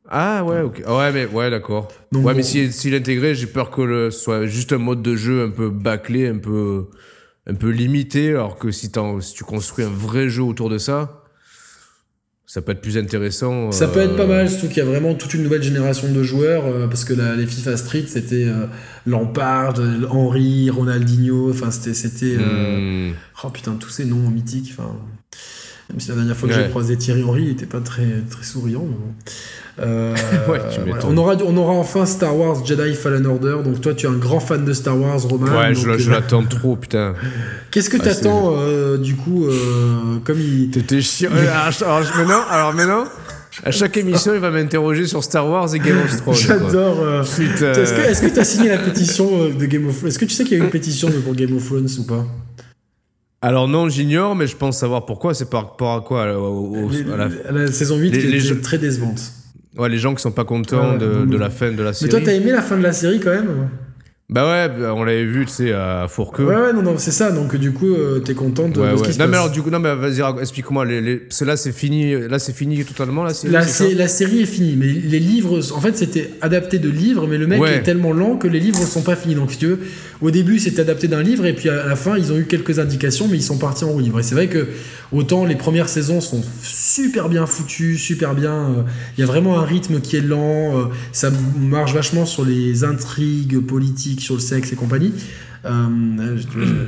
Ah ouais, ok. Ah Ouais, mais ouais, d'accord. Ouais, bon. mais s'il s'il est intégré, j'ai peur que le soit juste un mode de jeu un peu bâclé, un peu, un peu limité, alors que si, si tu construis un vrai jeu autour de ça, ça peut être plus intéressant. Ça peut euh, être pas mal, surtout qu'il y a vraiment toute une nouvelle génération de joueurs, euh, parce que la- les FIFA Street c'était euh, Lampard, euh, Henry, Ronaldinho, enfin c'était c'était euh, hmm. oh putain tous ces noms mythiques, enfin même si la dernière fois que j'ai Ouais. croisé Thierry Henry, il était pas très très souriant. mais bon. Euh, Ouais, tu voilà. On aura on aura enfin Star Wars Jedi Fallen Order, donc toi tu es un grand fan de Star Wars, Romain. Ouais, donc, je, euh, l'attends trop, putain. Qu'est-ce que Ah, t'attends euh, du coup euh, comme il T'étais chiant. Alors, maintenant, alors maintenant, à chaque émission, il va m'interroger sur Star Wars et Game of Thrones. J'adore. euh. Est-ce que que t'as signé la pétition de Game of Thrones Est-ce que tu sais qu'il y a une pétition pour Game of Thrones ou pas? Alors non, j'ignore, mais je pense savoir pourquoi. C'est par rapport à quoi au- au- Les- à la- à la saison 8 les- qui les jeux- très décevante. ouais, les gens qui sont pas contents Ouais, de, de la fin de la Mais série. toi, t'as aimé la fin de la série quand même? Bah ouais, bah, on l'avait vu, tu sais, à Fourqueux. Ouais, ouais, non, non, c'est ça. Donc, du coup, euh, t'es content de, Ouais, de ce ouais. qui se Non, mais alors, du coup, non, mais vas-y, explique-moi. Les, les... Parce que là, c'est fini, là, c'est fini totalement, série. La, sé- la série est finie, mais les livres, en fait, c'était adapté de livres, mais le mec est tellement lent que les livres sont pas finis. Donc, si tu veux, au début, c'était adapté d'un livre, et puis à la fin, ils ont eu quelques indications, mais ils sont partis en roue libre. Et c'est vrai que autant les premières saisons sont super bien foutues, super bien. euh, Il y a vraiment un rythme qui est lent, euh, ça marche vachement sur les intrigues politiques, sur le sexe et compagnie. Euh,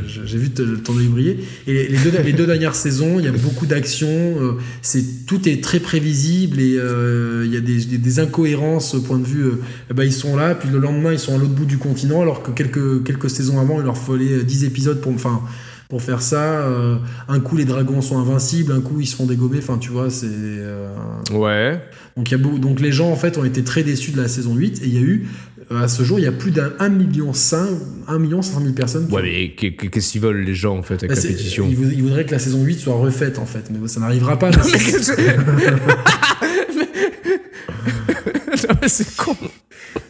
J'ai vu ton œil briller. Et les- les deux, les deux dernières saisons, il y a beaucoup d'action. euh, c'est tout est très prévisible et euh, il y a des, des- des incohérences au point de vue. euh, ben, ils sont là, puis le lendemain ils sont à l'autre bout du continent, alors que quelques quelques saisons avant, il leur fallait 10 épisodes pour enfin pour faire ça. un coup les dragons sont invincibles, un coup ils se font dégommer. Enfin tu vois, c'est Ouais. donc, il y a beau- donc les gens en fait ont été très déçus de la saison 8 et il y a eu à ce jour il y a plus d'un 1 million 5 1 million 500 000 personnes qui Ouais, mais qu'est- qu'est- qu'est-ce qu'ils veulent, les gens, en fait, avec Bah, la pétition ils, vou- ils voudraient que la saison 8 soit refaite en fait, mais ça n'arrivera pas. Non, mais c'est con.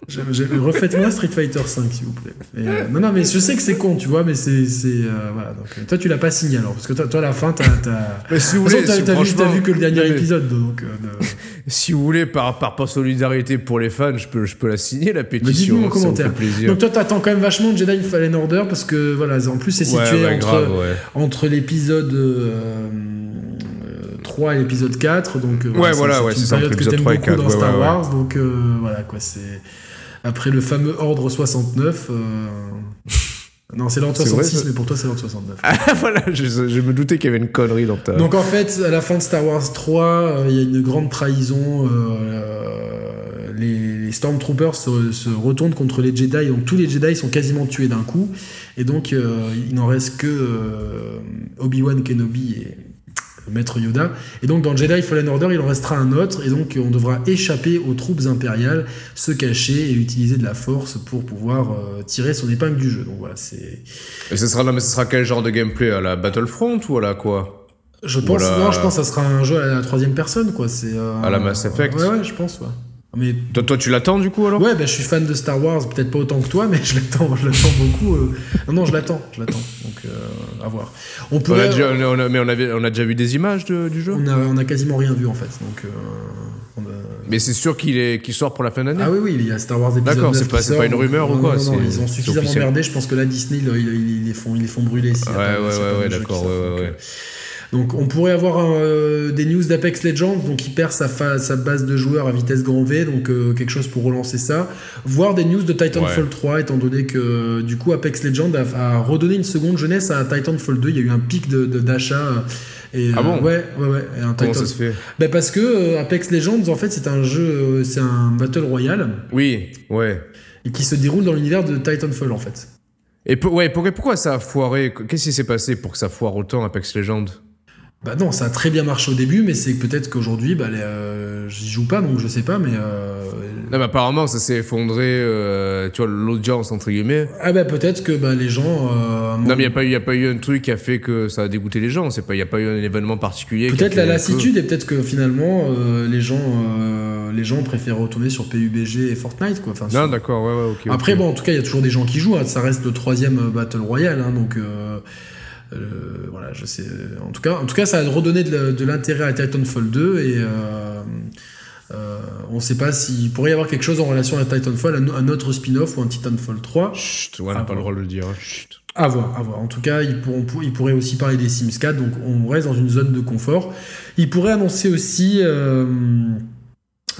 Refaites-moi Street Fighter 5 s'il vous plaît. Et, euh, non, non, mais je sais que c'est con, tu vois, mais c'est. euh, voilà, donc, euh, toi tu l'as pas signé alors, parce que toi, toi à la fin t'as. Mais si vous voulez, façon, si- t'as, t'as vu, vu que le dernier mais épisode, donc. euh, de- Si vous voulez, par, par, par solidarité pour les fans, je peux, je peux la signer, la Mais pétition. dites-nous en ça me commentaire. plaisir. Donc toi t'attends quand même vachement Jedi Fallen Order parce que voilà, en plus c'est situé ouais, ouais, entre, ouais. entre l'épisode euh, 3 et l'épisode 4 donc euh, Ouais, voilà, c'est, ouais, ça, période entre que l'épisode t'aimes 3 et beaucoup 4, dans ouais, Star ouais. Wars donc euh, voilà quoi c'est après le fameux ordre 69 euh, non c'est l'ordre C'est vrai, 66 ça mais pour toi c'est l'ordre 69 Ah, voilà, je, je me doutais qu'il y avait une connerie dans ta. donc en fait, à la fin de Star Wars 3, euh, il y a une grande trahison. euh, les, les Stormtroopers se, se retournent contre les Jedi. Donc tous les Jedi sont quasiment tués d'un coup. Et donc euh, il n'en reste que Obi-Wan Kenobi et Maître Yoda. Et donc dans Jedi Fallen Order, il en restera un autre. Et donc on devra échapper aux troupes impériales, se cacher et utiliser de la force pour pouvoir euh, tirer son épingle du jeu. Donc voilà, c'est... Et ce sera, non, mais ce sera quel genre de gameplay? À la Battlefront ou à la quoi? Je pense, Voilà. non, je pense que ça sera un jeu à la troisième personne, quoi. C'est euh, À la Mass Effect. Ouais, ouais, je pense, ouais. Mais toi, toi, tu l'attends du coup alors? Ouais, bah, je suis fan de Star Wars, peut-être pas autant que toi, mais je l'attends, je l'attends beaucoup. euh. Non, non, je l'attends, je l'attends. Donc, euh, à voir. On on a pourrait, déjà, on a- on a- Mais on, avait, on a déjà vu des images de- du jeu? On a, on a quasiment rien vu en fait. Donc, euh, on a- Mais c'est sûr qu'il est, qu'il sort pour la fin d'année Ah oui, oui, il y a Star Wars épisode D'accord, 9 c'est pas- pas une donc- rumeur ou quoi, Non, non, c'est- ils ont suffisamment merdé. Je pense que là, Disney, ils, ils- ils les font, ils les font brûler. Ouais, ouais, ouais, ouais, d'accord, ouais, euh, ouais. Donc on pourrait avoir euh, des news d'Apex Legends, donc il perd sa, fa- sa base de joueurs à vitesse grand V, donc euh, quelque chose pour relancer ça. Voire des news de Titanfall Ouais. 3, étant donné que du coup Apex Legends a, a redonné une seconde jeunesse à Titanfall 2. Il y a eu un pic de- de- d'achat. euh, et, Ah euh, bon Ouais, ouais, ouais. un Comment ça se fait? Ben, parce que euh, Apex Legends, en fait, c'est un jeu, euh, c'est un battle royale Oui, ouais. et qui se déroule dans l'univers de Titanfall en fait. Et pour- ouais, pourquoi, pourquoi ça a foiré? Qu'est-ce qui s'est passé pour que ça foire autant Apex Legends? Bah non, ça a très bien marché au début, mais c'est peut-être qu'aujourd'hui, bah, euh, j'y joue pas, donc je sais pas, mais euh, Non, mais apparemment, ça s'est effondré, euh, tu vois, l'audience, entre guillemets. ah bah peut-être que bah, les gens. euh, Non, mais il n'y a, pas eu- y a pas eu un truc qui a fait que ça a dégoûté les gens. Il n'y a pas eu un événement particulier. Peut-être la lassitude et peut-être que finalement euh, les gens euh, les gens préfèrent retourner sur PUBG et Fortnite quoi. Enfin, Non, sur- d'accord, ouais, ouais, ok. Après bon en tout cas il y a toujours des gens qui jouent. hein. Ça reste le troisième battle royale hein, donc euh, euh, voilà je sais. En tout cas en tout cas ça a redonné de, de l'intérêt à Titanfall 2 et euh, euh, on sait pas s'il pourrait y avoir quelque chose en relation à Titanfall, un, un autre spin-off ou un Titanfall 3. Chut, ouais, on n'a pas le droit de le dire. hein. Chut. À voir, à voir. En tout cas, ils, pourront, ils pourraient aussi parler des Sims 4, donc on reste dans une zone de confort. Ils pourraient annoncer aussi. euh,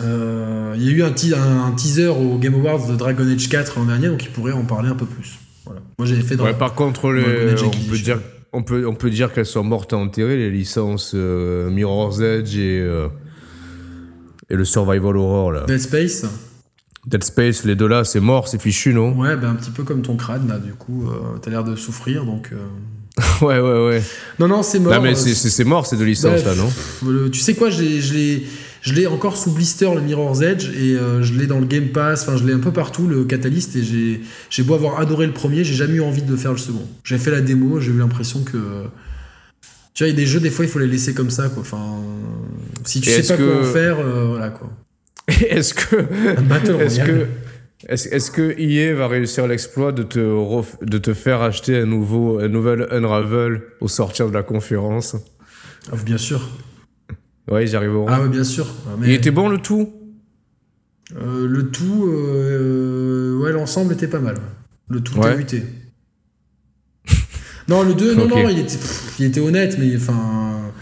euh, il y a eu un, te- un- un teaser au Game Awards de Dragon Age 4 l'an dernier, donc ils pourraient en parler un peu plus. Voilà. Moi j'avais fait dans. Ouais, par contre, les- on, peut dire, on, peut, on peut dire qu'elles sont mortes à enterrer, les licences euh, Mirror's Edge et, euh, et le Survival Horror. Là. Dead Space. Dead Space, les deux là, c'est mort, c'est fichu, non? Ouais, ben un petit peu comme ton crâne là, du coup, euh, t'as l'air de souffrir donc. euh. Ouais, ouais, ouais. Non, non, c'est mort. non, mais c'est- mort ces deux licences là, non? Tu sais quoi, je l'ai- je l'ai encore sous blister le Mirror's Edge et euh, je l'ai dans le Game Pass, enfin je l'ai un peu partout le Catalyst et j'ai j'ai beau avoir adoré le premier, j'ai jamais eu envie de faire le second. J'ai fait la démo, j'ai eu l'impression que tu vois, il y a des jeux des fois il faut les laisser comme ça quoi. Enfin si tu Et sais est-ce pas quoi que- en faire, euh, voilà quoi. Est-ce que. Un battle Est-ce que. Est-ce est que EA va réussir l'exploit de te, de te faire acheter un, nouveau, un nouvel Unravel au sortir de la conférence ah, Bien sûr. Ouais, ils y arriveront. Ah oui, bien sûr. Mais... Il était bon le tout? Euh, Le tout, euh, ouais, l'ensemble était pas mal. Le tout ouais. non, le 2, non, non, il était, il était honnête, mais enfin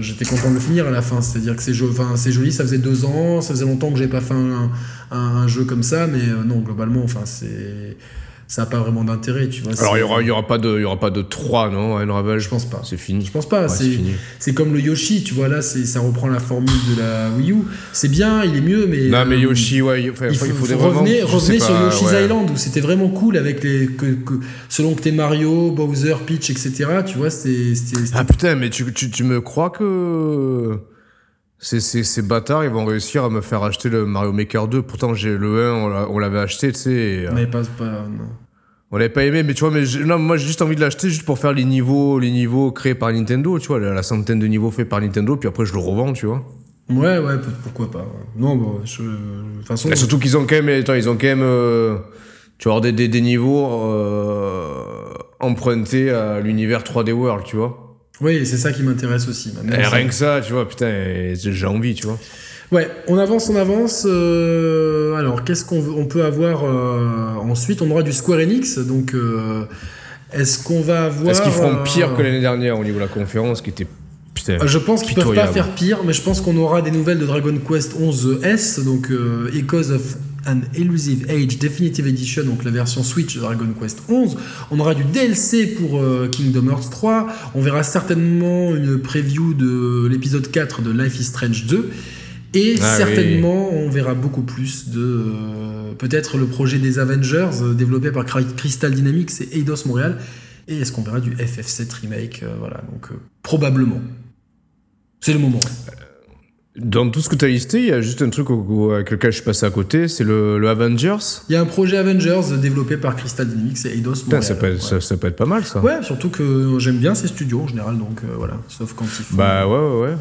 j'étais content de le finir à la fin. C'est-à-dire que c'est joli, joli, ça faisait deux ans, ça faisait longtemps que j'ai pas fait un, un, jeu comme ça, mais euh, non, globalement, enfin, c'est ça n'a pas vraiment d'intérêt, tu vois. Alors il y aura, y aura pas de, il y aura pas de 3 non, Unravel. Je pense pas. C'est fini. Je pense pas. c'est comme le Yoshi, tu vois là, c'est ça reprend la formule de la Wii U. C'est bien, il est mieux, mais. Non mais euh, Yoshi, ouais, il, faut, il faut, revenir, revenir sur Yoshi's Island où c'était vraiment cool avec les que, que selon que t'es Mario, Bowser, Peach, etc. Tu vois, c'était. Ah putain, mais tu, tu, tu me crois que ces, ces, ces, bâtards, ils vont réussir à me faire acheter le Mario Maker 2. Pourtant, j'ai le 1, on l'avait acheté, tu sais. Euh, mais pas, pas, non. On l'avait pas aimé, mais tu vois, mais non, moi j'ai juste envie de l'acheter juste pour faire les niveaux, les niveaux créés par Nintendo, tu vois, la, centaine de niveaux faits par Nintendo, puis après je le revends, tu vois. Ouais, ouais, pourquoi pas. Non, bon, je, de toute façon. surtout qu'ils ont quand même, attends, ils ont quand même, euh, tu vois, des, des, des niveaux euh, empruntés à l'univers 3D World, tu vois. Oui, c'est ça qui m'intéresse aussi. Et rien que ça, tu vois, putain, j'ai envie, tu vois. Ouais, on avance, on avance. Euh, alors, qu'est-ce qu'on peut avoir euh, ensuite? On aura du Square Enix, donc euh, est-ce qu'on va avoir Est-ce qu'ils feront pire que l'année dernière au niveau de la conférence, qui était putain, Je pense qu'ils peuvent pas faire pire, mais je pense qu'on aura des nouvelles de Dragon Quest 11 S, donc Echoes of an Elusive Age Definitive Edition, donc la version Switch de Dragon Quest 11. On aura du DLC pour euh, Kingdom Hearts 3. On verra certainement une preview de l'épisode 4 de Life is Strange 2. Et ah certainement, on verra beaucoup plus de euh, peut-être le projet des Avengers euh, développé par Crystal Dynamics et Eidos Montréal. Et est-ce qu'on verra du FF7 remake Voilà, donc probablement. C'est le moment. Dans tout ce que tu as listé, il y a juste un truc avec lequel je suis passé à côté, c'est le, Avengers. Il y a un projet Avengers développé par Crystal Dynamics et Eidos Montréal. Ça peut, être, ça, peut être pas mal ça. Ouais, surtout que j'aime bien ces studios en général, donc euh, voilà, sauf quand ils font. Bah ouais, ouais, ouais.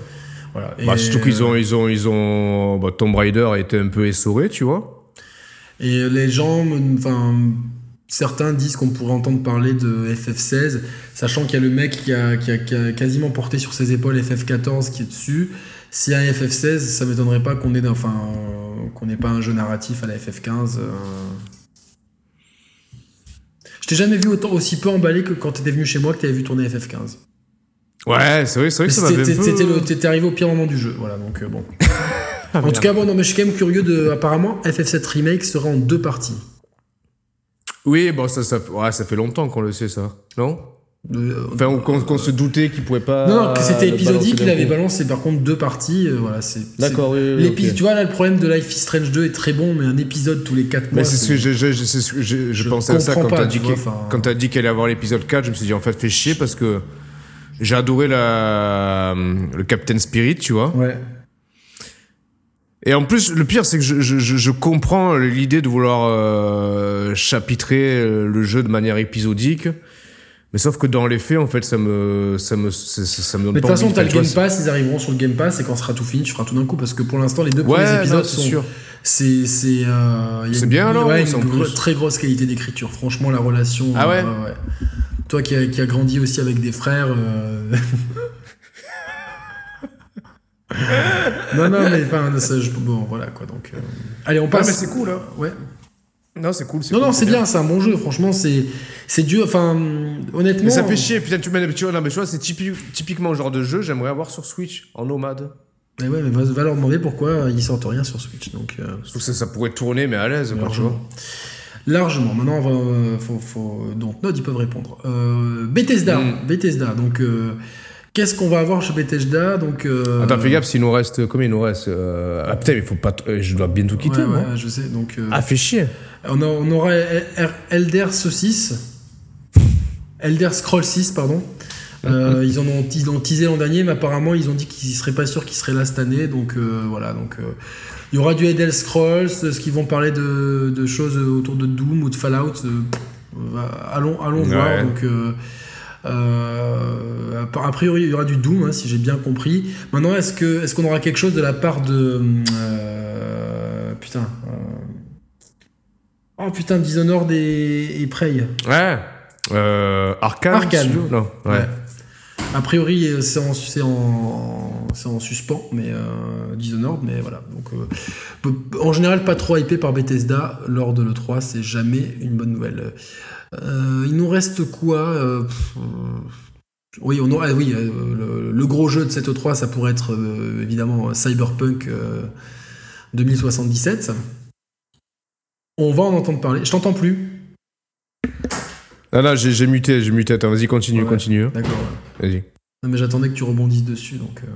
Voilà. Bah, surtout qu'ils ont, ils ont, ils ont. Bah, Tomb Raider a été un peu essoré, tu vois. Et les gens, enfin, certains disent qu'on pourrait entendre parler de FF16, sachant qu'il y a le mec qui a, qui a, quasiment porté sur ses épaules FF14 qui est dessus. Si un FF16, ça m'étonnerait pas qu'on ait, enfin, qu'on n'ait pas un jeu narratif à la FF15. Euh. Je t'ai jamais vu autant, aussi peu emballé que quand t'étais venu chez moi que t'avais vu tourner FF15. Ouais, c'est vrai, c'est vrai que ça m'avait peu... T'étais arrivé au pire moment du jeu, voilà, donc euh, bon. Ah, en tout cas, bon, non, mais je suis quand même curieux de... Apparemment, FF7 Remake sera en deux parties. Oui, bon, ça, ça, ouais, ça fait longtemps qu'on le sait, ça, non? Enfin, qu'on se doutait qu'il pouvait pas. Non, non, que c'était épisodique, il avait balancé par contre deux parties. Euh, voilà, c'est. D'accord, oui, Tu vois, là, le problème de Life is Strange 2 est très bon, mais un épisode tous les 4 mois. Mais c'est ce que je, je, je, je pensais à ça quand t'as dit qu'elle qu allait avoir l'épisode 4. Je me suis dit, en fait, fais chier parce que j'ai adoré la, le Captain Spirit, tu vois. Ouais. Et en plus, le pire, c'est que je, je, je comprends l'idée de vouloir euh, chapitrer le jeu de manière épisodique. Mais sauf que dans les faits, en fait, ça me, ça me, ça, me donne Mais de toute façon, t'as le Game Pass, ils arriveront sur le Game Pass et quand sera tout fini, tu feras tout d'un coup parce que pour l'instant, les deux premiers épisodes sont. C'est c'est euh, c'est bien alors. Ouais, une très grosse qualité d'écriture. Franchement, la relation. Ah ouais. Euh, ouais. Toi qui a, qui a grandi aussi avec des frères. Euh... non non mais enfin bon voilà quoi donc. Euh, allez on passe. Ah, mais c'est cool hein. Ouais. Non, c'est cool. Non, non, c'est bien, c'est un bon jeu. Franchement, c'est c'est dur. Enfin, honnêtement. Mais ça fait chier. Putain, tu mets tu vois, non, mais tu vois, c'est typiquement le genre de jeu j'aimerais avoir sur Switch en nomade. Mais ouais, mais va, leur demander pourquoi ils sortent rien sur Switch. Donc, euh... ça, ça pourrait tourner, mais à l'aise, Largement. Largement. Maintenant, on va, euh, faut, faut... donc Node, ils peuvent répondre. Euh, Bethesda, mm. Bethesda. Donc, euh, qu'est-ce qu'on va avoir chez Bethesda Donc, euh... attends, fais gaffe, s'il nous reste, combien il nous reste euh, Ah putain, il faut pas, je dois bientôt quitter. Ouais, ouais, je sais. Donc, ah, fait chier. On, on aura Elder 6. Elder Scroll 6, pardon. Euh, ils, en ont, ils ont teasé l'an dernier, mais apparemment ils ont dit qu'ils seraient pas sûrs qu'ils seraient là cette année. Donc euh, voilà, donc euh, il y aura du Elder Scrolls, ce qu'ils vont parler de, de, choses autour de Doom ou de Fallout. allons, allons voir. Donc a priori il y aura du Doom, hein, si j'ai bien compris. Maintenant, est-ce qu'on aura quelque chose de la part de putain Oh putain, Dishonored et, et Prey. Ouais. Euh, Arkane. Arkane. Studio Non. Ouais. Ouais. A priori, euh, c'est en, en, en suspens, mais euh, Dishonored, mais voilà. Donc, euh, en général, pas trop hypé par Bethesda lors de l'E3, c'est jamais une bonne nouvelle. Euh, il nous reste quoi euh, pff, euh, Oui, on aura, oui le, le gros jeu de cette E3, ça pourrait être euh, évidemment Cyberpunk euh, 2077. On va en entendre parler. Je t'entends plus. Ah là, j'ai j'ai muté, j'ai muté. Attends, vas-y, continue, Ouais. continue. D'accord. Vas-y. Non, mais j'attendais que tu rebondisses dessus, donc. euh.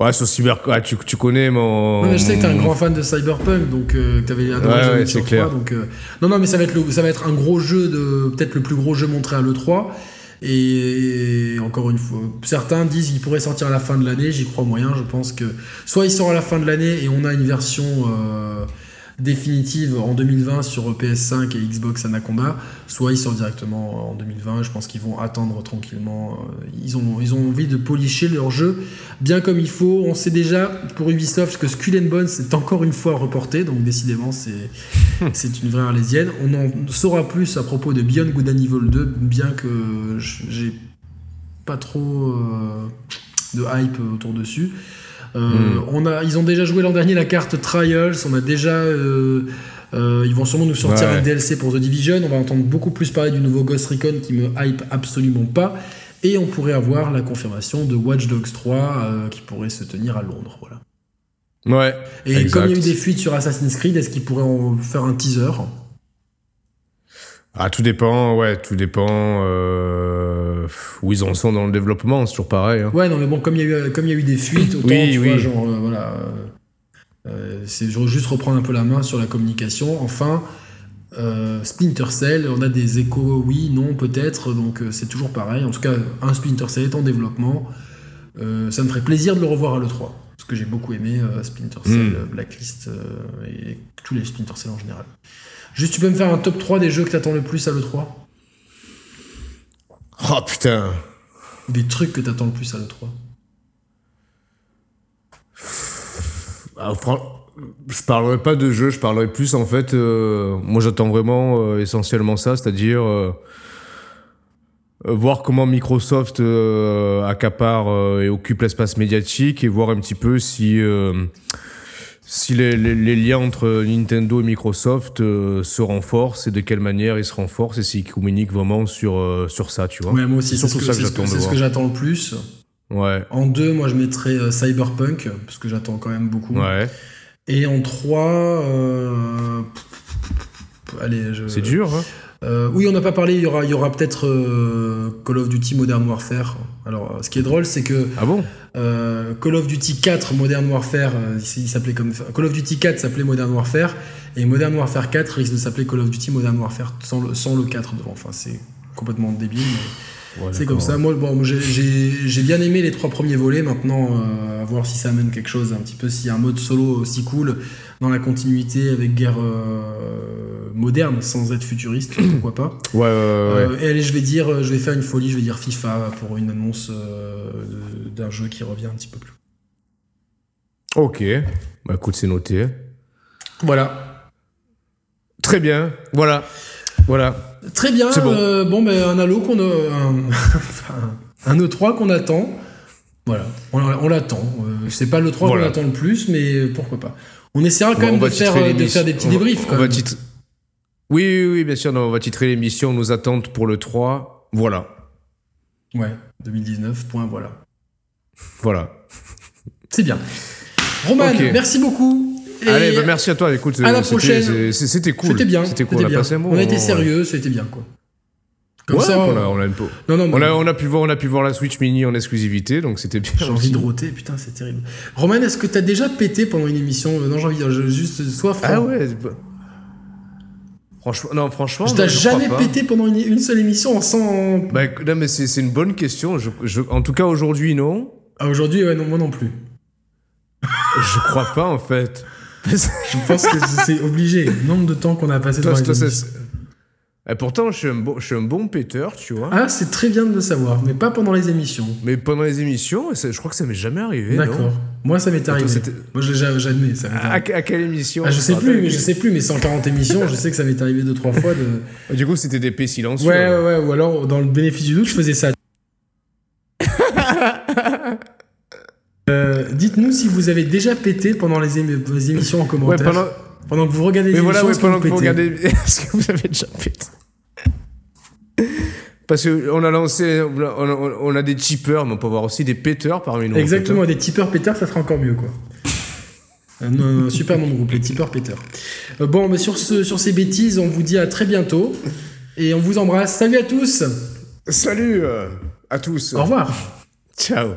Ouais, sur Cyber... ah, tu, tu connais mon... Non, mais je sais que t'es un grand fan de Cyberpunk, donc euh, que t'avais adoré Ouais, The ouais, clair. 3, donc euh, non, non, mais ça va être le, ça va être un gros jeu de peut-être le plus gros jeu montré à le 3 et, encore une fois, certains disent qu'il pourrait sortir à la fin de l'année. J'y crois moyen. Je pense que soit il sort à la fin de l'année et on a une version euh, définitive en 2020 sur PS5 et Xbox Anaconda, soit il sort directement en 2020. Je pense qu'ils vont attendre tranquillement. Euh, Ils ont, ils ont envie de policher leur jeu bien comme il faut. On sait déjà pour Ubisoft que Skull and Bones est encore une fois reporté, donc décidément c'est c'est une vraie arlésienne. On en saura plus à propos de Beyond Good and Evil 2, bien que j'ai pas trop euh, de hype autour dessus. Euh, Mm. on a, ils ont déjà joué l'an dernier la carte Trials, on a déjà... euh, euh, ils vont sûrement nous sortir Ouais. un DLC pour The Division, on va entendre beaucoup plus parler du nouveau Ghost Recon qui me hype absolument pas. Et on pourrait avoir la confirmation de Watch Dogs 3 euh, qui pourrait se tenir à Londres. Voilà. Ouais. Et Exact. comme il y a eu des fuites sur Assassin's Creed, est-ce qu'ils pourraient en faire un teaser? Ah, tout dépend, ouais, tout dépend euh, où ils en sont dans le développement, c'est toujours pareil. Hein. Ouais, non, mais bon, comme il y a eu, comme il y a eu des fuites, autant, Oui, tu oui. vois, genre, euh, voilà. euh, euh, c'est juste reprendre un peu la main sur la communication. Enfin, euh, Splinter Cell, on a des échos, oui, non, peut-être, donc euh, c'est toujours pareil. En tout cas, un Splinter Cell est en développement. Ça me ferait plaisir de le revoir à l'E3. Parce que j'ai beaucoup aimé Splinter Cell, Mm. euh, Blacklist et tous les Splinter Cell en général. Juste, tu peux me faire un top 3 des jeux que t'attends le plus à l'E3 Oh putain. Des trucs que t'attends le plus à l'E3 Ah, Je parlerai pas de jeu, je parlerai plus en fait. euh, moi, j'attends vraiment euh, essentiellement ça, c'est-à-dire euh, voir comment Microsoft accapare et occupe l'espace médiatique et voir un petit peu si si les, les- les liens entre Nintendo et Microsoft euh, se renforcent et de quelle manière ils se renforcent et s'ils communiquent vraiment sur euh, sur ça, tu vois. Ouais, moi aussi, C'est ce que, ça que c'est ce que- j'attends ce que le plus. Ouais, En deux, moi je mettrais euh, Cyberpunk, parce que j'attends quand même beaucoup. ouais. Et en trois, allez, je... C'est dur. Hein Euh, oui, on n'a pas parlé, il y aura, il y aura peut-être euh, Call of Duty Modern Warfare. Alors, ce qui est drôle, c'est que ah bon? euh, Call of Duty 4 Modern Warfare, il s'appelait comme Call of Duty 4 s'appelait Modern Warfare et Modern Warfare 4 risque de s'appeler Call of Duty Modern Warfare sans le, sans le 4 devant. Enfin, c'est complètement débile. mais- Ouais, C'est comme ça. Moi, bon, j'ai- bien aimé les trois premiers volets. Maintenant, à voir si ça amène quelque chose un petit peu. S'il y a un mode solo aussi cool dans la continuité avec guerre euh, moderne sans être futuriste, pourquoi pas. Ouais, ouais. Euh, et allez, je vais dire, euh, je vais faire une folie. Je vais dire FIFA pour une annonce d'un jeu qui revient un petit peu plus. Ok. Bah écoute, c'est noté. Voilà. Très bien. Voilà. Voilà. Très bien. Bon. euh, bon, ben un Halo qu'on a, un, enfin, un E3 qu'on attend. Voilà, on, on l'attend. Euh, c'est pas le 3 Voilà. qu'on attend le plus, mais pourquoi pas. On essaiera quand Bon, même de faire, euh, de faire des petits On va- débriefs. on va Oui, oui, oui, bien sûr. non, on va titrer l'émission Nos attentes pour le 3. Voilà. Ouais, 2019, point, voilà. Voilà. C'est bien. Roman, merci beaucoup. Et Allez, bah, merci à toi. Écoute, à la c'était- prochaine. C'était cool. C'était bien. C'était cool. On a bien. passé un bon On a été moment, sérieux, c'était bien, quoi. Ouais, Comme ça, on a, on non, non, on a, on a pu voir, on a pu voir la Switch Mini en exclusivité, donc c'était bien. j'ai envie de roter, putain, c'est terrible. Roman, est-ce que t'as déjà pété pendant une émission? Euh, Non, j'ai envie de dire, juste, sois franc. Ah ouais. c'est pas- Franchement, non, franchement. Je t'ai jamais crois pas. pété pendant une, une seule émission en sans. Bah, écoute, non, mais c'est c'est une bonne question. Je, je- en tout cas, aujourd'hui, non. Ah, Aujourd'hui, ouais, non, moi non plus. Je crois pas, en fait. Je pense que c'est obligé. Le nombre de temps qu'on a passé Toi, dans toi. Et pourtant, je suis, un bon, je suis un bon péteur, tu vois. Ah, c'est très bien de le savoir, mais pas pendant les émissions. Mais pendant les émissions, ça- je crois que ça m'est jamais arrivé. D'accord. Moi, ça m'est arrivé. c'était- Moi, je l'ai- j'admets. Ça À, à quelle émission Ah, je sais plus, mais je sais plus, mais 140 émissions, je sais que ça m'est arrivé deux, trois fois de. Du coup, c'était des paix silencieux. Ouais, ouais, ouais, ou alors dans le bénéfice du doute, je faisais ça. Euh, Dites-nous si vous avez déjà pété pendant les, émi- les émissions en Ouais, commentaire. pendant... Pendant que vous regardez les Mais voilà, ouais, que pendant vous que vous regardez. Est-ce que vous avez déjà pété Parce qu'on a lancé. On a, on- on a des tipeurs, mais on peut avoir aussi des péteurs parmi nous. Exactement, hein. des tipeurs pétards, ça sera encore mieux, quoi. Un, un super nom de groupe, les tipeurs pétards. Euh, bon, mais sur, ce, sur ces bêtises, on vous dit à très bientôt. Et on vous embrasse. Salut à tous Salut euh, à tous. Au revoir Ciao.